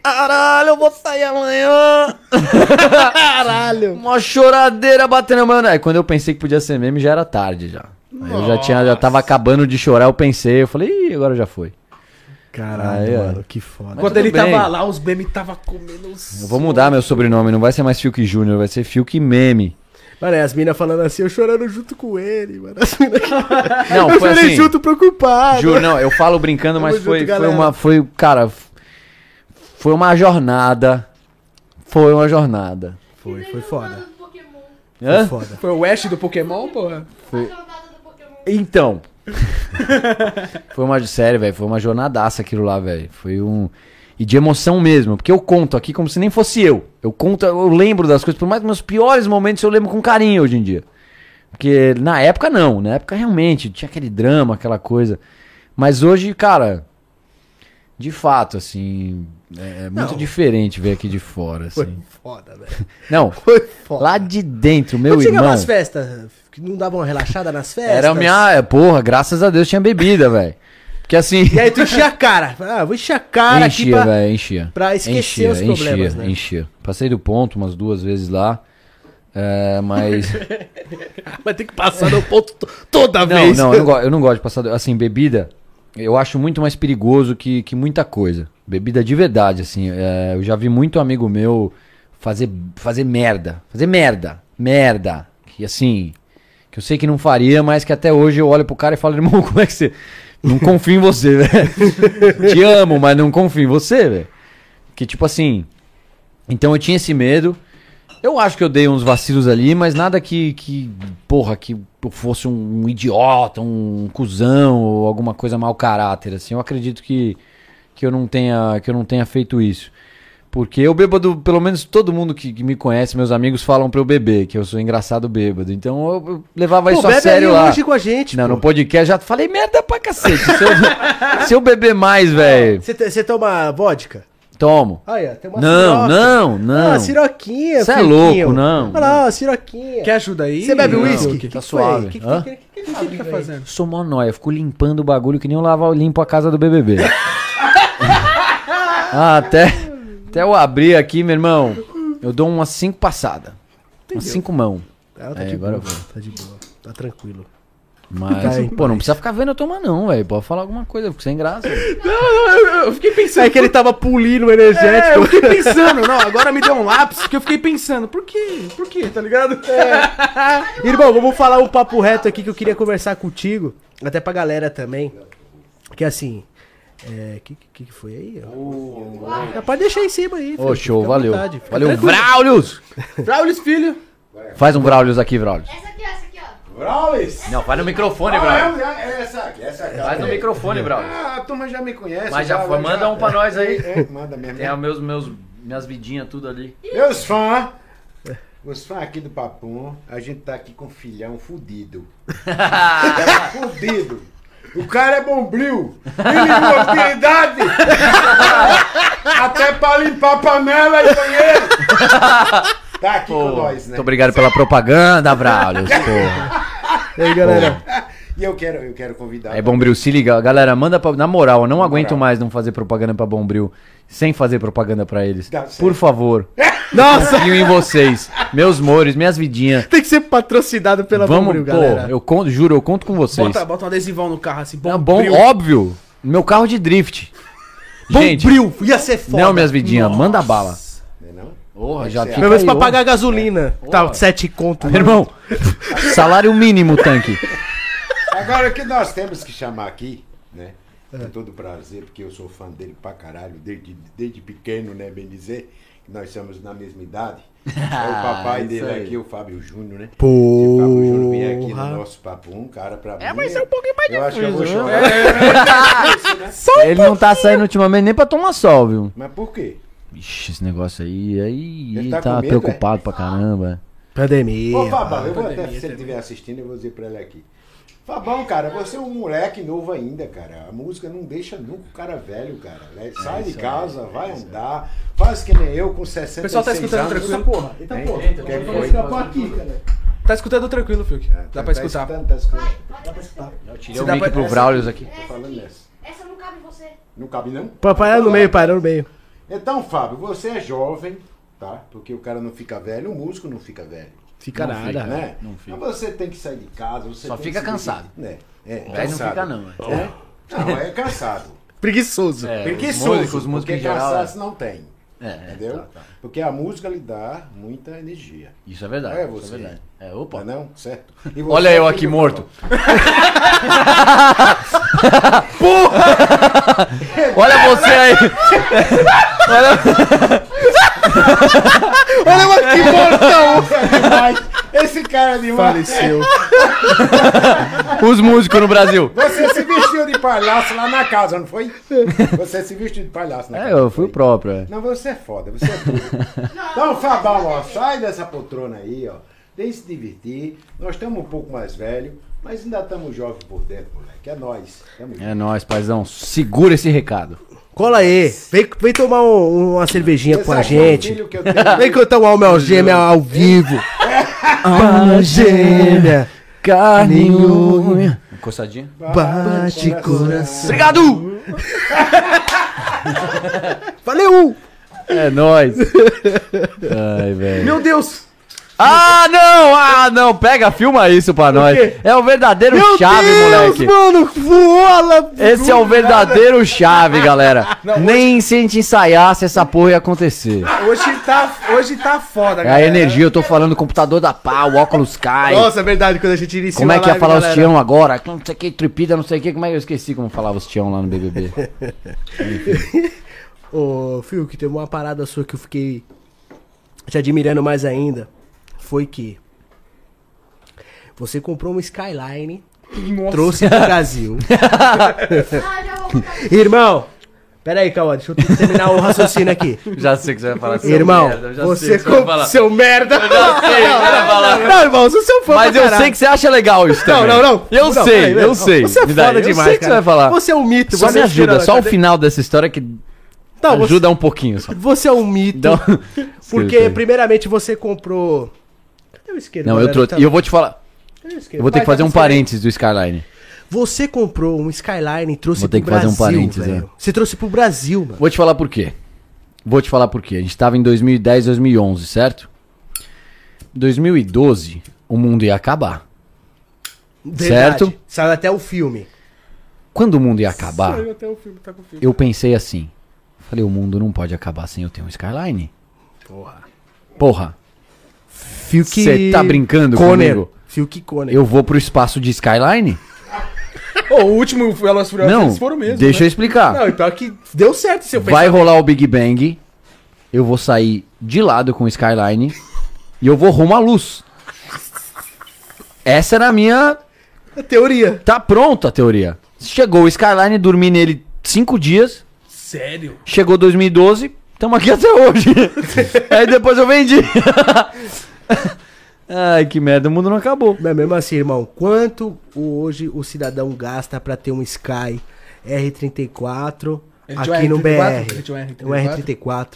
C: Caralho, eu vou sair amanhã.
B: Caralho!
C: Uma choradeira batendo a mão. Aí quando eu pensei que podia ser meme, já era tarde já. Aí eu já tinha, já tava acabando de chorar, eu pensei, eu falei, ih, agora já foi.
B: Caralho,
C: Aí,
B: mano, que foda.
A: Quando ele
C: bem.
A: tava lá, os memes tava comendo os...
C: Eu vou mudar meu sobrenome, não vai ser mais Fiuk Júnior, vai ser Fiuk Meme.
B: Mano, é as minas falando assim, eu chorando junto com ele, mano. As minas
C: Não,
B: eu
C: foi
B: chorei
C: assim.
B: junto, preocupado.
C: Juro, não, eu falo brincando, mas
B: Tamo
C: foi,
B: junto,
C: foi
B: galera.
C: uma. Foi, cara, foi uma jornada. Foi uma jornada.
B: Foi, foi foda.
D: Pokémon.
B: Foi
C: Hã?
B: foda.
A: Foi o Ash do Pokémon, porra?
D: A jornada do Pokémon.
C: Então. foi uma. Sério, velho. Foi uma jornadaça aquilo lá, velho. Foi um. E de emoção mesmo. Porque eu conto aqui como se nem fosse eu. Eu conto, eu lembro das coisas. Por mais que meus piores momentos eu lembro com carinho hoje em dia. Porque na época não. Na época realmente tinha aquele drama, aquela coisa. Mas hoje, cara. De fato, assim. É é muito
B: Não.
C: diferente ver aqui de fora,
B: Foi
C: assim.
B: foda, velho.
C: Não,
B: Foi foda.
C: lá de dentro, meu
B: Quando chegava
C: irmão.
B: nas festas, que não davam uma relaxada nas festas?
C: Era a minha. é, Porra, graças a Deus tinha bebida, velho. Porque assim.
B: E aí tu enchia a cara. Ah, vou encher a cara aqui
C: enchia,
B: pra...
C: velho, enchia.
B: pra esquecer
C: enchia,
B: os problemas,
C: enchia,
B: né?
C: Enchia. Passei do ponto umas duas vezes lá. É, mas.
B: Vai ter que passar no ponto to- toda
C: não,
B: vez.
C: não, eu não, eu não gosto de passar. do- Assim, bebida. Eu acho muito mais perigoso que, que muita coisa. Bebida de verdade, assim. é, eu já vi muito amigo meu fazer, fazer merda. Fazer merda. Merda. Que assim. Que eu sei que não faria, mas que até hoje eu olho pro cara e falo, irmão, como é que você. Não confio em você, velho. Te amo, mas não confio em você, velho. Que tipo assim. Então eu tinha esse medo. Eu acho que eu dei uns vacilos ali, mas nada que, que porra, que eu fosse um idiota, um cuzão ou alguma coisa mau caráter, assim. Eu acredito que, que, eu, não tenha, que eu não tenha feito isso. Porque eu bêbado, pelo menos todo mundo que, que me conhece, meus amigos falam pra eu beber, que eu sou engraçado bêbado. Então eu, eu levava
B: Pô,
C: isso a sério lá.
B: hoje com a gente,
C: Não,
B: pô.
C: no podcast já falei merda pra cacete. Se eu, se eu beber mais, velho,
B: Você Você toma vodka?
C: tomo.
B: Aí, ó, tem uma
C: Não,
B: siroca.
C: não, não.
B: Ah, siroquinha,
C: Cê é louco, não.
B: Olha lá, siroquinha.
A: Quer ajuda aí?
B: Você bebe uísque?
A: O
B: Que
A: que,
C: Tá suave.
B: Que que- que- que- que
A: que ele tá fazendo?
C: Sou mó nóia, fico limpando o bagulho que nem eu lavo, limpo a casa do BBB. ah, até, até eu abrir aqui, meu irmão, eu dou umas cinco passadas. Umas cinco mão.
B: Ah, tá
C: É,
B: de
C: agora
B: boa, tá de boa, tá tranquilo.
C: Mas,
B: Tá
C: pô, não precisa ficar vendo eu tomar, não, velho. Pode falar alguma coisa, eu fico sem graça.
A: Eu, eu fiquei pensando.
B: É que ele tava pulindo o
A: É,
B: energético.
A: eu fiquei pensando, não, agora me deu um lápis que eu fiquei pensando, por quê? Por quê, tá ligado?
B: Irmão, vamos falar um papo reto aqui que eu queria conversar contigo, até pra galera também. Que assim. É. Que que, que foi aí? ó? Já pode deixar em cima aí.
C: Ô,
B: filho,
C: show, valeu.
B: vontade,
C: Valeu,
B: tranquilo.
C: Vraulius!
A: Braulis, filho.
C: Faz um Vraulius aqui, Vraulius.
D: Essa aqui, essa aqui, ó.
E: Braulis!
C: Não, faz no microfone,
E: Ah, é, é essa aqui, essa aqui.
C: Faz no microfone, Vraulius.
E: Ah, a turma já me conhece.
C: Mas já foi, manda um pra nós aí.
E: É, é, manda mesmo.
C: Tem os meus, meus, minhas vidinhas tudo ali.
E: Meus fãs, os fãs aqui do Papum, a gente tá aqui com um filhão fudido. é fudido. O cara é bombril. Ele tem utilidade. Até pra limpar panela e banheiro. Tá aqui com nós, né?
C: Muito obrigado pela propaganda, Vraulius. porra.
B: E aí, galera?
E: E eu quero, eu quero convidar.
C: É Bombril, se liga. Galera, manda pra... Na moral, eu não aguento mais não fazer propaganda pra Bombril sem fazer propaganda pra eles.
E: Dá.
C: Por favor.
B: Nossa!
C: Confio em vocês. Meus mores, minhas vidinhas.
B: Tem que ser patrocinado pela
C: Vamos,
B: Bombril,
C: pô,
B: galera.
C: eu conto, juro, eu conto com vocês.
A: Bota, bota um adesivão no carro assim, bom.
C: É bom, óbvio. Meu carro de drift. Gente,
B: Bombril, ia ser foda.
C: não, minhas vidinhas, manda bala.
E: Não é não?
C: Porra, já
E: Pelo
C: fica
B: Pelo menos pra pagar a gasolina. Tá, sete conto.
C: Meu irmão, salário mínimo, tanque.
E: Agora o que nós temos que chamar aqui, né? Com todo prazer, porque eu sou fã dele pra caralho, desde, desde pequeno, né? Bem dizer, que nós somos na mesma idade. É o papai dele
C: aí.
E: aqui, o Fábio Júnior, né? Se o Fábio Júnior vier aqui no nosso papo, um cara pra mim. É, mas é um pouquinho mais Eu acho que eu vou chorar.
C: Ele não tá saindo ultimamente nem pra tomar sol, viu?
E: Mas por quê?
C: Ixi, esse negócio aí, aí
E: Ele
C: tá,
E: tá com medo,
C: preocupado pra caramba.
B: Pandemia.
E: Ô, Fabão, eu vou até, se ele estiver assistindo, eu vou dizer pra ele aqui. Fabão, cara, você é um moleque novo ainda, cara. A música não deixa nunca o cara velho, cara. né? Sai de casa, vai andar, faz que nem eu com 66
A: O pessoal tá escutando
E: anos.
A: tranquilo.
B: porra. Eita porra.
E: Que é que foi?
B: aqui, cara.
A: Tá escutando tranquilo, Fiuk.
E: É,
A: Dá
E: tá-
A: pra
E: tá
A: escutar.
E: escutando, tá escutando.
C: Tirei o
A: dá
C: mic
A: pra-
C: pro
A: essa-
C: Vraulius aqui.
E: Tô falando nessa.
D: Essa não cabe em você.
E: Não cabe não?
B: Papai no meio, parou no meio.
E: Então, Fábio, você é jovem, tá? Porque o cara não fica velho, o músico não fica velho.
B: Fica
C: Não
B: nada.
C: fica,
E: né?
C: não fica.
E: Mas você tem que sair de casa, você
C: Só
E: tem
C: fica cansado.
E: Né? É,
C: Velho não fica não,
E: É? Não, é cansado.
B: Preguiçoso.
C: É,
E: Preguiçoso,
C: os músicos, os músicos
E: porque
C: geral,
E: cansaço não tem.
C: É,
E: Entendeu?
C: tá, tá.
E: Porque a música lhe dá muita energia.
C: Isso é verdade.
E: É
C: isso
E: você.
C: é verdade. É,
E: Não
C: opa.
E: é não? Certo? E você
C: Olha eu
E: é
C: aqui morto.
E: Fabão.
C: Olha você aí.
E: Olha que mortão! demais. Esse cara é demais.
B: Faleceu.
C: Os músicos no Brasil.
E: Você se vestiu de palhaço lá na casa, não foi? Você se vestiu de palhaço na
C: É,
E: casa.
C: eu
E: não
C: fui o próprio. é.
E: Não, você é foda, você é tudo. Então, Fabão, ó, sai dessa poltrona aí, ó. Vem se divertir. Nós estamos um pouco mais velhos, mas ainda estamos jovens por dentro, moleque. É nós. Junto.
C: É nóis, paizão. Segura esse recado.
B: Cola aí. Vem, vem tomar um- uma cervejinha
E: Esse
B: com a
E: é
B: gente.
E: filho que eu tenho.
B: Vem cantar um alma gêmea ao vivo. Alma gêmea.
C: Carne unha. Encostadinha.
B: Bate coração.
C: Obrigado!
B: Valeu!
C: É nóis. Ai, velho.
A: Meu Deus!
C: Ah, não! Ah, não! Pega, filma isso pra nós. É o verdadeiro
B: Meu
C: chave,
B: Deus,
C: moleque.
B: mano! Voa!
C: Esse é o verdadeiro chave, galera. Nem se a gente ensaiasse, essa porra ia acontecer.
A: Hoje tá, hoje tá foda,
C: É a energia, eu tô falando computador da pau, o óculos cai.
B: Nossa, é verdade, quando a gente iniciou
C: como é que ia
B: live,
C: falar os
B: galera.
C: tião agora? Não sei o que, tripida, não sei o que. Como é que eu esqueci como falava os tião lá no BBB?
B: Ô, que tem uma parada sua que eu fiquei te admirando mais ainda. Foi que você comprou um Skyline, trouxe pro Brasil.
D: Já.
B: Irmão, pera aí, Cauã, deixa eu terminar o raciocínio aqui.
C: já sei que você vai falar
B: Irmão, você comprou seu merda.
C: sei que você vai falar.
B: Não, irmão, eu sou seu fã
C: Mas eu
B: caralho.
C: sei que você acha legal isso
B: Não,
C: também.
B: não, não.
C: Eu
B: Não,
C: sei,
B: peraí,
C: eu
B: não.
C: sei.
B: Você é foda
C: eu
B: demais,
C: sei que você
B: cara.
C: vai falar.
B: Você é um mito.
C: Só
B: você
C: me ajuda,
B: tira-
C: só o final dessa história que
B: Não, você-
C: ajuda um pouquinho só.
B: Você é um mito.
C: Então,
B: Porque, primeiramente, você comprou. Isqueiro?
C: Não, eu trouxe.
B: Tá-
C: E eu vou te falar.
B: Isqueiro?
C: Eu vou ter
B: Vai,
C: que fazer
B: tá
C: um parênteses do Skyline.
B: Você comprou um Skyline e trouxe
C: Vou ter
B: pro
C: que fazer um
B: Brasil,
C: parênteses,
B: velho.
C: é.
B: Você trouxe pro Brasil, mano.
C: Vou te falar por quê. Vou te falar por quê. A gente tava em 2010, 2011, certo? 2012, o mundo ia acabar.
B: Verdade.
C: Certo?
B: Saiu até o filme.
C: Quando o mundo ia acabar,
A: Saiu até o filme, tá com o filme.
C: eu pensei assim. Falei, o mundo não pode acabar sem eu ter um Skyline.
B: Porra.
C: Porra,
B: Fiuk...
C: você tá brincando
B: Conner.
C: comigo?
B: Fiuk Conner.
C: Eu vou pro espaço de Skyline?
A: Ô, o último Velozes e Furiosos
C: Não,
A: eles foram mesmo.
C: deixa eu
A: né?
C: explicar.
B: Não, e pior que deu certo seu
C: Vai rolar o Big Bang, eu vou sair de lado com o Skyline e eu vou rumo à luz. Essa era a minha.
B: Teoria.
C: Tá pronta a teoria. Chegou o Skyline, dormi nele cinco dias.
A: Sério?
C: Chegou 2012, estamos aqui até hoje. Aí depois eu vendi. Ai, que merda, o mundo não acabou.
B: Mas mesmo assim, irmão, quanto hoje o cidadão gasta pra ter um Sky R34
A: Ele tinha
B: aqui
A: um
B: no
A: R34?
B: BR?
A: Um
B: Um R34.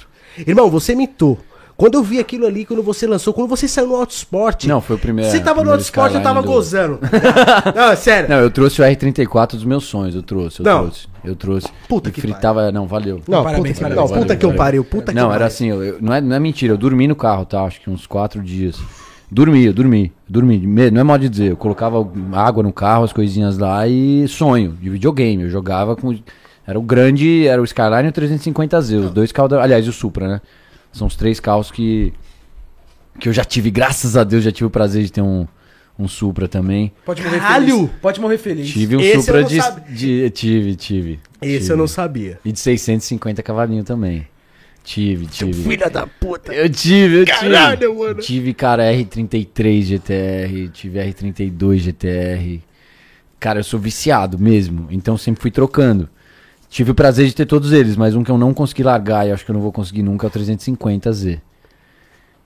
B: Irmão, você mitou. Quando eu vi aquilo ali, quando você lançou, quando você saiu no Autosport.
C: Não, foi o primeiro.
B: Você tava no Autosport, eu tava
C: do-
B: gozando. não, é sério.
C: Não, eu trouxe o R34 dos meus sonhos, eu trouxe, eu
B: Não.
C: trouxe. Eu trouxe.
B: Puta que
C: fritava, não, valeu.
B: Não,
A: Parabéns,
B: puta,
A: parabéns,
B: não,
C: valeu,
B: puta que eu
C: valeu.
B: pariu, puta que
C: não,
B: eu
C: era
B: pariu.
C: assim, eu- eu- não, é, não é mentira, eu dormi no carro, tá? Acho que uns quatro dias. Dormi, eu dormi, dormi. Não é mal de dizer, eu colocava água no carro, as coisinhas lá e sonho de videogame. Eu jogava com. Era o grande, era o Skyline e o 350Z, os dois carros. da- Aliás, o Supra, né? São os três carros que. Que eu já tive, graças a Deus, já tive o prazer de ter um, um Supra também.
A: Pode morrer
B: Caralho!
A: feliz. Pode morrer feliz.
C: Tive um
B: Esse eu
C: Supra
B: não
C: de, de- Tive, tive.
B: Esse
C: tive.
B: eu não sabia.
C: E de 650 cavalinho também. Tive, tive.
B: Filha da puta.
C: Eu tive, eu
B: Caralho,
C: tive.
B: mano.
C: Tive, cara, R33 GTR, tive R32 GTR. Cara, eu sou viciado mesmo, então sempre fui trocando. Tive o prazer de ter todos eles, mas um que eu não consegui largar e acho que eu não vou conseguir nunca é o 350Z.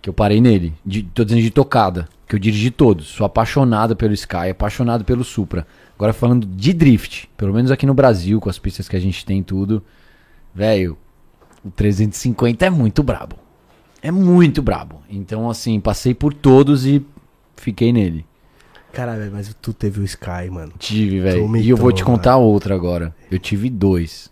C: Que eu parei nele. De, tô dizendo de tocada, que eu dirigi todos. Sou apaixonado pelo Sky, apaixonado pelo Supra. Agora falando de drift, pelo menos aqui no Brasil, com as pistas que a gente tem tudo. Velho, o 350 é muito brabo. É muito brabo. Então, assim, passei por todos e fiquei nele.
B: Caralho, mas tu teve o Sky, mano.
C: Tive, velho. E eu vou te contar outra agora. Eu tive dois.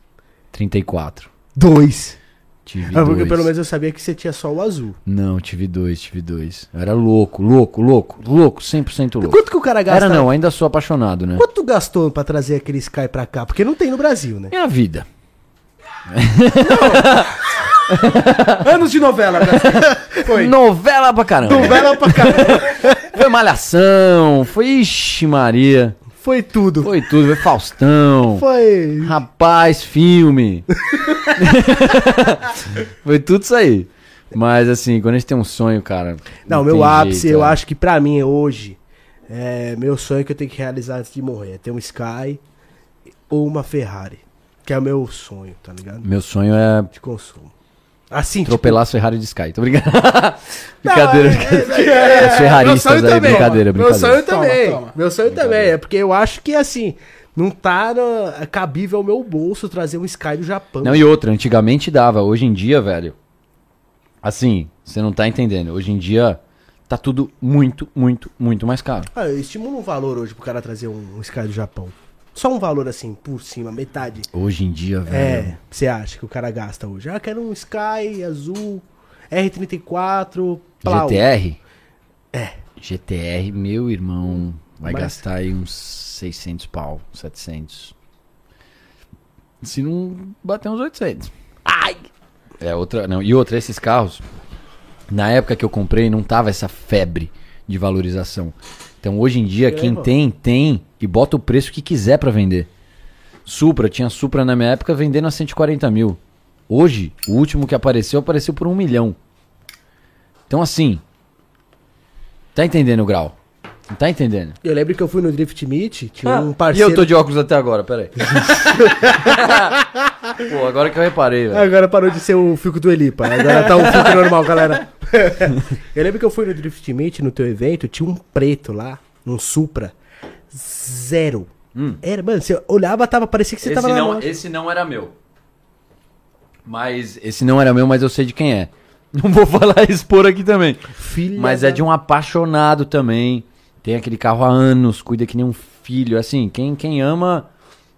C: 34.
B: Dois.
C: Tive
B: Ah, porque
C: dois.
B: pelo menos eu sabia que você tinha só o azul.
C: Não, tive dois, tive dois. Eu era louco, louco, louco, louco, 100% louco.
B: Quanto que o cara gasta?
C: Era não, ainda sou apaixonado, né?
B: Quanto gastou pra trazer aquele Sky pra cá? Porque não tem no Brasil, né?
C: Minha vida.
A: Anos de novela, Brasil. Foi.
C: Novela pra caramba.
B: Novela pra caramba.
C: Foi Malhação, foi Ixi Maria.
B: Foi tudo.
C: Foi tudo, foi Faustão.
B: Foi.
C: Rapaz, filme. Foi tudo isso aí. Mas assim, quando a gente tem um sonho, cara.
B: Não, meu
C: tem
B: ápice,
C: jeito,
B: eu
C: é.
B: acho que pra mim hoje, é meu sonho que eu tenho que realizar antes de morrer. É ter um Sky ou uma Ferrari. Que é o meu sonho, tá ligado?
C: Meu sonho é
B: De consumo. Assim,
C: atropelar as Ferrari de Sky. Tô brincando. brincadeira,
B: Não, é-
C: brincadeira.
B: é- é-
C: As ferraristas
B: meu
C: aí,
B: também.
C: brincadeira,
B: Meu
C: brincadeira.
B: sonho também.
A: Toma, toma.
B: Meu sonho também. É porque eu acho que assim, não tá no- é cabível ao meu bolso trazer um Sky do Japão.
C: Não, e outra, antigamente dava. Hoje em dia, velho. Assim, você não tá entendendo. Hoje em dia tá tudo muito, muito, muito mais caro.
B: Ah, eu estimulo um valor hoje pro cara trazer um, um Sky do Japão. Só um valor assim, por cima, metade.
C: Hoje em dia, velho.
B: É, você acha que o cara gasta hoje? Ah, quero um Sky azul, R34, plau.
C: GTR?
B: É.
C: GTR, meu irmão, vai
B: Mas-
C: gastar aí uns 600 pau, 700. Se não bater uns 800. Ai! É outra, não. E outra, esses carros, na época que eu comprei, não tava essa febre de valorização. Então hoje em dia,
B: É,
C: quem tem, tem e bota o preço que quiser pra vender. Supra, tinha Supra na minha época vendendo a 140 mil. Hoje, o último que apareceu, apareceu por um milhão. Então assim, tá entendendo o grau? Não tá entendendo?
B: Eu lembro que eu fui no Drift Meet, tinha um
C: e
B: parceiro...
C: eu tô de óculos até agora, peraí. Pô, agora que eu reparei, velho.
B: Agora parou de ser o Fico do Elipa. Agora tá o Fico normal, galera. eu lembro que eu fui no Drift Meet, no teu evento, tinha um preto lá, um Supra. Zero. Era, mano, você olhava, tava, parecia que você
C: Hum. Esse
B: tava
C: não, esse não era meu. Mas esse não era meu, mas eu sei de quem é. Não vou falar e expor aqui também.
B: Filha
C: Mas
B: da-
C: é de um apaixonado também. Tem aquele carro há anos, cuida que nem um filho. Assim, quem, quem ama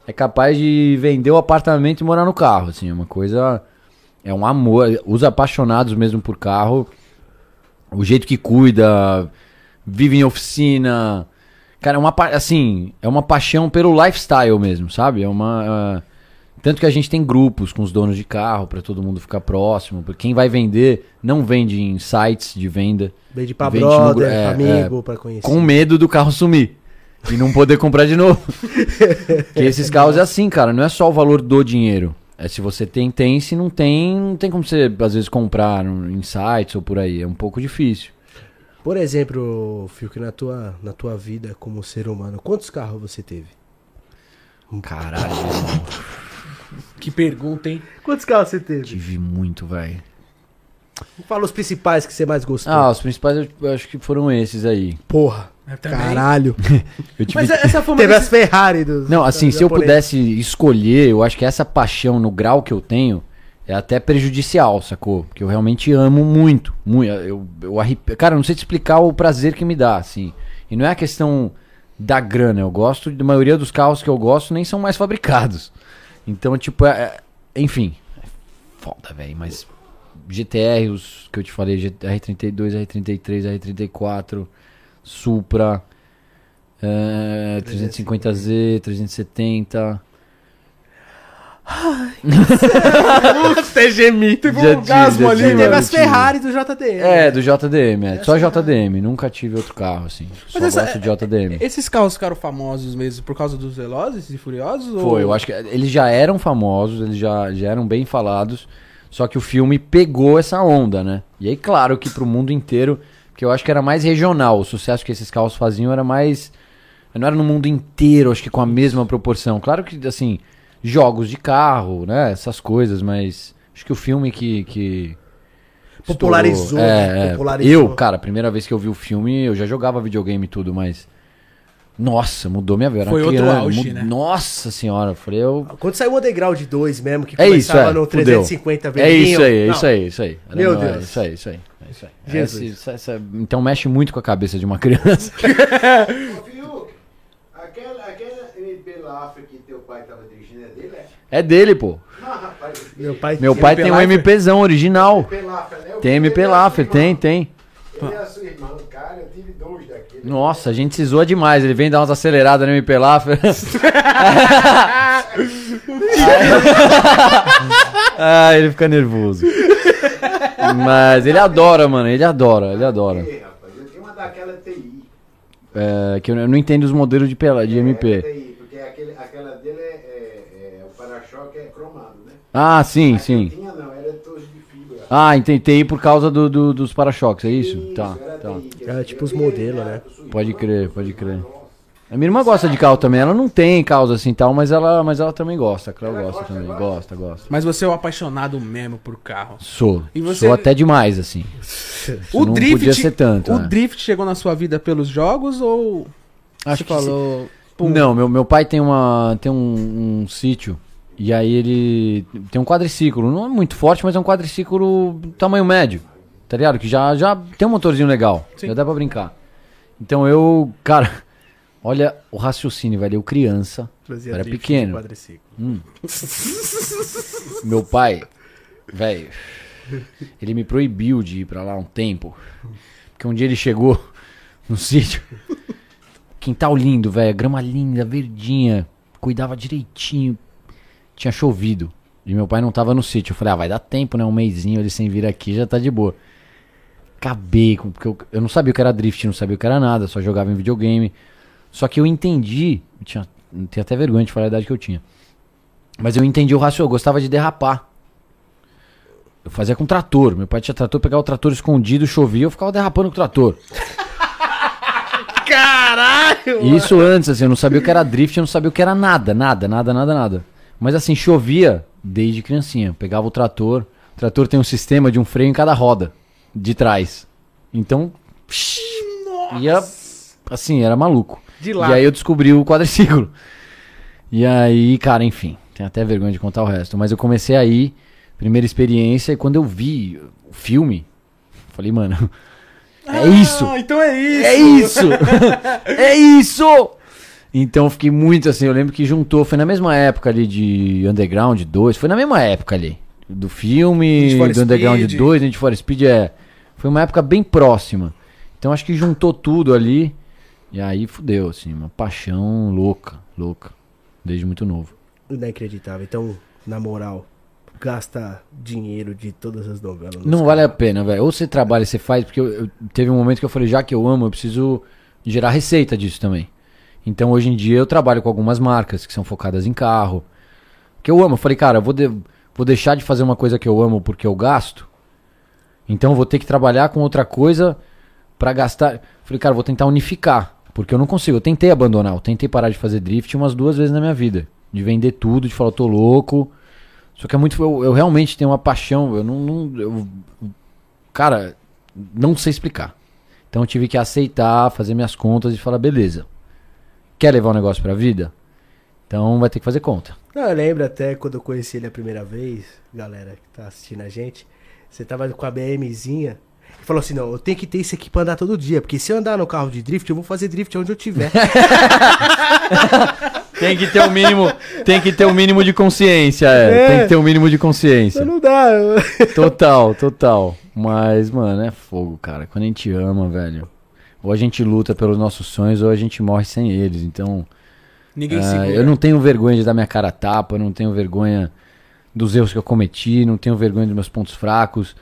C: é capaz de vender o apartamento e morar no carro. Assim, é uma coisa. É um amor. Os apaixonados mesmo por carro. O jeito que cuida, vive em oficina. Cara, é uma, assim, é uma paixão pelo lifestyle mesmo, sabe? É uma. Tanto que a gente tem grupos com os donos de carro pra todo mundo ficar próximo. Porque quem vai vender não vende em sites de venda.
B: Vende
C: no
B: brother,
C: gru- é,
B: pra amigo, pra conhecer.
C: Com medo do carro sumir. E não poder comprar de novo. Porque esses carros é assim, cara. Não é só o valor do dinheiro. É se você tem, tem. Se não tem, não tem como você, às vezes, comprar no- em sites ou por aí. É um pouco difícil.
B: Por exemplo, Fiuk, na tua, na tua vida como ser humano, quantos carros você teve?
C: Caralho,
A: Que pergunta, hein?
B: Quantos carros você teve?
C: tive muito, velho.
B: Fala os principais que você mais gostou.
C: Ah, os principais eu, eu acho que foram esses aí.
B: Porra.
A: Eu também.
B: Caralho.
C: Eu tive...
A: Mas essa foi uma
B: Teve as Ferrari dos.
C: Não, assim, se eu pudesse escolher, eu acho que essa paixão no grau que eu tenho é até prejudicial, sacou? Porque eu realmente amo muito. muito eu, eu arrepio. Cara, eu não sei te explicar o prazer que me dá, assim. E não é a questão da grana. Eu gosto, da maioria dos carros que eu gosto nem são mais fabricados. Então, tipo, é, é- enfim. É foda, velho. Mas GTR, os que eu te falei, GT R32, R33, R34, Supra, é, 350Z, 370.
B: Até gemi.
A: Teve
C: Já
A: um orgasmo ali,
C: já tive.
B: Teve
A: mano.
B: as Ferrari do JDM.
C: É, do JDM, é. Só JDM, nunca tive outro carro, assim. Só
A: Mas essa-
C: gosto de JDM.
A: Esses carros ficaram famosos mesmo por causa dos Velozes e Furiosos? ou-
C: Foi, eu acho que eles já eram famosos, eles já, já eram bem falados, só que o filme pegou essa onda, né? E aí, claro que pro mundo inteiro, porque eu acho que era mais regional, o sucesso que esses carros faziam era mais. Não era no mundo inteiro, acho que com a mesma proporção. Claro que, assim, jogos de carro, né? Essas coisas, mas acho que o filme que. que
B: Popularizou?
C: É, é.
B: Popularizou.
C: Eu, cara, a primeira vez que eu vi o filme, eu já jogava videogame e tudo, mas. Nossa, mudou minha vida.
A: Foi outro
C: criança,
A: auge, né?
C: Nossa senhora, eu falei, eu.
B: Quando saiu o Underground 2 mesmo, que
C: É isso,
B: começava
C: é.
B: no
C: fudeu.
B: 350
C: É
B: verdinho.
C: isso aí, é isso aí, isso aí.
B: Meu
C: Não, é
B: Deus.
C: isso aí, isso aí. É isso aí.
B: Jesus.
C: Esse- essa- essa- então mexe muito com a cabeça de uma criança.
E: Ô, Fiuk, aquela, aquela MP Lafra que teu pai tava dirigindo é dele, é?
C: É dele, pô.
B: Meu pai
C: Meu pai tem um. MPzão original.
E: MP né?
C: Tem MP
E: é
C: Laffer, tem, tem.
E: Ele é a sua irmã, cara, eu tive dois daquele.
C: Nossa, a gente se zoa demais. Ele vem dar umas aceleradas no MP Laffer. ah, ele fica nervoso. Mas ele adora, mano. Ele adora, ele adora.
E: Ei, rapaz, eu tinha uma daquela TI.
C: É, que eu não entendo os modelos de, pela- de
E: É,
C: MP.
E: TI, porque aquele, aquela dele é, é- é- o para-choque é cromado, né?
C: Ah, sim,
E: A
C: sim.
E: eu tinha não, era de fibra.
C: Ah, tentei por causa do, do- dos para-choques, é isso? Tá,
E: era
C: tá.
B: É,
E: eu-
B: tipo os modelos, né?
C: Pode crer, pode crer. A minha irmã gosta de carro também. Ela não tem carros assim e tal, mas ela, mas ela também gosta. A Cléo gosta também. Gosta, gosta.
A: Mas você é um apaixonado mesmo por carro.
C: Sou.
A: E você-
C: Sou até demais, assim.
A: O
C: não
A: drift,
C: podia ser tanto,
A: o
C: né?
A: drift chegou na sua vida pelos jogos ou
C: Acho
A: você
C: que
A: falou? pum,
C: Não, meu, meu pai tem, uma, tem um, um sítio. E aí ele tem um quadriciclo. Não é muito forte, mas é um quadriciclo tamanho médio. Tá ligado? Que já, já tem um motorzinho legal.
A: Sim.
C: Já dá pra brincar. Então eu, cara, olha o raciocínio, velho. Eu criança.
B: Fazia
C: Era pequeno. Hum. Meu pai, velho, ele me proibiu de ir pra lá um tempo. Porque um dia ele chegou no sítio. Quintal lindo, velho, grama linda, verdinha. Cuidava direitinho. Tinha chovido. E meu pai não tava no sítio. Eu falei, ah, vai dar tempo, né? Um mêsinho ele sem vir aqui já tá de boa. Acabei com. Porque eu, eu não sabia o que era drift, não sabia o que era nada, só jogava em videogame. Só que eu entendi. Eu tinha, eu tenho até vergonha de falar a idade que eu tinha. Mas eu entendi o raciocínio, eu gostava de derrapar. Eu fazia com trator. Meu pai tinha trator, pegava o trator escondido, chovia, eu ficava derrapando com o trator.
B: Caralho!
C: Isso antes, assim, eu não sabia o que era drift, eu não sabia o que era nada, nada, nada, nada, nada. Mas assim, chovia desde criancinha. Pegava o trator, o trator tem um sistema de um freio em cada roda, de trás. Então, psh, ia, assim, era maluco.
A: De lá.
C: E aí eu descobri o quadriciclo. E aí, cara, enfim, tenho até vergonha de contar o resto. Mas eu comecei aí, primeira experiência, e quando eu vi o filme, falei, mano, é isso!
A: Ah, então é isso.
C: É isso! é isso! Então eu fiquei muito assim, eu lembro que juntou, foi na mesma época ali de Underground 2, foi na mesma época ali. Do filme, do Underground
A: Speed.
C: 2, Need for Speed, é. Foi uma época bem próxima. Então acho que juntou tudo ali. E aí fudeu, assim, uma paixão louca, louca. Desde muito novo.
B: Inacreditável. Então, na moral, gasta dinheiro de todas as novelas.
C: Não vale a pena, velho. Ou você trabalha você faz, porque eu, eu- teve um momento que eu falei, já que eu amo, eu preciso gerar receita disso também. Então hoje em dia eu trabalho com algumas marcas que são focadas em carro. Que eu amo. Eu falei, cara, eu vou, de- vou deixar de fazer uma coisa que eu amo porque eu gasto. Então eu vou ter que trabalhar com outra coisa pra gastar. Eu falei, cara, vou tentar unificar. Porque eu não consigo. Eu tentei abandonar, eu tentei parar de fazer drift umas duas vezes na minha vida. De vender tudo, de falar, eu tô louco. Só que é muito. Eu, eu realmente tenho uma paixão. Eu não. não- eu- cara, não sei explicar. Então eu tive que aceitar, fazer minhas contas e falar, beleza. Quer levar o negócio pra vida? Então vai ter que fazer conta.
B: Não, eu lembro até quando eu conheci ele a primeira vez, galera que tá assistindo a gente. Você tava com a BMzinha. E falou assim: não, eu tenho que ter isso aqui pra andar todo dia. Porque se eu andar no carro de drift, eu vou fazer drift onde eu tiver.
C: Tem que ter o mínimo, tem que ter o mínimo de consciência, é.
B: É.
C: Tem que ter o mínimo de consciência.
B: Então não dá. eu-
C: Total, total. Mas, mano, é fogo, cara. Quando a gente ama, velho. Ou a gente luta pelos nossos sonhos, ou a gente morre sem eles. Então,
A: Ninguém segura.
C: eu não tenho vergonha de dar minha cara a tapa, eu não tenho vergonha dos erros que eu cometi, não tenho vergonha dos meus pontos fracos.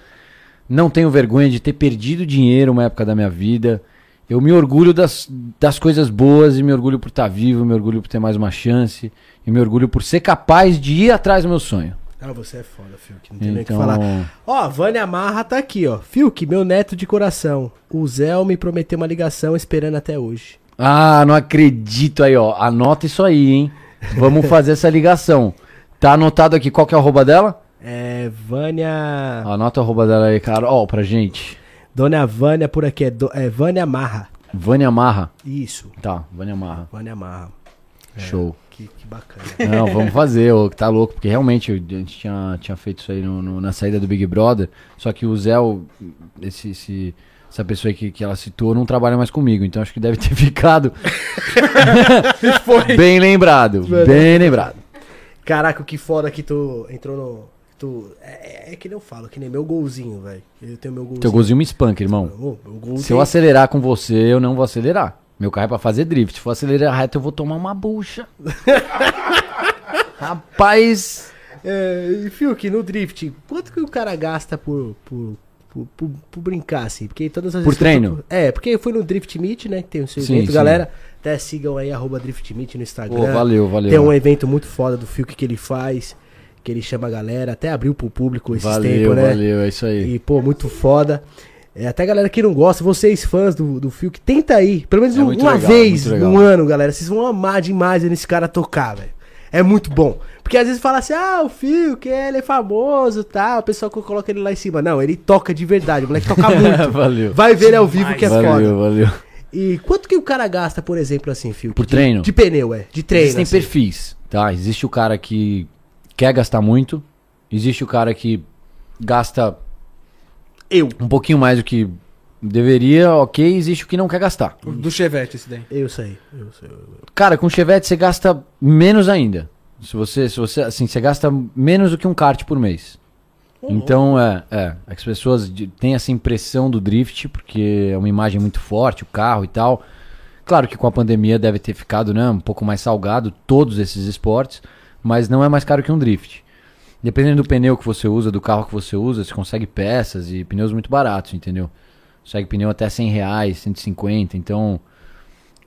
C: Não tenho vergonha de ter perdido dinheiro uma época da minha vida. Eu me orgulho das, das coisas boas e me orgulho por estar vivo, me orgulho por ter mais uma chance e me orgulho por ser capaz de ir atrás do meu sonho.
B: Ah, você é foda, Fiuk. Não tem nem o que
C: Então,
B: falar. Ó, a Vânia Marra tá aqui, ó. Fiuk, meu neto de coração. O Zé me prometeu uma ligação esperando até hoje.
C: Ah, não acredito aí, ó. Anota isso aí, hein? Vamos fazer essa ligação. Tá anotado aqui qual que é o arroba dela?
B: É, Vânia.
C: Anota o arroba dela aí, cara. Ó, pra gente.
B: Dona Vânia por aqui, é, do- é Vânia Marra.
C: Vânia Marra.
B: Isso,
C: Tá, Vânia Marra.
B: Vânia Marra.
C: Show.
B: Que, que bacana.
C: Não, vamos fazer, ô, que tá louco, porque realmente a gente tinha, tinha feito isso aí no- no- na saída do Big Brother. Só que o Zé, esse, esse- essa pessoa aí que, que ela citou, não trabalha mais comigo. Então acho que deve ter ficado. Bem lembrado. Bem lembrado.
B: Caraca, que foda que tu entrou no. Tu, é, é que nem eu falo, que nem meu golzinho, velho. Eu tenho meu golzinho.
C: Teu golzinho me espanca, irmão.
B: Golzinho.
C: Se eu acelerar com você, eu não vou acelerar. Meu carro é pra fazer drift. Se for acelerar reto, eu vou tomar uma bucha. Rapaz.
B: É, e Fiuk, no drift, quanto que o cara gasta por, por, por, por- por brincar, assim? Porque todas as
C: Por
B: eu
C: treino?
B: É, porque eu fui no Drift Meet, né? Que tem o seu
C: Sim,
B: evento,
C: sim.
B: galera. Até sigam aí, arroba Drift Meet no Instagram.
C: Pô, valeu, valeu.
B: Tem um evento muito foda do Fiuk que ele faz, que ele chama a galera, até abriu pro público esses
C: valeu,
B: tempos, né?
C: valeu, é isso aí.
B: E, pô, muito foda. É, até a galera que não gosta, vocês fãs do, do Fiuk, tenta aí. Pelo menos
C: É
B: um- uma
C: legal,
B: vez
C: muito legal.
B: no ano, galera. Vocês vão amar demais esse cara tocar, velho. É muito bom. Porque às vezes fala assim, ah, o Fiuk, ele é famoso e tal. O pessoal que coloca ele lá em cima. Não, ele toca de verdade. O moleque toca muito.
C: valeu.
B: Vai ver ele ao vivo que é
C: valeu,
B: foda.
C: valeu.
B: E quanto que o cara gasta, por exemplo, assim, Fiuk?
C: Por
B: de-
C: treino?
B: De pneu, é. De treino.
C: Existem
B: assim.
C: perfis, tá? Existe o cara que quer gastar muito. Existe o cara que gasta
B: Eu.
C: um pouquinho mais do que deveria, ok. Existe o que não quer gastar.
A: Do Chevette esse daí.
B: Eu sei. Eu sei.
C: Cara, com Chevette você gasta menos ainda. Se você, se você, assim, você gasta menos do que um kart por mês. Então, é, é, as pessoas têm essa impressão do drift, porque é uma imagem muito forte, o carro e tal. Claro que com a pandemia deve ter ficado, né, um pouco mais salgado todos esses esportes, mas não é mais caro que um drift. Dependendo do pneu que você usa, do carro que você usa, você consegue peças e pneus muito baratos, entendeu? Consegue pneu até 100 reais, 150, então...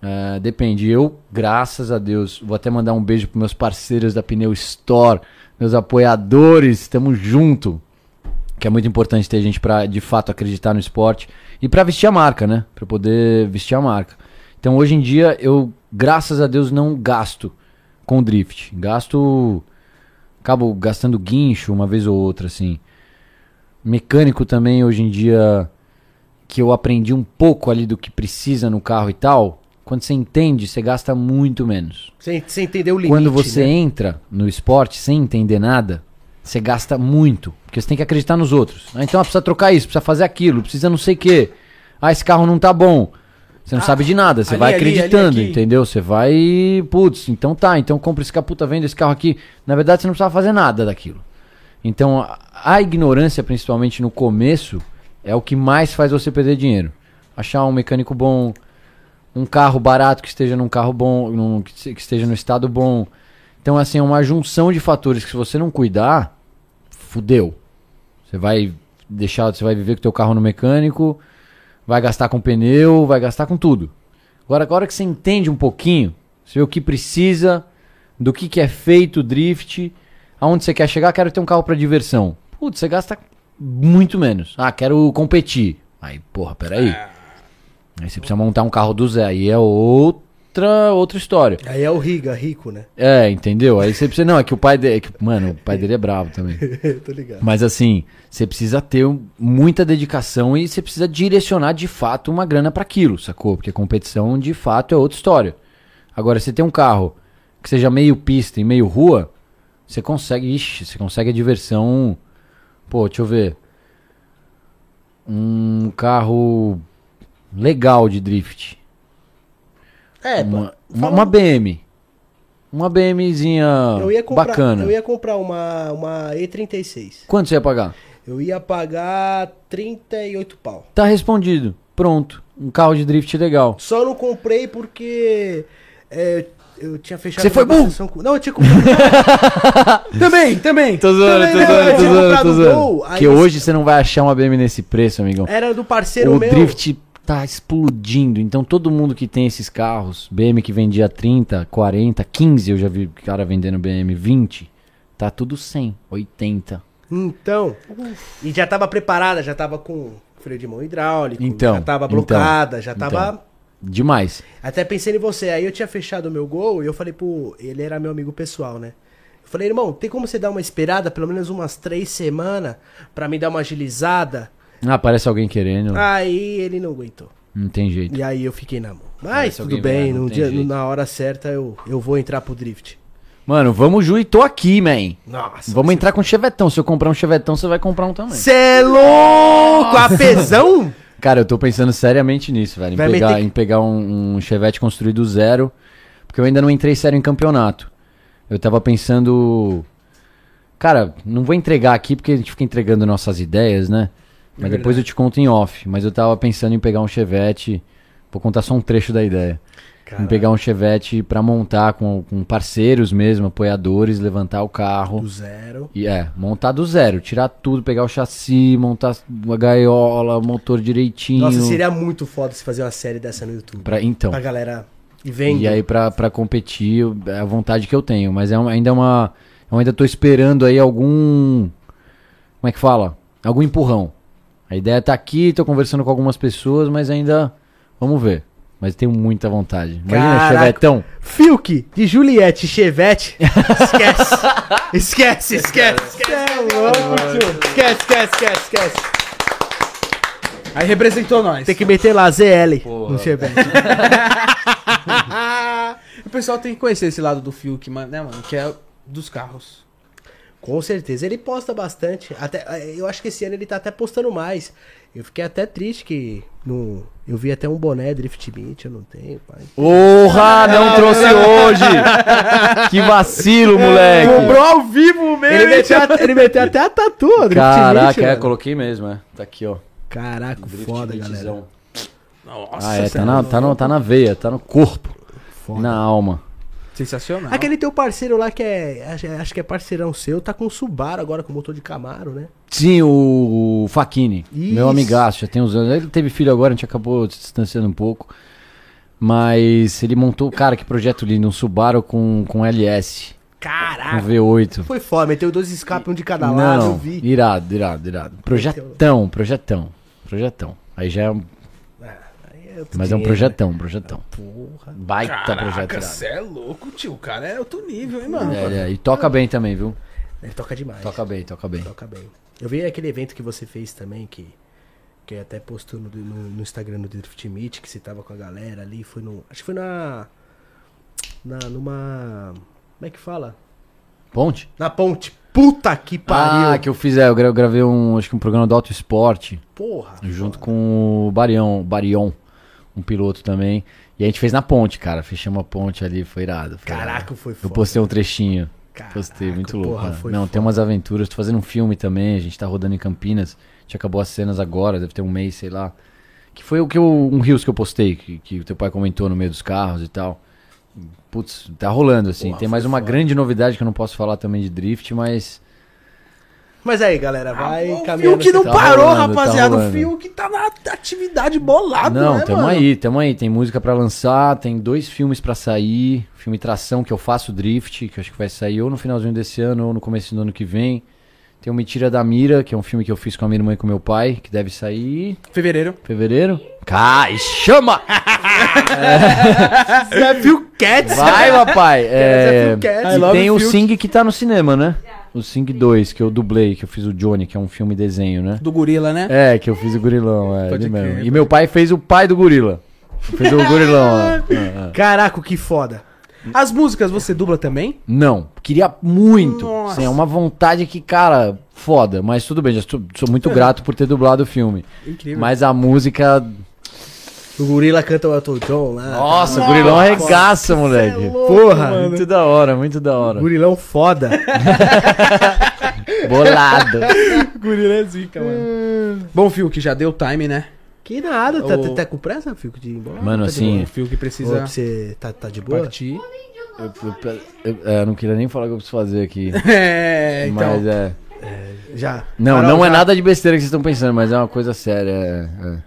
C: É, depende. Eu, graças a Deus, vou até mandar um beijo pros meus parceiros da Pneu Store, meus apoiadores, tamo junto. Que é muito importante ter gente pra de fato acreditar no esporte e pra vestir a marca, né? Pra poder vestir a marca. Então hoje em dia eu, graças a Deus, não gasto com drift. Gasto. Acabo gastando guincho uma vez ou outra, assim. Mecânico também hoje em dia que eu aprendi um pouco ali do que precisa no carro e tal, quando você entende, você gasta muito menos.
B: Sem, sem entender o limite,
C: quando você
B: né?
C: entra no esporte sem entender nada, você gasta muito, porque você tem que acreditar nos outros. Ah, então ah, precisa trocar isso, precisa fazer aquilo, precisa não sei o quê. Ah, esse carro não tá bom. Você não
B: Ah,
C: sabe de nada, você
B: ali,
C: vai
B: ali, ali,
C: acreditando,
B: aqui.
C: entendeu? Você vai, putz, então tá, então compra esse caputa, vende esse carro aqui. Na verdade, você não precisava fazer nada daquilo. Então, a, a ignorância, principalmente no começo, é o que mais faz você perder dinheiro. Achar um mecânico bom, um carro barato que esteja num carro bom, num- que esteja no estado bom. Então, assim, é uma junção de fatores que se você não cuidar, fudeu. Você vai deixar, você vai viver com o teu carro no mecânico, vai gastar com pneu, vai gastar com tudo. Agora, agora que você entende um pouquinho, você vê o que precisa, do que, que é feito o drift, aonde você quer chegar, quero ter um carro para diversão. Putz, você gasta muito menos. Ah, quero competir. Aí, porra, peraí. Aí você precisa montar um carro do zero. Aí é outra, outra história.
B: Aí é o Riga, rico, né?
C: É, entendeu? Aí você precisa. Não, é que o pai dele. é que- mano, o pai dele é bravo também.
B: Tô ligado.
C: Mas assim, você precisa ter muita dedicação e você precisa direcionar de fato uma grana para aquilo, sacou? Porque competição de fato é outra história. Agora, você tem um carro que seja meio pista e meio rua, você consegue, ixi, você consegue a diversão. Pô, deixa eu ver. Um carro legal de drift.
B: É,
C: uma, uma, BM. Uma BMzinha
B: eu ia comprar,
C: bacana.
B: Eu ia comprar uma, uma E36.
C: Quanto você ia pagar?
B: Eu ia pagar 38 pau.
C: Tá respondido. Pronto. Um carro de drift legal.
B: Só não comprei porque é, eu tinha fechado.
C: Você foi
B: negociação com- Não, eu tinha comprado.
A: Também, também.
C: Tô zoando,
B: Também
C: tô
B: não,
C: zoando, tô zoando, tô zoando.
B: Gol, esse-
C: hoje você não vai achar uma BM nesse preço, amigão.
B: Era do parceiro
C: O
B: meu.
C: drift tá explodindo. Então todo mundo que tem esses carros, BM que vendia 30, 40, 15, eu já vi cara vendendo BM 20, tá tudo 100, 80.
B: Então. E já tava preparada, já tava com freio de mão hidráulico.
C: Então,
B: Já tava
C: então,
B: blocada, já tava.
C: então. Demais.
B: Até pensei em você. Aí eu tinha fechado o meu gol e eu falei, pô, ele era meu amigo pessoal, né? Eu falei, irmão, tem como você dar uma esperada, pelo menos umas três semanas, pra me dar uma agilizada?
C: Ah, aparece alguém querendo.
B: Aí ele não aguentou.
C: Não tem jeito.
B: E aí eu fiquei na mão. Mas
C: Parece
B: tudo bem, no dia,
C: jeito.
B: na hora certa eu, eu vou entrar pro drift.
C: Mano, vamos Ju e tô aqui, man.
B: Nossa.
C: Vamos entrar com chevetão. Se eu comprar um chevetão, você vai comprar um também.
B: Cê é louco! Apesão?
C: Cara, eu tô pensando seriamente nisso, velho. Em
B: Vai
C: pegar,
B: meter-
C: em pegar um, um Chevette construído do zero. Porque eu ainda não entrei sério em campeonato. Eu tava pensando. Cara, não vou entregar aqui porque a gente fica entregando nossas ideias, né? Mas depois eu te conto em off. Mas eu tava pensando em pegar um Chevette. Vou contar só um trecho da ideia. Em pegar um Chevette pra montar com, com parceiros mesmo, apoiadores, levantar o carro.
B: Do zero.
C: E é, montar do zero, tirar tudo, pegar o chassi, montar a gaiola, motor direitinho.
B: Nossa, seria muito foda se fazer uma série dessa no YouTube.
C: Pra, então.
B: Pra galera ir vendo.
C: E aí pra, pra competir, é a vontade que eu tenho. Mas é um- ainda é uma. Eu ainda tô esperando aí algum. Como é que fala? Algum empurrão. A ideia tá aqui, tô conversando com algumas pessoas, mas ainda. Vamos ver. Mas tenho muita vontade. Imagina,
B: Caraca.
C: Chevetão.
B: Fiuk de Juliette Chevette. Esquece. esquece, esquece, esquece. É louco, tio. Esquece, esquece, esquece, esquece.
A: Aí representou nós.
B: Tem que meter lá ZL no Chevette.
A: O pessoal tem que conhecer esse lado do mano, né, mano? Que é dos carros.
B: Com certeza. Ele posta bastante. Até, eu acho que esse ano ele tá até postando mais. Eu fiquei até triste que. No, eu vi até um boné Drift Beat, eu não tenho, pai.
C: Porra, não trouxe hoje! Que vacilo, moleque!
A: Comprou ao vivo mesmo.
B: Ele meteu, a- ele meteu até a tatu, Drift
C: Caraca,
B: Beat,
C: é,
B: mano.
C: coloquei mesmo, é. Tá aqui, ó.
B: Caraca,
C: Drift
B: foda,
C: Beatzão.
B: galera.
A: Nossa,
C: Ah, é, tá na, tá, no, tá na veia, tá no corpo, na alma.
A: Sensacional.
B: Aquele teu parceiro lá que é. Acho, que é parceirão seu, tá com o Subaru agora, com motor de Camaro, né?
C: Sim, o, o Faquini, meu amigaço, já tem uns anos. Ele teve filho agora, a gente acabou se distanciando um pouco. Mas ele montou, cara, que projeto lindo, um Subaru com, com LS, um
B: Caraca!
C: V8.
B: Foi foda, meteu dois escapes, um de cada lado, eu
C: Não,
B: vi.
C: irado, irado, irado. Projetão, projetão, projetão. Aí já é um,
B: Aí é
C: mas é um
B: dinheiro,
C: projetão, projetão.
B: né? Porra.
C: Baita projeto
A: Caraca, você é louco, tio. O cara é outro nível, hein, mano?
C: É, é, e toca bem também, viu?
B: Ele toca demais.
C: Toca bem, toca bem.
B: Toca bem. Eu vi aquele evento que você fez também, que, que até postou no, no, no Instagram do Drift Meet, que você tava com a galera ali, foi no. Acho que foi na. Na. numa. Como é que fala?
C: Ponte?
B: Na ponte. Puta que pariu!
C: Ah, que eu fiz, é, eu gra- eu gravei um, acho que um programa do Auto Esporte,
B: Porra!
C: junto com o Barion, Barion, um piloto também. E a gente fez na ponte, cara. Fechamos a ponte ali, foi irado. foi
B: Caraca,
C: irado.
B: foi
C: Eu
B: foda.
C: postei um trechinho.
B: Caraca,
C: postei, muito louco.
B: porra,
C: Não,
B: foda.
C: tem umas aventuras. Tô fazendo um filme também, a gente tá rodando em Campinas. A gente acabou as cenas agora, deve ter um mês, sei lá. Que foi o que eu, um Rios que eu postei, que, que o teu pai comentou no meio dos carros e tal. Putz, tá rolando, assim.
B: Porra,
C: Tem mais uma
B: foda.
C: grande novidade que eu não posso falar também de drift, mas.
B: Mas aí, galera, vai
A: o
B: caminhando.
A: Fiuk não
C: tá
A: parou,
C: rolando, tá
A: rapaziada. o
C: rolando.
A: Fiuk tá na atividade bolado,
C: não,
A: né,
C: tamo
A: mano?
C: aí, tamo aí. Tem música pra lançar, tem dois filmes pra sair. Filme Tração, que eu faço drift, que acho que vai sair ou no finalzinho desse ano ou no começo do ano que vem. Tem o Me Tira da Mira, que é um filme que eu fiz com a minha irmã e com meu pai, que deve sair
A: Fevereiro.
C: fevereiro. Cai, chama!
B: É Phil Cats.
C: Vai, papai!
B: é
C: É,
B: Phil Cats.
C: E tem o. Sing que tá no cinema, né? O Sing 2, que eu dublei, que eu fiz o Johnny, que é um filme desenho, né?
A: Do gorila, né?
C: É, que eu fiz o gorilão, é,
A: Pode
C: ele mesmo. E meu pai fez o pai do gorila. Fez o gorilão, é. É, é.
B: Caraca, que foda.
A: As músicas você dubla também?
C: Não, queria muito.
A: Nossa.
C: Assim, é uma vontade que, cara, foda. Mas tudo bem, já sou, sou muito grato por ter dublado o filme.
A: Incrível.
C: Mas a música.
B: O gorila canta o Elton John lá.
C: Nossa, o gorilão arregaça, moleque.
B: Porra,
C: Muito da hora, muito da hora.
B: Gorilão foda.
C: Bolado.
A: gorila é zica, mano. Bom, Fiuk, já deu time, né?
B: Que nada, tá, tá com pressa, Fico, de ir embora?
C: Mano,
B: Tá
C: assim,
A: O Fiuk
B: boa? Ô,
A: precisa
B: Você tá, tá de boa?
A: partir.
C: Eu, eu- eu- é, eu não queria nem falar o que eu preciso fazer aqui.
A: É, então.
C: Mas é.
B: Já.
C: Não,
B: Carol,
C: não é
B: já.
C: nada de besteira que vocês estão pensando, mas é uma coisa séria. é- é.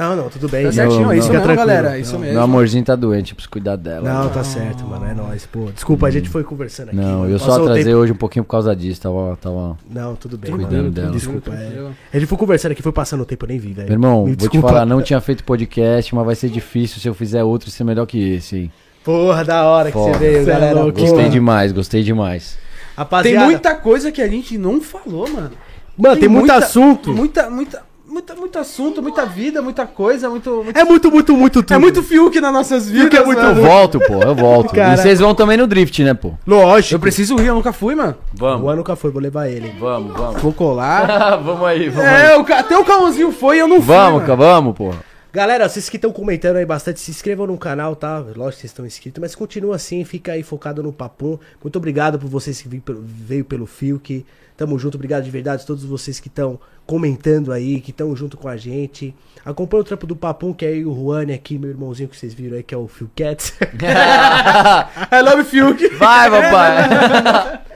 B: Não, não, tudo bem.
A: Tá certinho,
C: Não,
A: é isso
C: não.
A: mesmo,
B: Fica tranquilo.
A: galera. Isso
B: Não,
A: mesmo.
C: Meu amorzinho tá doente, eu preciso cuidar dela.
B: Não, tá certo, mano. É nóis, pô. Desculpa, a gente foi conversando aqui.
C: Não, eu só atrasei
B: tempo-
C: hoje um pouquinho por causa disso. Tava, tava...
B: Não, tudo bem.
C: Cuidando
B: mano.
C: dela.
B: Desculpa, é. A gente foi conversando aqui, foi passando o tempo, eu nem vi, velho.
C: Meu irmão,
B: Me
C: vou te falar, não tinha feito podcast, mas vai ser difícil se eu fizer outro ser melhor que esse, hein?
B: Porra, da hora que
C: Foda.
B: você veio,
A: é
B: galera.
A: louco,
C: Gostei
B: Porra.
C: demais, gostei demais.
A: Tem
B: Rapaziada,
A: muita coisa que a gente não falou, mano.
B: Mano, tem, muito
A: muita-
B: assunto.
A: Muita, muita, muita, muito assunto, muita vida, muita coisa, muito. muito-
B: É muito, muito, muito tudo.
A: É muito Fiuk nas nossas vidas.
B: é muito
C: Eu
A: mano.
C: volto, pô, eu volto.
B: Cara.
C: E vocês vão também no drift, né, pô?
B: Lógico.
A: Eu preciso ir, eu nunca fui, mano.
B: O
C: Vamos,
B: ano nunca foi, vou levar ele.
C: vamos, vamos.
A: Vou colar.
C: vamos aí, vamos
A: é, o, ca- até o Cauãzinho foi e eu não fui.
C: Vamos,
A: mano.
C: ca- vamos, pô.
B: Galera, vocês que estão comentando aí bastante, se inscrevam no canal, tá? Lógico que vocês estão inscritos, mas continua assim, fica aí focado no Papum. Muito obrigado por vocês que vi- pelo- veio pelo Fiuk. Tamo junto, obrigado de verdade a todos vocês que estão comentando aí, que estão junto com a gente. Acompanha o trampo do Papum, que é aí o Juane aqui, meu irmãozinho que vocês viram aí, que é o Phil Cats.
A: I love Fiuk.
C: Vai, papai.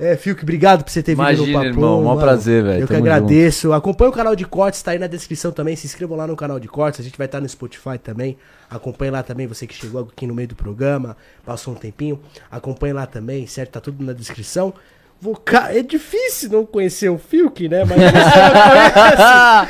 B: É, Fiuk, obrigado por você ter vindo no
C: Imagina,
B: Papo.
C: irmão, mó prazer, velho,
B: Eu que
C: tamo
B: agradeço. Acompanha o canal de cortes, tá aí na descrição também. Se inscrevam lá no canal de cortes, a gente vai estar no Spotify também. Acompanhe lá também, você que chegou aqui no meio do programa, passou um tempinho. Acompanhe lá também, certo? Tá tudo na descrição. É difícil não conhecer o Fiuk, né? Mas você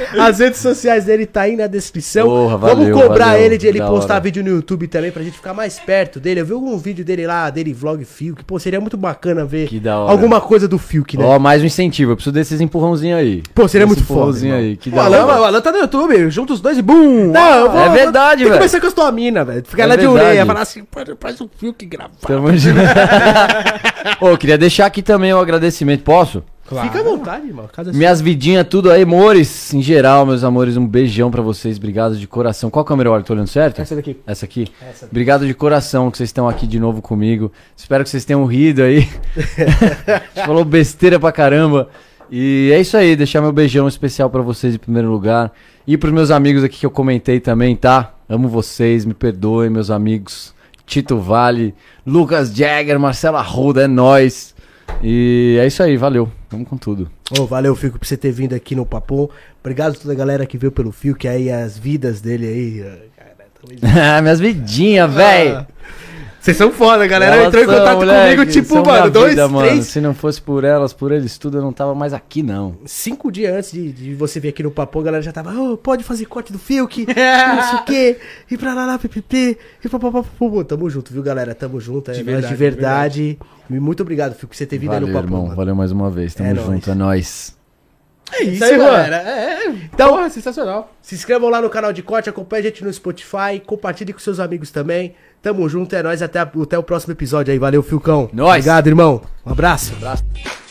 B: conhece. As redes sociais dele tá aí na descrição.
C: Porra,
B: Vamos
C: valeu,
B: cobrar
C: valeu.
B: ele de ele postar
C: hora.
B: vídeo no YouTube também pra gente ficar mais perto dele. Eu vi algum vídeo dele lá, dele vlog Fiuk. Pô, seria muito bacana ver
C: Que da hora.
B: alguma coisa do Fiuk, né?
C: Ó, mais um incentivo, eu preciso desses empurrãozinhos aí.
B: Pô, seria
C: Esse
B: muito foda,
C: aí, que
A: O
C: da
A: Alan,
C: hora.
A: o Alan tá no YouTube, junta os dois e bum!
B: Não, eu vou,
C: É verdade,
B: Tem que
C: velho.
B: conversar com a tua mina, velho. Ficar
C: É
B: lá de
C: verdade.
B: orelha, falar assim, "Pô, faz um Fiuk gravar.
C: Tamo junto. Ô, eu queria deixar aqui também o agradecimento, posso?
A: Claro.
B: Fica à vontade, irmão. Casa
C: Minhas vidinhas, tudo aí, amores. Em geral, meus amores, um beijão pra vocês. Obrigado de coração. Qual câmera eu olho? Tô olhando certo?
A: Essa daqui.
C: Essa aqui? Obrigado de coração que vocês estão aqui de novo comigo. Espero que vocês tenham rido aí. A gente falou besteira pra caramba. E é isso aí, deixar meu beijão especial pra vocês em primeiro lugar. E pros meus amigos aqui que eu comentei também, tá? Amo vocês, me perdoem, meus amigos. Tito Vale, Lucas Jagger, Marcela Ruda, é nóis. E é isso aí, valeu. Vamos com tudo.
B: Ô, valeu, Fico, por você ter vindo aqui no Papum. Obrigado a toda a galera que veio pelo Fiuk aí, as vidas dele aí. Cara,
C: Minhas vidinhas, véi.
B: Vocês são foda, a galera
C: Elas
B: entrou em contato
C: moleque,
B: comigo, tipo,
C: minha
B: mano, dois,
C: vida, mano.
B: três,
C: Se não fosse por elas, por eles tudo, eu não tava mais aqui, não.
B: cinco dias antes de, de você vir aqui no Papum, a galera já tava, ô, pode fazer corte do Fiuk, não sei o quê, e pra lá, lá, ppp, e papapá, Tamo junto, viu, galera? Tamo junto, é
A: De
B: nóis de
A: verdade,
B: verdade. Muito obrigado, Fiuk, por você ter vindo
C: Valeu,
B: aí no Papum,
C: irmão.
B: mano.
C: Valeu mais uma vez. Tamo
B: É
C: junto,
B: nóis.
C: é nóis.
A: É isso,
B: aí,
A: galera. É, é.
B: Então-
A: Porra, sensacional.
B: Se inscrevam lá no canal de corte, acompanhe a gente no Spotify, compartilhe com seus amigos também. Tamo junto, é nóis, até, até o próximo episódio aí. Valeu, Filcão.
C: Nóis.
B: Obrigado, irmão. Um abraço.
C: Abraço.